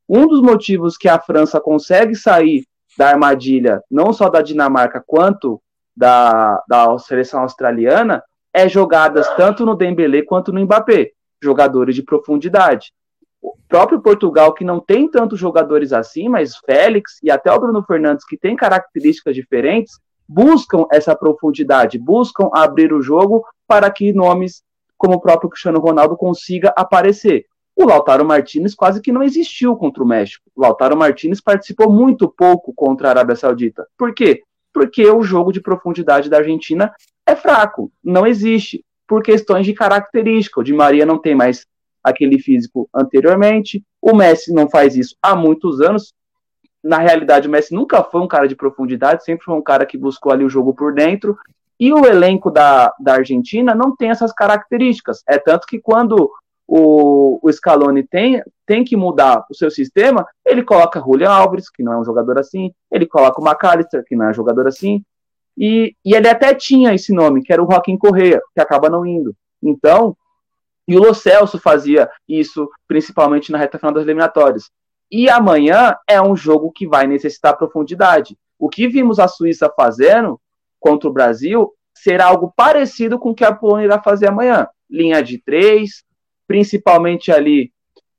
Um dos motivos que a França consegue sair da armadilha, não só da Dinamarca quanto da, da seleção australiana, é jogadas tanto no Dembélé quanto no Mbappé, jogadores de profundidade. O próprio Portugal, que não tem tantos jogadores assim, mas Félix e até o Bruno Fernandes, que tem características diferentes, buscam essa profundidade, buscam abrir o jogo para que nomes como o próprio Cristiano Ronaldo consiga aparecer. O Lautaro Martinez quase que não existiu contra o México. O Lautaro Martinez participou muito pouco contra a Arábia Saudita. Por quê? Porque o jogo de profundidade da Argentina é fraco, não existe, por questões de característica. O Di Maria não tem mais aquele físico anteriormente, o Messi não faz isso há muitos anos, na realidade, o Messi nunca foi um cara de profundidade, sempre foi um cara que buscou ali o jogo por dentro. E o elenco da, da Argentina não tem essas características. É tanto que quando o, o Scaloni tem, tem que mudar o seu sistema, ele coloca Julian Alves, que não é um jogador assim, ele coloca o McAllister, que não é um jogador assim, e, e ele até tinha esse nome, que era o Joaquim Correa, que acaba não indo. Então, e o Lo Celso fazia isso, principalmente na reta final das eliminatórias E amanhã é um jogo que vai necessitar profundidade. O que vimos a Suíça fazendo contra o Brasil será algo parecido com o que a Polônia irá fazer amanhã. Linha de três, principalmente ali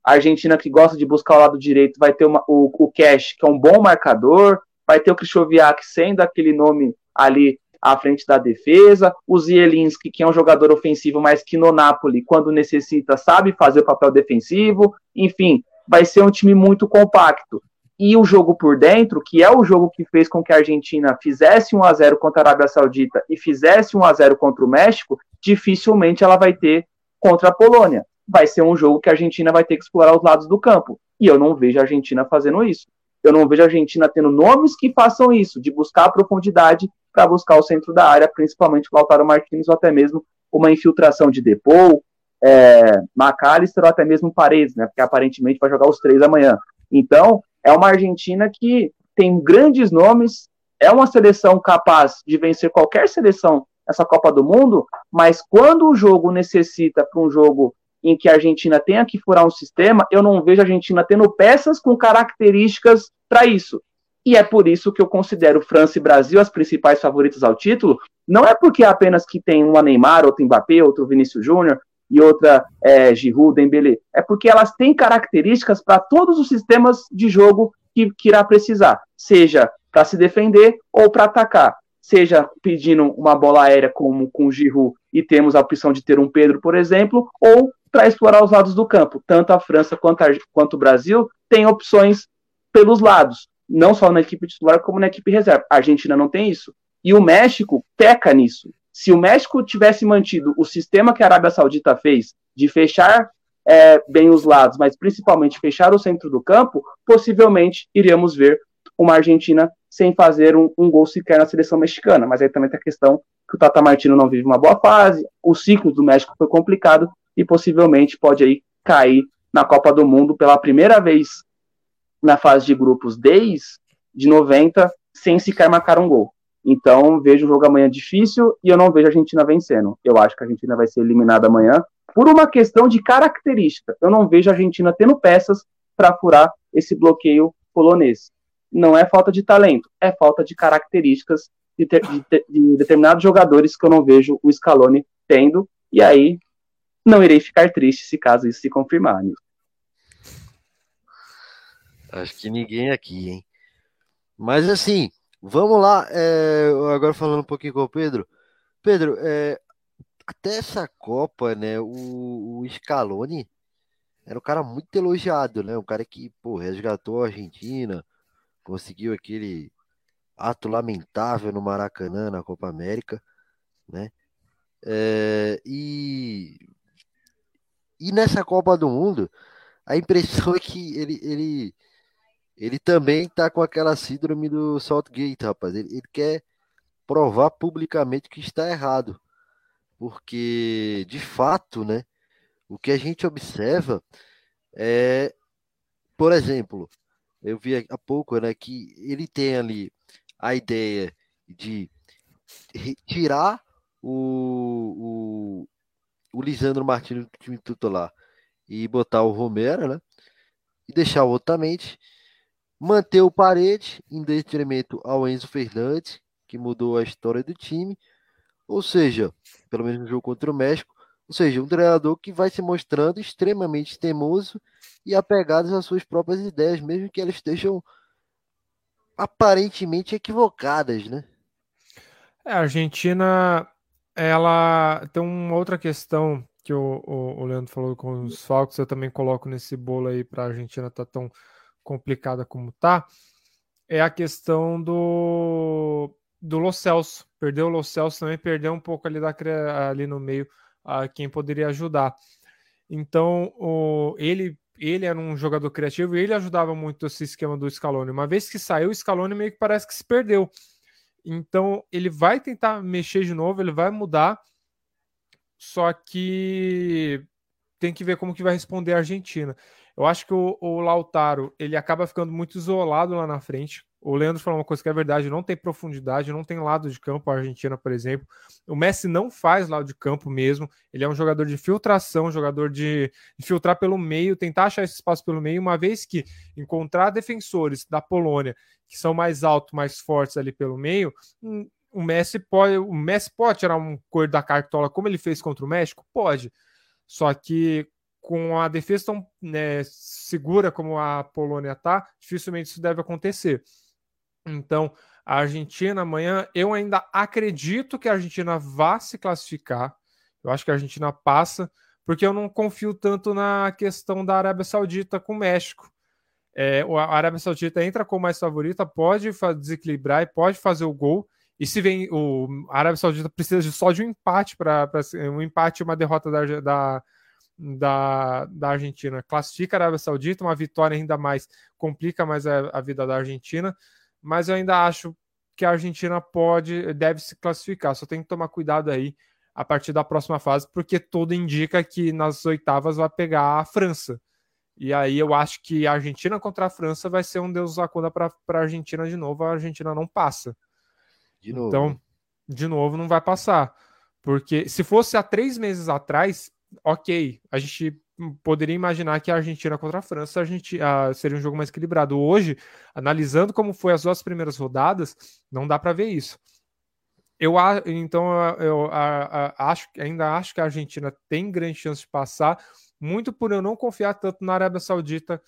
a Argentina que gosta de buscar o lado direito vai ter uma, o, o Cash, que é um bom marcador, vai ter o Krychowiak sendo aquele nome ali à frente da defesa, o Zielinski, que é um jogador ofensivo, mas que no Napoli, quando necessita, sabe fazer o papel defensivo, enfim, vai ser um time muito compacto. E o jogo por dentro, que é o jogo que fez com que a Argentina fizesse 1 a 0 contra a Arábia Saudita e fizesse 1 a 0 contra o México, dificilmente ela vai ter contra a Polônia. Vai ser um jogo que a Argentina vai ter que explorar os lados do campo. E eu não vejo a Argentina fazendo isso. Eu não vejo a Argentina tendo nomes que façam isso, de buscar a profundidade para buscar o centro da área, principalmente o Lautaro Martins, ou até mesmo uma infiltração de Depou, é, McAllister ou até mesmo Paredes, né? Porque aparentemente vai jogar os três amanhã. Então, é uma Argentina que tem grandes nomes, é uma seleção capaz de vencer qualquer seleção nessa Copa do Mundo, mas quando o jogo necessita para um jogo em que a Argentina tenha que furar um sistema, eu não vejo a Argentina tendo peças com características para isso. E é por isso que eu considero França e Brasil as principais favoritas ao título. Não é porque apenas que tem uma Neymar, outro Mbappé, outro Vinícius Júnior e outra é, Giroud, Dembélé. É porque elas têm características para todos os sistemas de jogo que, que irá precisar, seja para se defender ou para atacar. Seja pedindo uma bola aérea como com o Giroud e temos a opção de ter um Pedro, por exemplo, ou para explorar os lados do campo. Tanto a França quanto, a, quanto o Brasil têm opções pelos lados, não só na equipe titular, como na equipe reserva. A Argentina não tem isso. E o México peca nisso. Se o México tivesse mantido o sistema que a Arábia Saudita fez, de fechar é, bem os lados, mas principalmente fechar o centro do campo, possivelmente iríamos ver uma Argentina sem fazer um, um, gol sequer na seleção mexicana. Mas aí também tem a questão que o Tata Martino não vive uma boa fase, o ciclo do México foi complicado e possivelmente pode aí cair na Copa do Mundo pela primeira vez na fase de grupos desde de 90 sem sequer marcar um gol. Então vejo o jogo amanhã difícil e eu não vejo a Argentina vencendo. Eu acho que a Argentina vai ser eliminada amanhã por uma questão de característica. Eu não vejo a Argentina tendo peças para furar esse bloqueio polonês. Não é falta de talento, é falta de características de, ter, de, de determinados jogadores que eu não vejo o Scaloni tendo. E aí não irei ficar triste se caso isso se confirmar, Nilson. Acho que ninguém aqui, hein? Mas assim, vamos lá. É, agora falando um pouquinho com o Pedro. Pedro, é, até essa Copa, né? O, o Scaloni era um cara muito elogiado, né? Um cara que, pô, resgatou a Argentina, conseguiu aquele ato lamentável no Maracanã, na Copa América, né? É, e e nessa Copa do Mundo, a impressão é que ele, ele, ele também tá com aquela síndrome do Saltgate, rapaz. Ele, ele quer provar publicamente que está errado. Porque, de fato, né, o que a gente observa é, por exemplo, eu vi há pouco né, que ele tem ali a ideia de tirar o, o Lisandro Martins no time titular e botar o Romero, né? E deixar o Otamendi, manter o Parede em detrimento ao Enzo Fernandes, que mudou a história do time. Ou seja, pelo menos no jogo contra o México, ou seja, um treinador que vai se mostrando extremamente teimoso e apegado às suas próprias ideias, mesmo que elas estejam aparentemente equivocadas, né? É, a Argentina ela tem uma outra questão que o, o, o Leandro falou com os Falcons, eu também coloco nesse bolo aí para a Argentina tá tão complicada como tá, é a questão do do Lo Celso. Perdeu o Lo Celso também, perdeu um pouco ali, da, ali no meio a quem poderia ajudar. Então, o, ele ele era um jogador criativo e ele ajudava muito esse esquema do Scaloni. Uma vez que saiu, o Scaloni meio que parece que se perdeu. Então ele vai tentar mexer de novo, ele vai mudar, só que tem que ver como que vai responder a Argentina. Eu acho que o, o Lautaro ele acaba ficando muito isolado lá na frente O Leandro falou uma coisa que é verdade: não tem profundidade, não tem lado de campo. A Argentina, por exemplo, o Messi não faz lado de campo mesmo. Ele é um jogador de filtração, jogador de, de filtrar pelo meio, tentar achar esse espaço pelo meio. Uma vez que encontrar defensores da Polônia que são mais altos, mais fortes ali pelo meio, hum, o Messi pode, o Messi pode tirar um coelho da cartola como ele fez contra o México, pode. Só que com a defesa tão né, segura como a Polônia tá, dificilmente isso deve acontecer. Então, a Argentina amanhã, eu ainda acredito que a Argentina vá se classificar. Eu acho que a Argentina passa, porque eu não confio tanto na questão da Arábia Saudita com o México. É, a Arábia Saudita entra como mais favorita, pode desequilibrar e pode fazer o gol. E se vem o a Arábia Saudita precisa de, só de um empate para um empate e uma derrota da, da, da, da, Argentina. Classifica a Arábia Saudita, uma vitória ainda mais complica mais a, a vida da Argentina mas eu ainda acho que a Argentina pode, deve se classificar. Só tem que tomar cuidado aí a partir da próxima fase, porque tudo indica que nas oitavas vai pegar a França. E aí eu acho que a Argentina contra a França vai ser um Deus acuda para a Argentina de novo. A Argentina não passa. De novo. Então, de novo, não vai passar. Porque se fosse há três meses atrás, ok, a gente poderia imaginar que a Argentina contra a França a gente, a, seria um jogo mais equilibrado. Hoje, analisando como foi as duas primeiras rodadas, não dá para ver isso. Eu então eu a, a, acho ainda acho que a Argentina tem grande chance de passar, muito por eu não confiar tanto na Arábia Saudita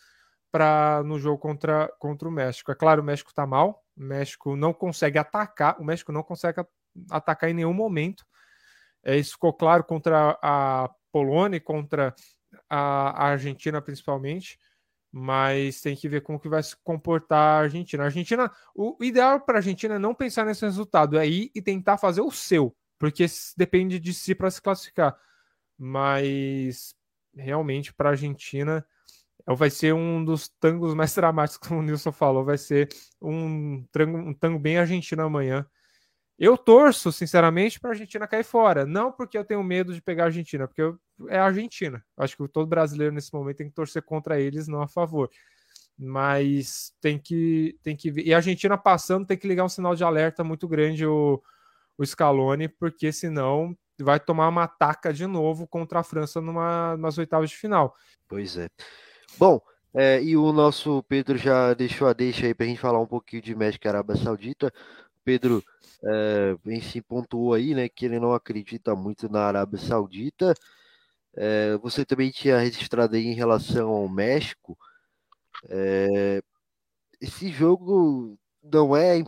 para no jogo contra, contra o México. É claro, o México está mal, o México não consegue atacar, o México não consegue atacar em nenhum momento. É, isso ficou claro contra a Polônia e contra a, Argentina principalmente, mas tem que ver como que vai se comportar a Argentina. A Argentina, o ideal para a Argentina é não pensar nesse resultado, é ir e tentar fazer o seu, porque depende de si para se classificar. Mas realmente para a Argentina vai ser um dos tangos mais [LAUGHS] dramáticos, como o Nilson falou, vai ser um tango, um tango bem argentino amanhã. Eu torço, sinceramente, para a Argentina cair fora. Não porque eu tenho medo de pegar a Argentina, porque eu, é a Argentina. Acho que todo brasileiro nesse momento tem que torcer contra eles, não a favor. Mas tem que, tem que ver. E a Argentina passando tem que ligar um sinal de alerta muito grande o, o Scaloni, porque senão vai tomar uma ataca de novo contra a França numa, nas oitavas de final. Pois é. Bom, é, e o nosso Pedro já deixou a deixa aí para a gente falar um pouquinho de México e Arábia Saudita. Pedro é, bem se pontuou aí, né, que ele não acredita muito na Arábia Saudita. É, você também tinha registrado aí em relação ao México. É, esse jogo não é.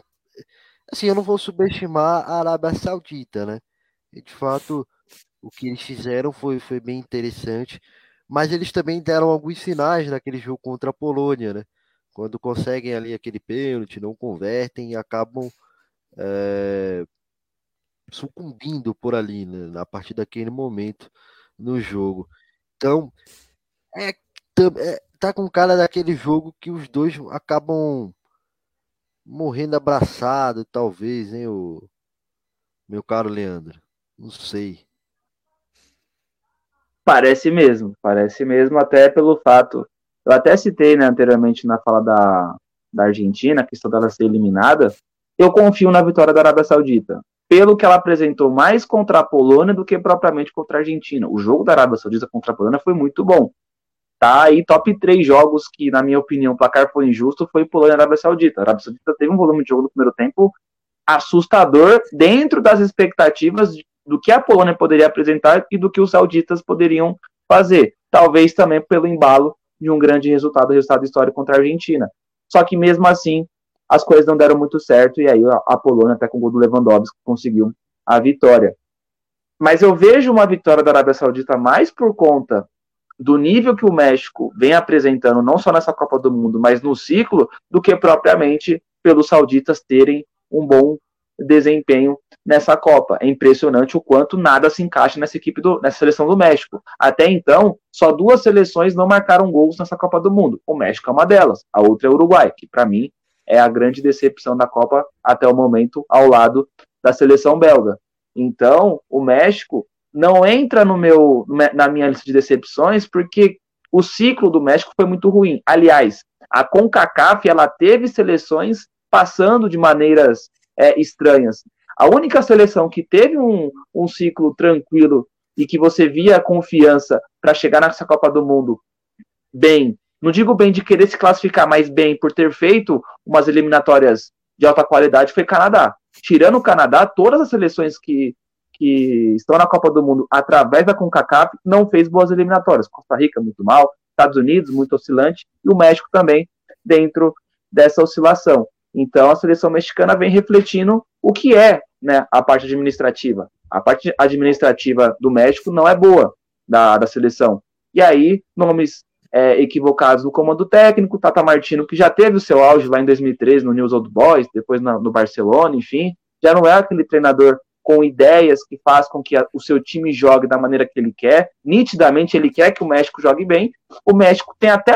Assim, eu não vou subestimar a Arábia Saudita, né? E, de fato, o que eles fizeram foi, foi bem interessante. Mas eles também deram alguns sinais naquele jogo contra a Polônia, né? Quando conseguem ali aquele pênalti, não convertem e acabam é, sucumbindo por ali, né, a partir daquele momento no jogo. Então, é, é, tá com cara daquele jogo que os dois acabam morrendo abraçado, talvez, hein, o meu caro Leandro. Não sei. Parece mesmo, parece mesmo, até pelo fato. Eu até citei né, anteriormente na fala da, da Argentina, a questão dela ser eliminada eu confio na vitória da Arábia Saudita, pelo que ela apresentou mais contra a Polônia do que propriamente contra a Argentina. O jogo da Arábia Saudita contra a Polônia foi muito bom. Tá aí top 3 jogos que, na minha opinião, o placar foi injusto, foi Polônia e Arábia Saudita. A Arábia Saudita teve um volume de jogo no primeiro tempo assustador dentro das expectativas do que a Polônia poderia apresentar e do que os sauditas poderiam fazer. Talvez também pelo embalo de um grande resultado, resultado histórico contra a Argentina. Só que mesmo assim, as coisas não deram muito certo, e aí a Polônia, até com o gol do Lewandowski, conseguiu a vitória. Mas eu vejo uma vitória da Arábia Saudita mais por conta do nível que o México vem apresentando, não só nessa Copa do Mundo, mas no ciclo, do que propriamente pelos sauditas terem um bom desempenho nessa Copa. É impressionante o quanto nada se encaixa nessa equipe do, nessa seleção do México. Até então, só duas seleções não marcaram gols nessa Copa do Mundo. O México é uma delas, a outra é o Uruguai, que para mim é a grande decepção da Copa até o momento, ao lado da seleção belga. Então, o México não entra no meu, na minha lista de decepções, porque o ciclo do México foi muito ruim. Aliás, a CONCACAF ela teve seleções passando de maneiras é, estranhas. A única seleção que teve um, um ciclo tranquilo e que você via confiança para chegar nessa Copa do Mundo bem, não digo bem de querer se classificar, mas bem por ter feito umas eliminatórias de alta qualidade, foi Canadá. Tirando o Canadá, todas as seleções que, que estão na Copa do Mundo através da CONCACAF não fez boas eliminatórias. Costa Rica, muito mal. Estados Unidos, muito oscilante. E o México também, dentro dessa oscilação. Então, a seleção mexicana vem refletindo o que é né, a parte administrativa. A parte administrativa do México não é boa da, da seleção. E aí, nomes é, equivocados no comando técnico, Tata Martino, que já teve o seu auge lá em 2013 no News Old Boys, depois no, no Barcelona, enfim, já não é aquele treinador com ideias que faz com que a, o seu time jogue da maneira que ele quer. Nitidamente ele quer que o México jogue bem. O México tem até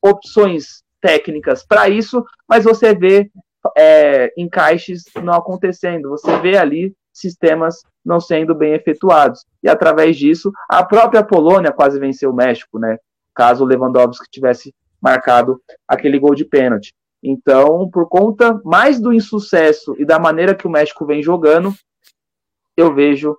opções técnicas para isso, mas você vê é, encaixes não acontecendo. Você vê ali sistemas não sendo bem efetuados. E através disso, a própria Polônia quase venceu o México, né? Caso o Lewandowski tivesse marcado aquele gol de pênalti. Então, por conta mais do insucesso e da maneira que o México vem jogando, eu vejo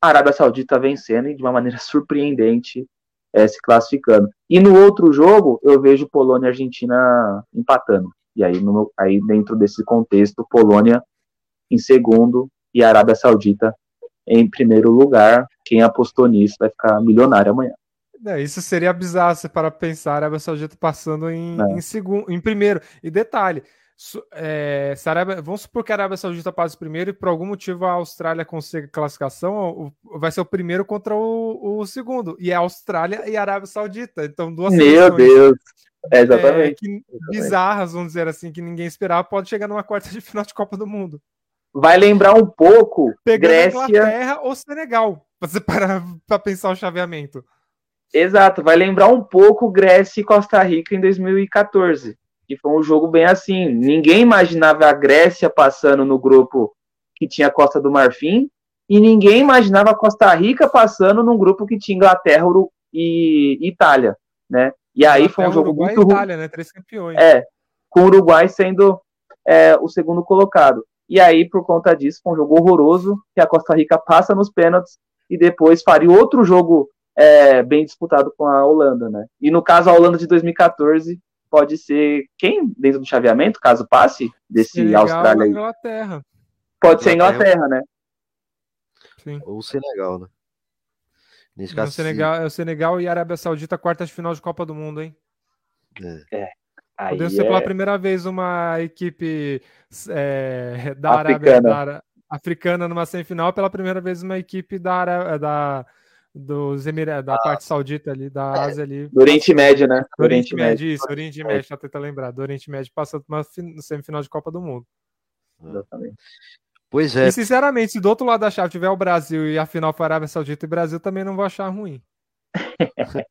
a Arábia Saudita vencendo e de uma maneira [LAUGHS] surpreendente é, se classificando. E no outro jogo, eu vejo Polônia e Argentina empatando. E aí, no, aí dentro desse contexto, Polônia em segundo e Arábia Saudita em primeiro lugar. Quem apostou nisso vai ficar milionário amanhã. É, isso seria bizarro se para pensar a Arábia Saudita passando em, é. em segundo, em primeiro. E detalhe, é, Arábia, vamos supor que a Arábia Saudita passe primeiro e por algum motivo a Austrália consiga classificação, vai ser o primeiro contra o, o segundo. E é a Austrália e a Arábia Saudita. Então, duas Meu Deus! É, exatamente. É, que, exatamente. Bizarras, vamos dizer assim, que ninguém esperava, pode chegar numa quarta de final de Copa do Mundo vai lembrar um pouco Pegando Grécia. Inglaterra ou Senegal, para pensar o chaveamento. Exato, vai lembrar um pouco Grécia e Costa Rica em 2014, que foi um jogo bem assim. Ninguém imaginava a Grécia passando no grupo que tinha Costa do Marfim, e ninguém imaginava a Costa Rica passando num grupo que tinha Inglaterra e Itália, né? E aí Inglaterra, foi um jogo Uruguai muito Itália, né? Três campeões. É, com o Uruguai sendo é, o segundo colocado. E aí, por conta disso, foi um jogo horroroso, que a Costa Rica passa nos pênaltis e depois faria outro jogo é, bem disputado com a Holanda, né? E no caso, a Holanda de 2014 pode ser quem dentro do chaveamento, caso passe, desse Senegal Austrália aí? Inglaterra. Pode ser Inglaterra, né? Sim. Ou Senegal, né? Nesse caso, Senegal, é o Senegal e a Arábia Saudita, quartas de final de Copa do Mundo, hein? É. é. Podemos ser é... pela primeira vez uma equipe é, da Arábia africana. africana numa semifinal, pela primeira vez uma equipe da, da, dos Emirados, da ah. parte saudita ali, da é, Ásia ali. Do Oriente Médio, né? Do Oriente, Oriente Médio, isso, Oriente Médio, deixa eu tentar lembrar. Do Oriente Médio passando uma semifinal de Copa do Mundo. Exatamente. Pois é. E sinceramente, se do outro lado da chave tiver o Brasil e a final for a Arábia Saudita e Brasil, também não vou achar ruim. [LAUGHS]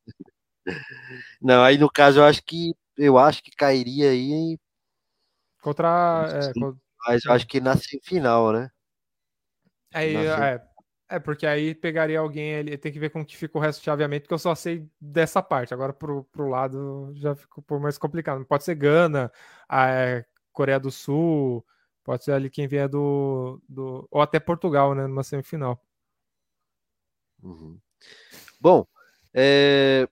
não, aí no caso eu acho que eu acho que cairia aí em... contra. É, Mas eu acho que na semifinal, né? Aí, é, é, porque aí pegaria alguém ali, tem que ver como que fica o resto de chaveamento, porque eu só sei dessa parte. Agora pro, pro lado já ficou mais complicado. Pode ser Gana, a é, Coreia do Sul, pode ser ali quem vier do. do ou até Portugal, né? Numa semifinal. Uhum. Bom, é,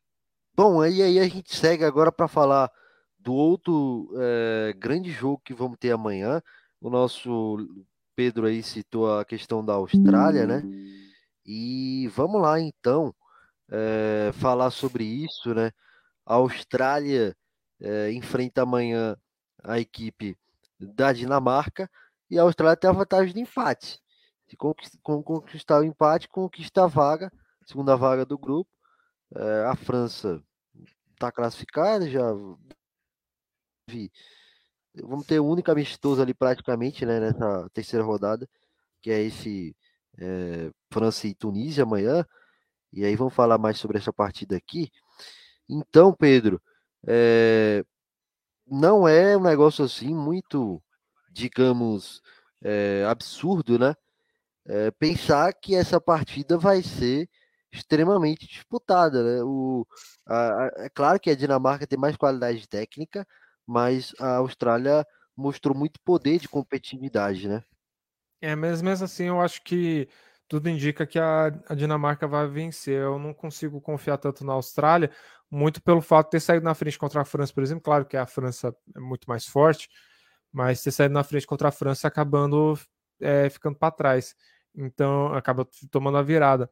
Bom, aí, aí a gente segue agora para falar do outro é, grande jogo que vamos ter amanhã. O nosso Pedro aí citou a questão da Austrália, né? E vamos lá então é, falar sobre isso, né? A Austrália é, enfrenta amanhã a equipe da Dinamarca e a Austrália tem a vantagem de empate. Se conquistar o empate, conquista a vaga, segunda vaga do grupo. É, a França está classificada, já vi. Vamos ter o único amistoso ali praticamente, né, nessa terceira rodada, que é esse é, França e Tunísia amanhã. E aí vamos falar mais sobre essa partida aqui. Então, Pedro, é, não é um negócio assim muito, digamos, é, absurdo, né? É, pensar que essa partida vai ser extremamente disputada. Né? O, a, a, é claro que a Dinamarca tem mais qualidade técnica, mas a Austrália mostrou muito poder de competitividade, né? É, mas mesmo assim eu acho que tudo indica que a, a, Dinamarca vai vencer. Eu não consigo confiar tanto na Austrália, muito pelo fato de ter saído na frente contra a França, por exemplo. Claro que a França é muito mais forte, mas ter saído na frente contra a França acabando é, ficando para trás. Então acaba tomando a virada.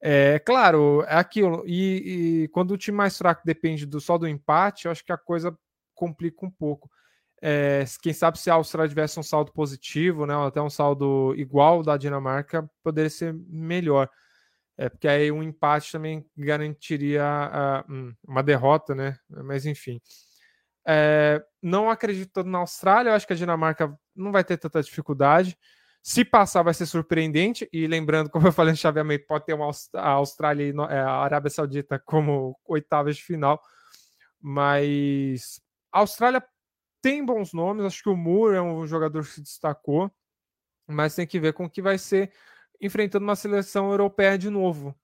É claro, é aquilo. E, e, quando o time mais fraco depende do, só do empate, eu acho que a coisa complica um pouco. É, quem sabe se a Austrália tivesse um saldo positivo, né, ou até um saldo igual da Dinamarca, poderia ser melhor. É, porque aí um empate também garantiria uh, uma derrota, né? Mas enfim. É, não acredito na Austrália, eu acho que a Dinamarca não vai ter tanta dificuldade. Se passar, vai ser surpreendente. E lembrando, [LAUGHS] como eu falei no chaveamento, pode ter uma a Austrália e é, a Arábia Saudita como oitavas de final. Mas a Austrália tem bons nomes. Acho que o Moore é um jogador que se destacou. Mas tem que ver com o que vai ser enfrentando uma seleção europeia de novo.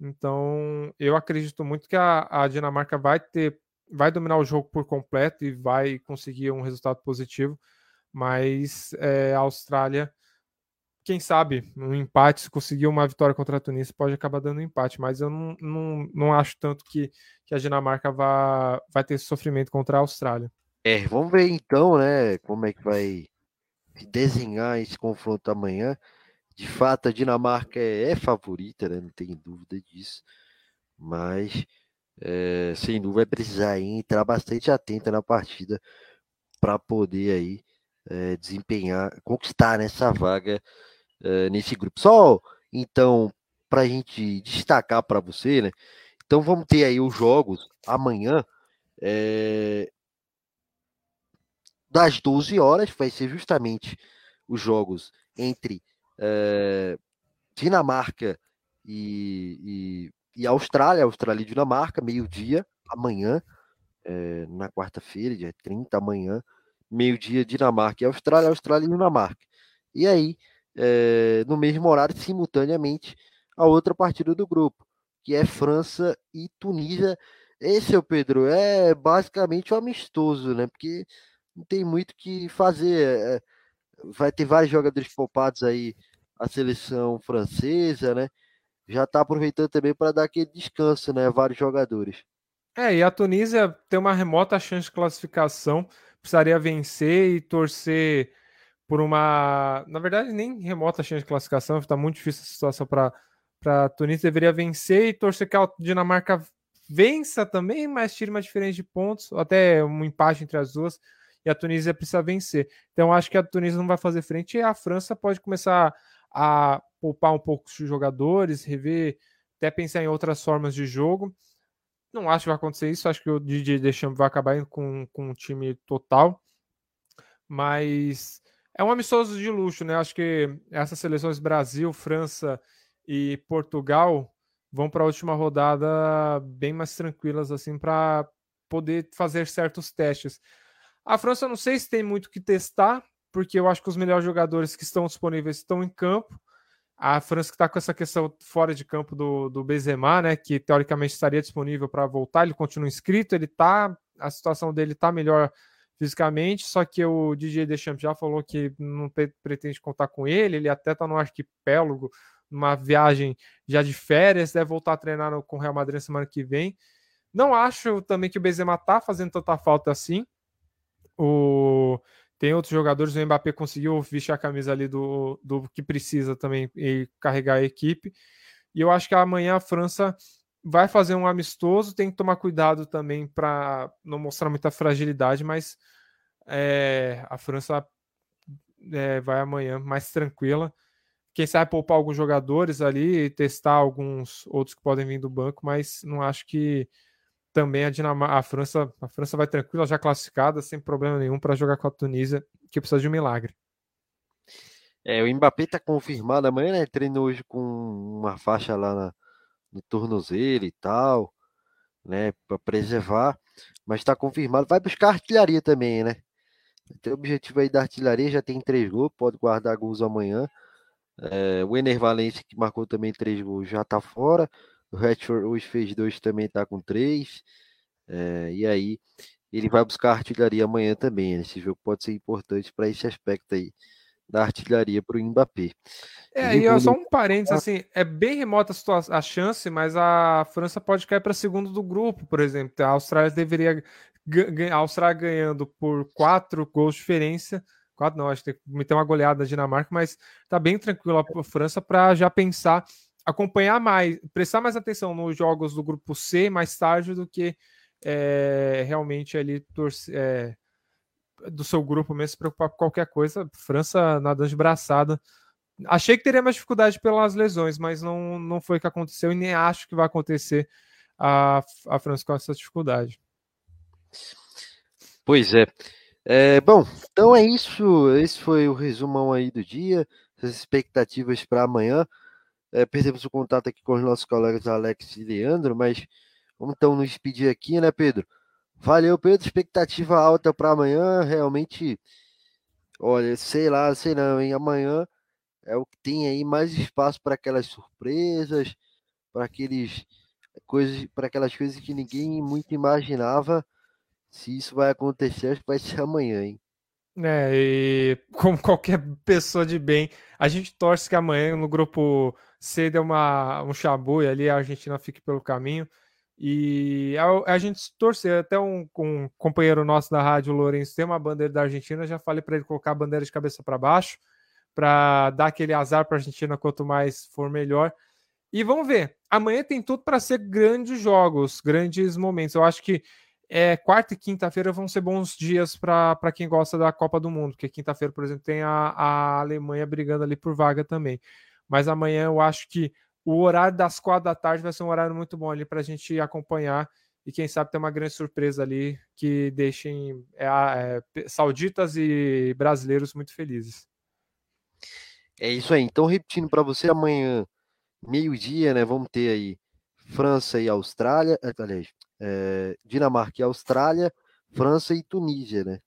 Então, eu acredito muito que a, a Dinamarca vai ter, vai dominar o jogo por completo e vai conseguir um resultado positivo. Mas é, a Austrália quem sabe, um empate, se conseguir uma vitória contra a Tunísia, pode acabar dando um empate, mas eu não, não, não acho tanto que, que a Dinamarca vá, vai ter sofrimento contra a Austrália. É, vamos ver então, né, como é que vai desenhar esse confronto amanhã. De fato, a Dinamarca é, é favorita, né, não tem dúvida disso, mas é, sem dúvida vai precisar entrar bastante atenta na partida para poder aí é, desempenhar, conquistar nessa vaga uh, nesse grupo. Só então, para a gente destacar para você, né? Então vamos ter aí os jogos amanhã. É, das 12 horas, vai ser justamente os jogos entre é, Dinamarca e, e, e, Austrália, Austrália e Dinamarca, meio-dia, amanhã, é, na quarta-feira, dia 30, amanhã, meio-dia, Dinamarca e Austrália, Austrália e Dinamarca. E aí, é, no mesmo horário, simultaneamente, a outra partida do grupo, que é França e Tunísia. Esse, o Pedro, é basicamente um amistoso, né? Porque não tem muito o que fazer. É, vai ter vários jogadores poupados aí, a seleção francesa, né? Já está aproveitando também para dar aquele descanso, né? Vários jogadores. É, e a Tunísia tem uma remota chance de classificação, precisaria vencer e torcer por uma. Na verdade, nem remota chance de classificação, está muito difícil a situação para a Tunísia. Deveria vencer e torcer que a Dinamarca vença também, mas tire uma diferença de pontos, até um empate entre as duas. E a Tunísia precisa vencer. Então, acho que a Tunísia não vai fazer frente e a França pode começar a poupar um pouco os jogadores, rever, até pensar em outras formas de jogo. Não acho que vai acontecer isso. Acho que o Didier Deschamps vai acabar com, com um time total. Mas é um amistoso de luxo, né? Acho que essas seleções Brasil, França e Portugal vão para a última rodada bem mais tranquilas assim para poder fazer certos testes. A França não sei se tem muito que testar, porque eu acho que os melhores jogadores que estão disponíveis estão em campo. A França que está com essa questão fora de campo do, do Benzema, né, que teoricamente estaria disponível para voltar, ele continua inscrito, ele tá, a situação dele está melhor fisicamente, só que o DJ Deschamps já falou que não pretende contar com ele, ele até está no arquipélago, numa viagem já de férias, deve voltar a treinar com o Real Madrid na semana que vem. Não acho também que o Benzema tá fazendo tanta falta assim. O... Tem outros jogadores, o Mbappé conseguiu vestir a camisa ali do, do que precisa também e carregar a equipe. E eu acho que amanhã a França vai fazer um amistoso, tem que tomar cuidado também para não mostrar muita fragilidade, mas é, a França é, vai amanhã mais tranquila. Quem sabe poupar alguns jogadores ali e testar alguns outros que podem vir do banco, mas não acho que também a Dinamarca, a França, a França vai tranquila, já classificada, sem problema nenhum para jogar com a Tunísia, que precisa de um milagre. É, o Mbappé está confirmado amanhã, né? Treinou hoje com uma faixa lá na, no tornozelo e tal, né, para preservar, mas está confirmado. Vai buscar artilharia também, né? Tem o objetivo aí da artilharia, já tem três gols, pode guardar gols amanhã. É, o Ener Valencia, que marcou também três gols, já está fora. O Redford hoje fez dois, também está com três. É, e aí, ele vai buscar artilharia amanhã também. Esse jogo pode ser importante para esse aspecto aí da artilharia para o Mbappé. É, e só um parênteses, assim, é bem remota a, a chance, mas a França pode cair para segundo do grupo, por exemplo. A Austrália deveria a Austrália ganhando por quatro gols de diferença. Quatro não, acho que tem que meter uma goleada na Dinamarca, mas tá bem tranquilo a França para já pensar, acompanhar mais, prestar mais atenção nos jogos do grupo C mais tarde do que é, realmente ali torcer. É, do seu grupo mesmo se preocupar com qualquer coisa. França nadando de braçada. Achei que teria mais dificuldade pelas lesões, mas não, não foi o que aconteceu e nem acho que vai acontecer a, a França com essa dificuldade. Pois é. é. Bom, então é isso. Esse foi o resumão aí do dia, as expectativas para amanhã. É, perdemos o contato aqui com os nossos colegas Alex e Leandro, mas vamos então nos despedir aqui, né, Pedro? Valeu, Pedro. Expectativa alta para amanhã. Realmente, olha, sei lá, sei não, hein? Amanhã é o que tem aí mais espaço para aquelas surpresas, para aqueles coisas, para aquelas coisas que ninguém muito imaginava. Se isso vai acontecer, acho que vai ser amanhã, hein? É, e [LAUGHS] como qualquer pessoa de bem, a gente torce que amanhã no grupo C dê uma, um chabu e ali a Argentina fique pelo caminho. E a, a gente torcer, até um, um, companheiro nosso da rádio, Lourenço, tem uma bandeira da Argentina, já falei para ele colocar a bandeira de cabeça para baixo, para dar aquele azar para a Argentina, quanto mais for melhor. E vamos ver, amanhã tem tudo para ser grandes jogos, grandes momentos. Eu acho que é, quarta e quinta-feira vão ser bons dias para quem gosta da Copa do Mundo, porque quinta-feira, por exemplo, tem a, a Alemanha brigando ali por vaga também. Mas amanhã eu acho que o horário das quatro da tarde vai ser um horário muito bom ali para a gente acompanhar e quem sabe ter uma grande surpresa ali que deixem é, é, sauditas e brasileiros muito felizes. É isso aí. Então, repetindo para você, amanhã, meio-dia, né? Vamos ter aí França e Austrália, eh, aliás, é, Dinamarca e Austrália, França e Tunísia, né?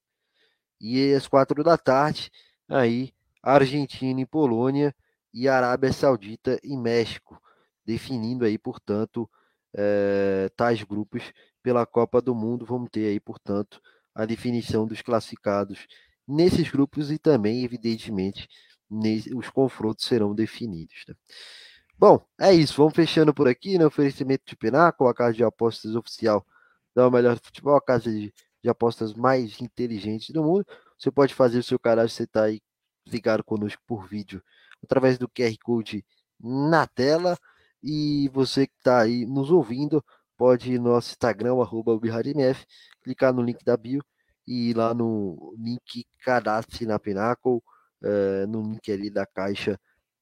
E às quatro da tarde, aí Argentina e Polônia e Arábia Saudita e México, definindo aí, portanto, é, tais grupos pela Copa do Mundo. Vamos ter aí, portanto, a definição dos classificados nesses grupos e também, evidentemente, os confrontos serão definidos. Né? Bom, é isso. Vamos fechando por aqui né? oferecimento de Pináculo, a casa de apostas oficial da Melhor Futebol, a casa de, de apostas mais inteligentes do mundo. Você pode fazer o seu cadastro, você está aí ligado conosco por vídeo através do QR Code na tela. E você que está aí nos ouvindo, pode ir no nosso Instagram, arroba clicar no link da bio e ir lá no link cadastre na Pinnacle, é, no link ali da caixa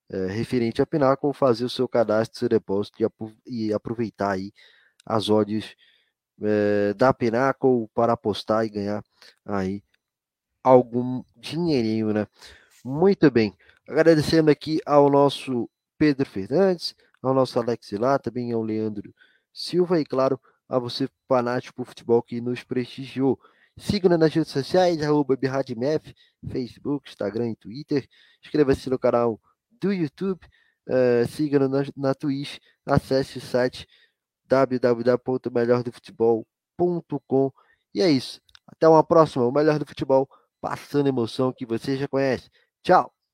é, referente a Pinnacle, fazer o seu cadastro, seu depósito e, e aproveitar aí as odds é, da Pinnacle para apostar e ganhar aí algum dinheirinho, né? Muito bem. Agradecendo aqui ao nosso Pedro Fernandes, ao nosso Alex lá, também ao Leandro Silva e, claro, a você, fanático por futebol que nos prestigiou. Siga-nos nas redes sociais, arroba Facebook, Instagram e Twitter. Inscreva-se no canal do YouTube. Uh, Siga-nos na, na Twitch. Acesse o site www.melhordofutebol.com. E é isso. Até uma próxima. O melhor do futebol, passando emoção que você já conhece. Tchau!